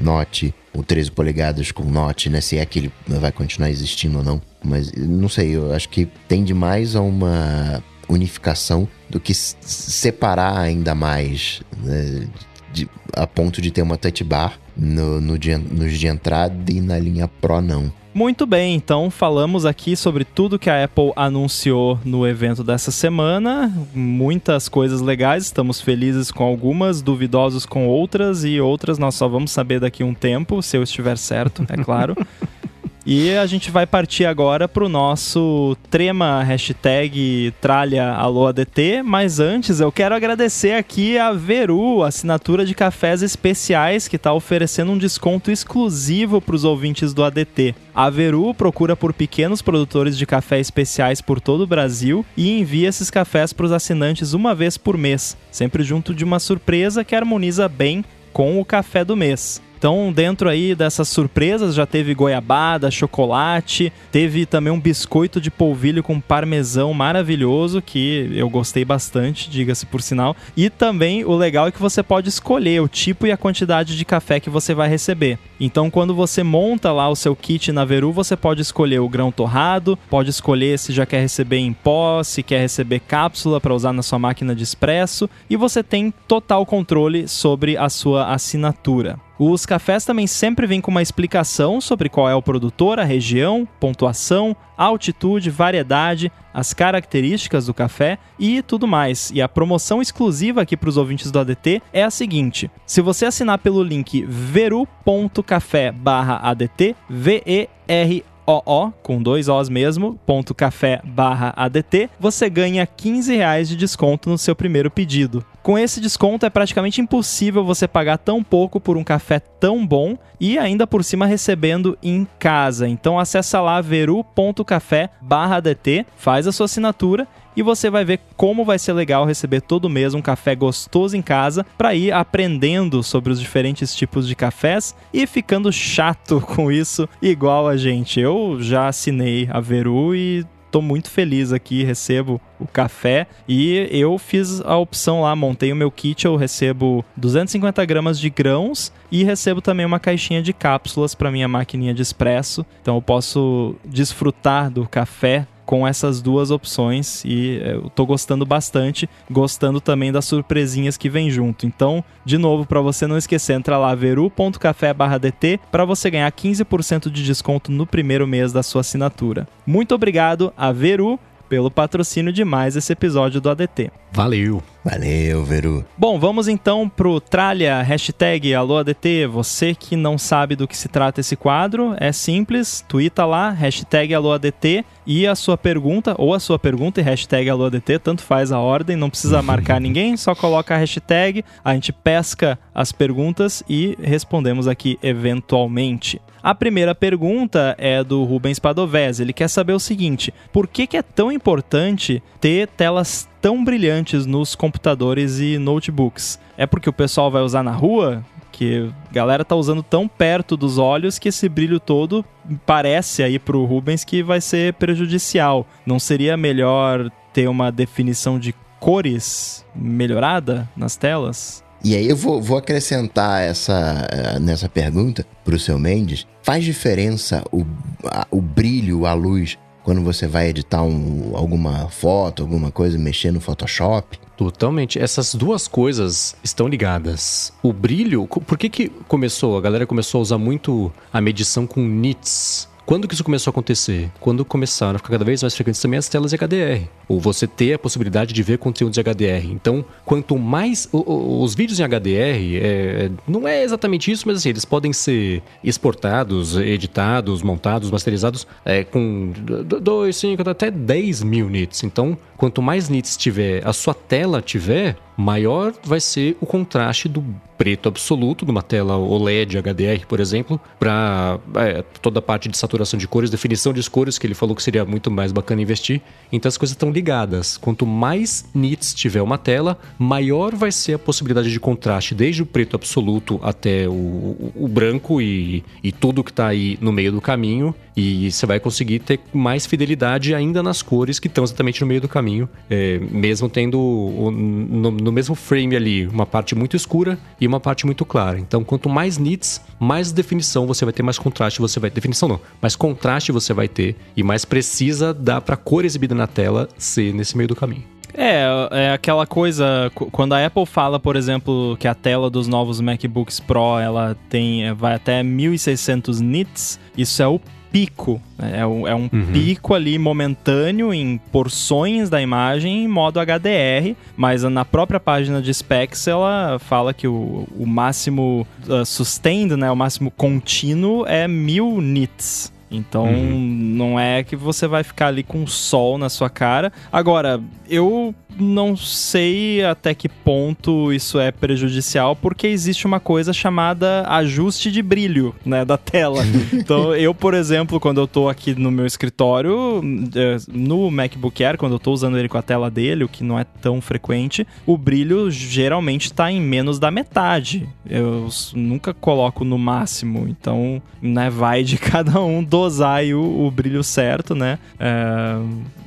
Note, o 13 polegadas com Note, né? Se é que ele vai continuar existindo ou não. Mas não sei, eu acho que tende mais a uma unificação do que separar ainda mais, né? de, a ponto de ter uma touch bar no, no de, nos de entrada e na linha Pro não. Muito bem, então falamos aqui sobre tudo que a Apple anunciou no evento dessa semana. Muitas coisas legais, estamos felizes com algumas, duvidosos com outras e outras nós só vamos saber daqui a um tempo, se eu estiver certo, é claro. E a gente vai partir agora para o nosso trema hashtag tralha ADT, mas antes eu quero agradecer aqui a Veru, assinatura de cafés especiais, que está oferecendo um desconto exclusivo para os ouvintes do ADT. A Veru procura por pequenos produtores de café especiais por todo o Brasil e envia esses cafés para os assinantes uma vez por mês, sempre junto de uma surpresa que harmoniza bem com o café do mês. Então, dentro aí dessas surpresas, já teve goiabada, chocolate, teve também um biscoito de polvilho com parmesão maravilhoso, que eu gostei bastante, diga-se por sinal. E também o legal é que você pode escolher o tipo e a quantidade de café que você vai receber. Então, quando você monta lá o seu kit na Veru, você pode escolher o grão torrado, pode escolher se já quer receber em pó, se quer receber cápsula para usar na sua máquina de expresso, e você tem total controle sobre a sua assinatura. Os cafés também sempre vêm com uma explicação sobre qual é o produtor, a região, pontuação, altitude, variedade, as características do café e tudo mais. E a promoção exclusiva aqui para os ouvintes do ADT é a seguinte: se você assinar pelo link veru.café/adt, V E R OO, com dois Os mesmo, ponto café barra ADT, você ganha 15 reais de desconto no seu primeiro pedido. Com esse desconto é praticamente impossível você pagar tão pouco por um café tão bom e ainda por cima recebendo em casa. Então acessa lá veru.café barra ADT, faz a sua assinatura e você vai ver como vai ser legal receber todo mês um café gostoso em casa para ir aprendendo sobre os diferentes tipos de cafés e ficando chato com isso igual a gente. Eu já assinei a Veru e tô muito feliz aqui, recebo o café e eu fiz a opção lá, montei o meu kit, eu recebo 250 gramas de grãos e recebo também uma caixinha de cápsulas para minha maquininha de expresso, então eu posso desfrutar do café com essas duas opções e é, eu tô gostando bastante, gostando também das surpresinhas que vem junto. Então, de novo, para você não esquecer, entra lá veru.café/dt para você ganhar 15% de desconto no primeiro mês da sua assinatura. Muito obrigado a Veru pelo patrocínio de mais esse episódio do ADT. Valeu! Valeu, Veru. Bom, vamos então pro tralha, hashtag AlôADT. Você que não sabe do que se trata esse quadro, é simples, twitta lá, hashtag AlôADT e a sua pergunta, ou a sua pergunta e hashtag AlôADT, tanto faz a ordem, não precisa marcar ninguém, só coloca a hashtag, a gente pesca as perguntas e respondemos aqui eventualmente. A primeira pergunta é do Rubens Padovese. Ele quer saber o seguinte: por que, que é tão importante ter telas tão brilhantes nos computadores e notebooks? É porque o pessoal vai usar na rua? Que a galera tá usando tão perto dos olhos que esse brilho todo parece aí pro Rubens que vai ser prejudicial. Não seria melhor ter uma definição de cores melhorada nas telas? E aí eu vou, vou acrescentar essa, eh, nessa pergunta para o seu Mendes. Faz diferença o, a, o brilho, a luz quando você vai editar um, alguma foto, alguma coisa, mexer no Photoshop? Totalmente. Essas duas coisas estão ligadas. O brilho, por que que começou? A galera começou a usar muito a medição com nits Quando que isso começou a acontecer? Quando começaram a ficar cada vez mais frequentes também as telas de HDR. Ou você ter a possibilidade de ver conteúdo de HDR. Então, quanto mais. O, o, os vídeos em HDR, é, não é exatamente isso, mas assim, eles podem ser exportados, editados, montados, masterizados é, com 2, 5, até 10 mil nits. Então, quanto mais nits tiver, a sua tela tiver, maior vai ser o contraste do preto absoluto, numa tela OLED HDR, por exemplo, para é, toda a parte de saturação de cores, definição de cores, que ele falou que seria muito mais bacana investir. Então as coisas estão ligadas. Quanto mais nits tiver uma tela, maior vai ser a possibilidade de contraste, desde o preto absoluto até o, o, o branco e, e tudo que está aí no meio do caminho. E você vai conseguir ter mais fidelidade ainda nas cores que estão exatamente no meio do caminho, é, mesmo tendo o, no, no mesmo frame ali uma parte muito escura e uma parte muito clara. Então, quanto mais nits, mais definição você vai ter, mais contraste você vai. Definição não, mais contraste você vai ter e mais precisa dá para a cor exibida na tela ser nesse meio do caminho. É, é aquela coisa, quando a Apple fala, por exemplo, que a tela dos novos MacBooks Pro, ela tem vai até 1600 nits, isso é o pico. Né? É um, é um uhum. pico ali momentâneo em porções da imagem em modo HDR, mas na própria página de specs ela fala que o, o máximo uh, sustained, né, o máximo contínuo é 1000 nits. Então uhum. não é que você vai ficar ali com sol na sua cara. Agora, eu não sei até que ponto isso é prejudicial, porque existe uma coisa chamada ajuste de brilho, né, da tela. então, eu, por exemplo, quando eu tô aqui no meu escritório, é, no MacBook Air, quando eu tô usando ele com a tela dele, o que não é tão frequente, o brilho geralmente tá em menos da metade. Eu nunca coloco no máximo, então, né, vai de cada um dosar o, o brilho certo, né? É,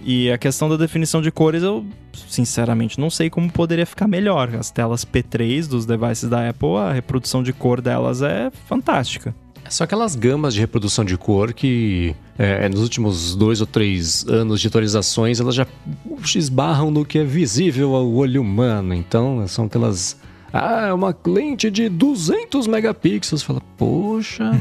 e a questão da definição de cores, eu sinceramente não sei como poderia ficar melhor. As telas P3 dos devices da Apple, a reprodução de cor delas é fantástica. É só aquelas gamas de reprodução de cor que é, nos últimos dois ou três anos de atualizações elas já esbarram no que é visível ao olho humano. Então são aquelas ah, é uma lente de 200 megapixels. Fala, poxa,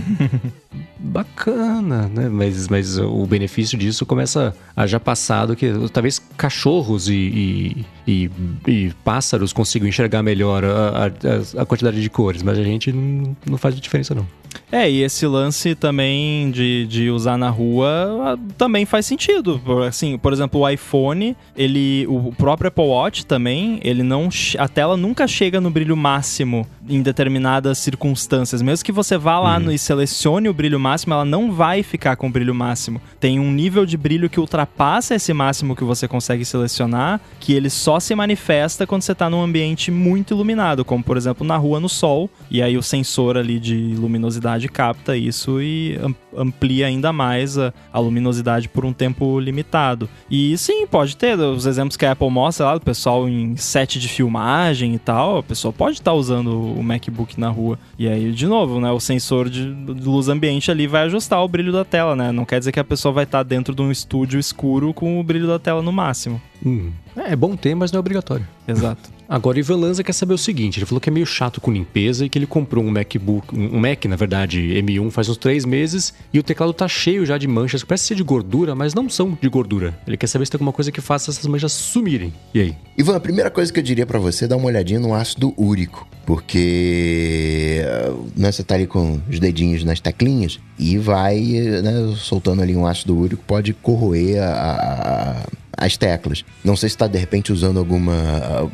bacana, né? Mas, mas o benefício disso começa a já passado que talvez cachorros e, e, e, e pássaros consigam enxergar melhor a, a, a, quantidade de cores, mas a gente não, não faz diferença não. É, e esse lance também de, de usar na rua também faz sentido. Assim, por exemplo, o iPhone, ele, o próprio Apple Watch também, ele não, a tela nunca chega no brilho máximo em determinadas circunstâncias. Mesmo que você vá lá uhum. no, e selecione o brilho máximo, ela não vai ficar com o brilho máximo. Tem um nível de brilho que ultrapassa esse máximo que você consegue selecionar, que ele só se manifesta quando você está num ambiente muito iluminado, como por exemplo na rua no sol, e aí o sensor ali de luminosidade capta isso e amplia ainda mais a, a luminosidade por um tempo limitado. E sim, pode ter os exemplos que a Apple mostra lá, do pessoal em set de filmagem e tal, a pessoa pode estar tá usando o MacBook na rua. E aí, de novo, né, o sensor de luz ambiente ali vai ajustar o brilho da tela, né? Não quer dizer que a pessoa vai estar tá dentro de um estúdio escuro com o brilho da tela no máximo. Hum. É, é bom ter, mas não é obrigatório. Exato. Agora, Ivan Lanza quer saber o seguinte: ele falou que é meio chato com limpeza e que ele comprou um MacBook, um Mac, na verdade, M1, faz uns três meses e o teclado tá cheio já de manchas, parece ser de gordura, mas não são de gordura. Ele quer saber se tem alguma coisa que faça essas manchas sumirem. E aí? Ivan, a primeira coisa que eu diria para você é dar uma olhadinha no ácido úrico, porque né, você tá ali com os dedinhos nas teclinhas e vai né, soltando ali um ácido úrico, pode corroer a, a as teclas. Não sei se está de repente usando alguma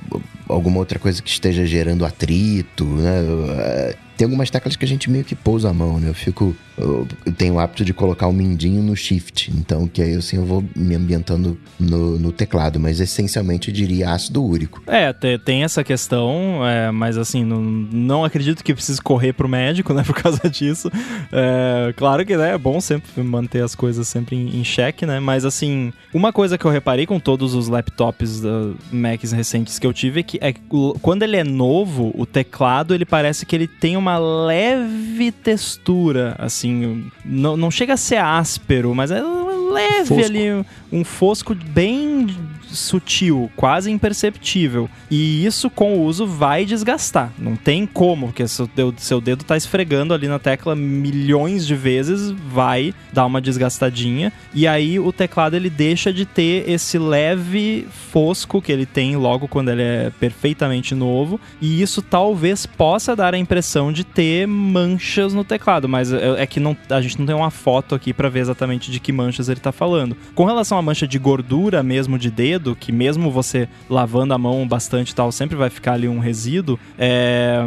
alguma outra coisa que esteja gerando atrito, né? Tem algumas teclas que a gente meio que pousa a mão, né? Eu fico eu, tenho o hábito de colocar o mindinho no shift, então que aí assim eu vou me ambientando no, no teclado, mas essencialmente eu diria ácido úrico. É, tem essa questão, é, mas assim, não, não acredito que precise correr pro médico, né, por causa disso. É, claro que né, é bom sempre manter as coisas sempre em, em xeque, né, mas assim, uma coisa que eu reparei com todos os laptops da Macs recentes que eu tive é que é, quando ele é novo, o teclado ele parece que ele tem uma leve textura, assim, assim, não, não chega a ser áspero, mas é leve fosco. ali, um fosco bem sutil, quase imperceptível. E isso com o uso vai desgastar. Não tem como, porque seu seu dedo tá esfregando ali na tecla milhões de vezes, vai dar uma desgastadinha. E aí o teclado ele deixa de ter esse leve fosco que ele tem logo quando ele é perfeitamente novo. E isso talvez possa dar a impressão de ter manchas no teclado, mas é, é que não, a gente não tem uma foto aqui para ver exatamente de que manchas ele tá falando. Com relação à mancha de gordura mesmo de dedo, que mesmo você lavando a mão bastante e tal, sempre vai ficar ali um resíduo, é,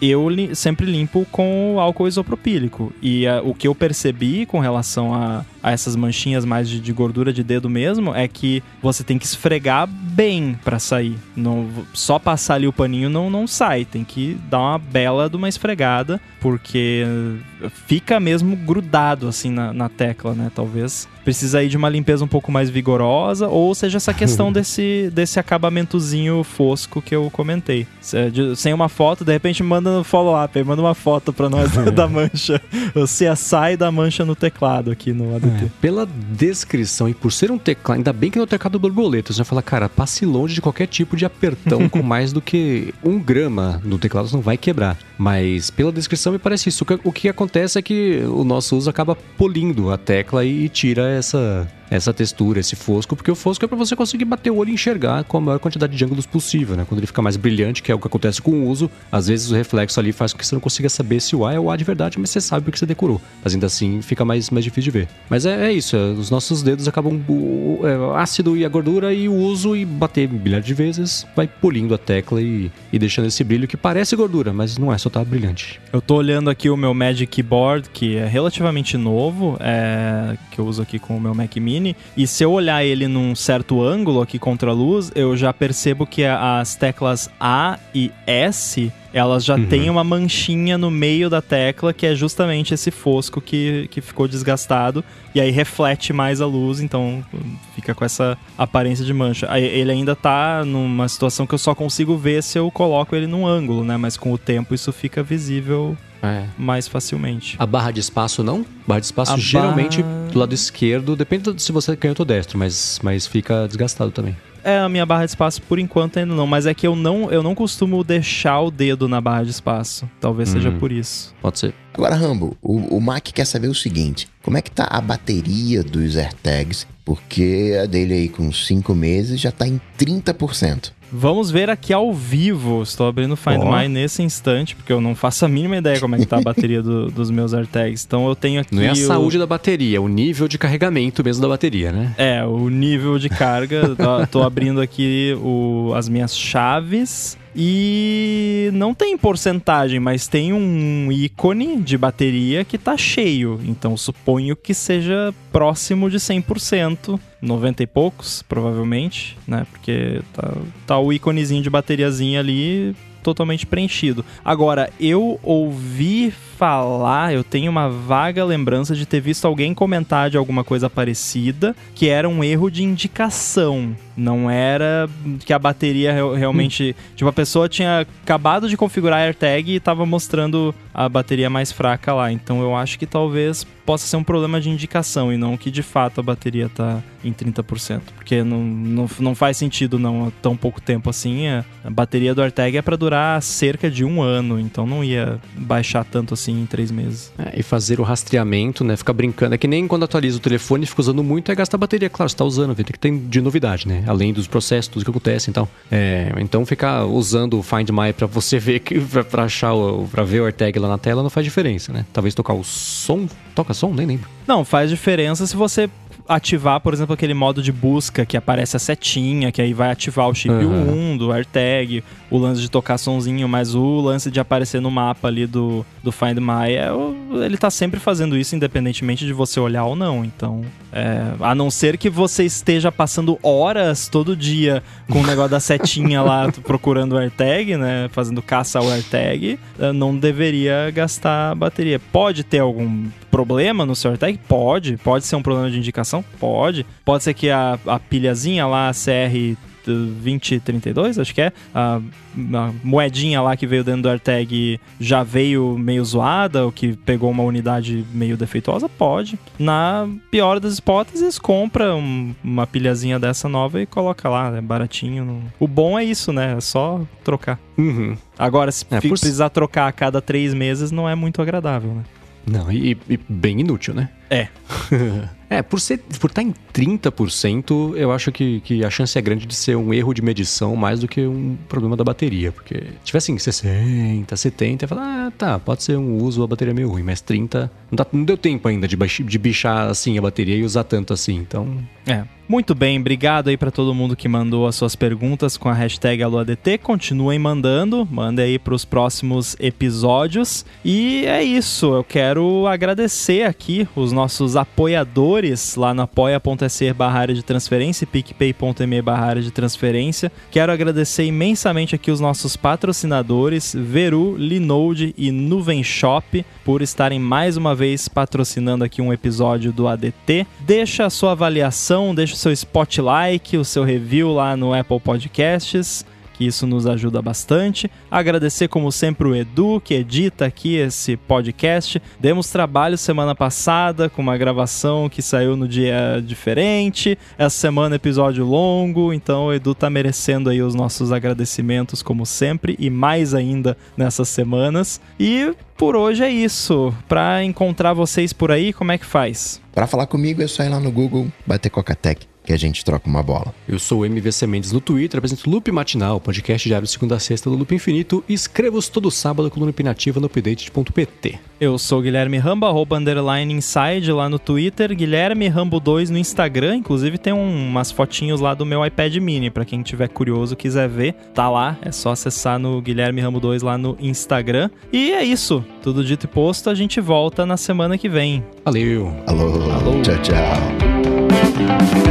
eu li sempre limpo com álcool isopropílico. E uh, o que eu percebi com relação a, a essas manchinhas mais de, de, gordura de dedo mesmo é que você tem que esfregar bem para sair. Não, só passar ali o paninho não, não sai. Tem que dar uma bela de uma esfregada, porque fica mesmo grudado assim na, na tecla, né? Talvez precisa aí de uma limpeza um pouco mais vigorosa, ou seja, essa questão desse, desse acabamentozinho fosco que eu comentei. Sem uma foto, de repente manda no follow-up, manda uma foto para nós da mancha, o CSI da mancha no teclado aqui no ADT. É, pela descrição e por ser um teclado, ainda bem que no teclado borboleta, você vai falar, cara, passe longe de qualquer tipo de apertão com mais do que um grama no teclado, você não vai quebrar. Mas pela descrição me parece isso. O que acontece é que o nosso uso acaba polindo a tecla e tira essa essa textura, esse fosco, porque o fosco é para você conseguir bater o olho e enxergar com a maior quantidade de ângulos possível, né? Quando ele fica mais brilhante, que é o que acontece com o uso, às vezes o reflexo ali faz com que você não consiga saber se o A é o A de verdade, mas você sabe porque você decorou. Mas ainda assim fica mais, mais difícil de ver. Mas é, é isso, é, os nossos dedos acabam o, o é, ácido e a gordura e o uso e bater milhares de vezes vai polindo a tecla e, e deixando esse brilho que parece gordura, mas não é, só tá brilhante. Eu tô olhando aqui o meu Magic Keyboard, que é relativamente novo, é, que eu uso aqui com o meu Mac Mini, e se eu olhar ele num certo ângulo aqui contra a luz, eu já percebo que as teclas A e S elas já uhum. têm uma manchinha no meio da tecla que é justamente esse fosco que, que ficou desgastado e aí reflete mais a luz, então fica com essa aparência de mancha. Aí, ele ainda tá numa situação que eu só consigo ver se eu coloco ele num ângulo, né? Mas com o tempo isso fica visível é. mais facilmente. A barra de espaço não? Barra de espaço a geralmente barra... do lado esquerdo, depende se você é canhoto ou destro, mas, mas fica desgastado também. É, a minha barra de espaço por enquanto ainda não, mas é que eu não, eu não costumo deixar o dedo na barra de espaço. Talvez seja hum. por isso. Pode ser. Agora, Rambo, o, o Mac quer saber o seguinte: como é que tá a bateria dos AirTags? Porque a dele aí com 5 meses já tá em 30%. Vamos ver aqui ao vivo. Estou abrindo o Find oh. My nesse instante, porque eu não faço a mínima ideia como é que tá a bateria do, dos meus AirTags. Então eu tenho aqui. Não é a o... saúde da bateria, é o nível de carregamento mesmo da bateria, né? É, o nível de carga. Estou abrindo aqui o, as minhas chaves. E não tem porcentagem, mas tem um ícone de bateria que tá cheio. Então suponho que seja próximo de 100%, 90 e poucos, provavelmente, né? Porque tá, tá o íconezinho de bateriazinha ali totalmente preenchido. Agora, eu ouvi falar, eu tenho uma vaga lembrança de ter visto alguém comentar de alguma coisa parecida, que era um erro de indicação. Não era que a bateria realmente. Hum. Tipo, a pessoa tinha acabado de configurar a AirTag e estava mostrando a bateria mais fraca lá. Então eu acho que talvez possa ser um problema de indicação e não que de fato a bateria tá em 30%. Porque não, não, não faz sentido não tão pouco tempo assim. A bateria do AirTag é para durar cerca de um ano, então não ia baixar tanto assim em três meses. É, e fazer o rastreamento, né? Ficar brincando. É que nem quando atualiza o telefone, fica usando muito, é gastar bateria. Claro, você tá usando, tem que ter de novidade, né? Além dos processos, tudo que acontece então. É, então ficar usando o Find My para você ver para achar para ver o AirTag lá na tela não faz diferença, né? Talvez tocar o som, toca som, nem lembro. Não, faz diferença se você ativar, por exemplo, aquele modo de busca que aparece a setinha, que aí vai ativar o chip uhum. 1 do AirTag, o lance de tocar sonzinho, mas o lance de aparecer no mapa ali do, do Find My, é, ele tá sempre fazendo isso, independentemente de você olhar ou não. Então, é, a não ser que você esteja passando horas todo dia com o negócio da setinha lá procurando o AirTag, né? Fazendo caça ao AirTag, é, não deveria gastar bateria. Pode ter algum problema no seu AirTag? Pode. Pode ser um problema de indicação? Pode. Pode ser que a, a pilhazinha lá, a CR 2032, acho que é. A, a moedinha lá que veio dentro do AirTag já veio meio zoada, ou que pegou uma unidade meio defeituosa, pode. Na pior das hipóteses, compra um, uma pilhazinha dessa nova e coloca lá, é baratinho. No... O bom é isso, né? É só trocar. Uhum. Agora, se É, por- precisar trocar a cada três meses, não é muito agradável, né? Não, e, e bem inútil, né? É. é, por por estar em 30%, eu acho que, que a chance é grande de ser um erro de medição mais do que um problema da bateria. Porque se tivesse em 60, 70, eu falo, ah, tá, pode ser um uso, a bateria é meio ruim, mas 30, não, dá- não deu tempo ainda de, de bichar assim a bateria e usar tanto assim, então... É. Muito bem, obrigado aí pra todo mundo que mandou as suas perguntas com a hashtag AloADT. Continuem mandando, mandem aí pros próximos episódios. E é isso, eu quero agradecer aqui os nossos apoiadores lá no apoia.se barra área de transferência e picpay.me barra área de transferência. Quero agradecer imensamente aqui os nossos patrocinadores, Veru, Linode e Nuvem Shop, por estarem mais uma vez patrocinando aqui um episódio do ADT. Deixa a sua avaliação, deixa o seu spotlight, o seu review lá no Apple Podcasts que isso nos ajuda bastante. Agradecer, como sempre, o Edu, que edita aqui esse podcast. Demos trabalho semana passada com uma gravação que saiu no dia diferente. Essa semana, episódio longo. Então, o Edu tá merecendo aí os nossos agradecimentos, como sempre, e mais ainda nessas semanas. E por hoje é isso. Para encontrar vocês por aí, como é que faz? Pra falar comigo é só ir lá no Google, bater Cocatec, que a gente troca uma bola. Eu sou o MVC Mendes no Twitter, apresento Loop Matinal, podcast diário de segunda a sexta do Loop Infinito e escrevo-os todo sábado com o Loop Nativa no update.pt. Eu sou o Guilherme Rambo, arroba underline inside lá no Twitter, Guilherme Rambo2 no Instagram, inclusive tem um- umas fotinhos lá do meu iPad mini, pra quem tiver curioso, quiser ver, tá lá, é só acessar no Guilherme Rambo2 lá no Instagram. E é isso, tudo dito e posto, a gente volta na semana que vem. Valeu! Alô, Alô. tchau, tchau.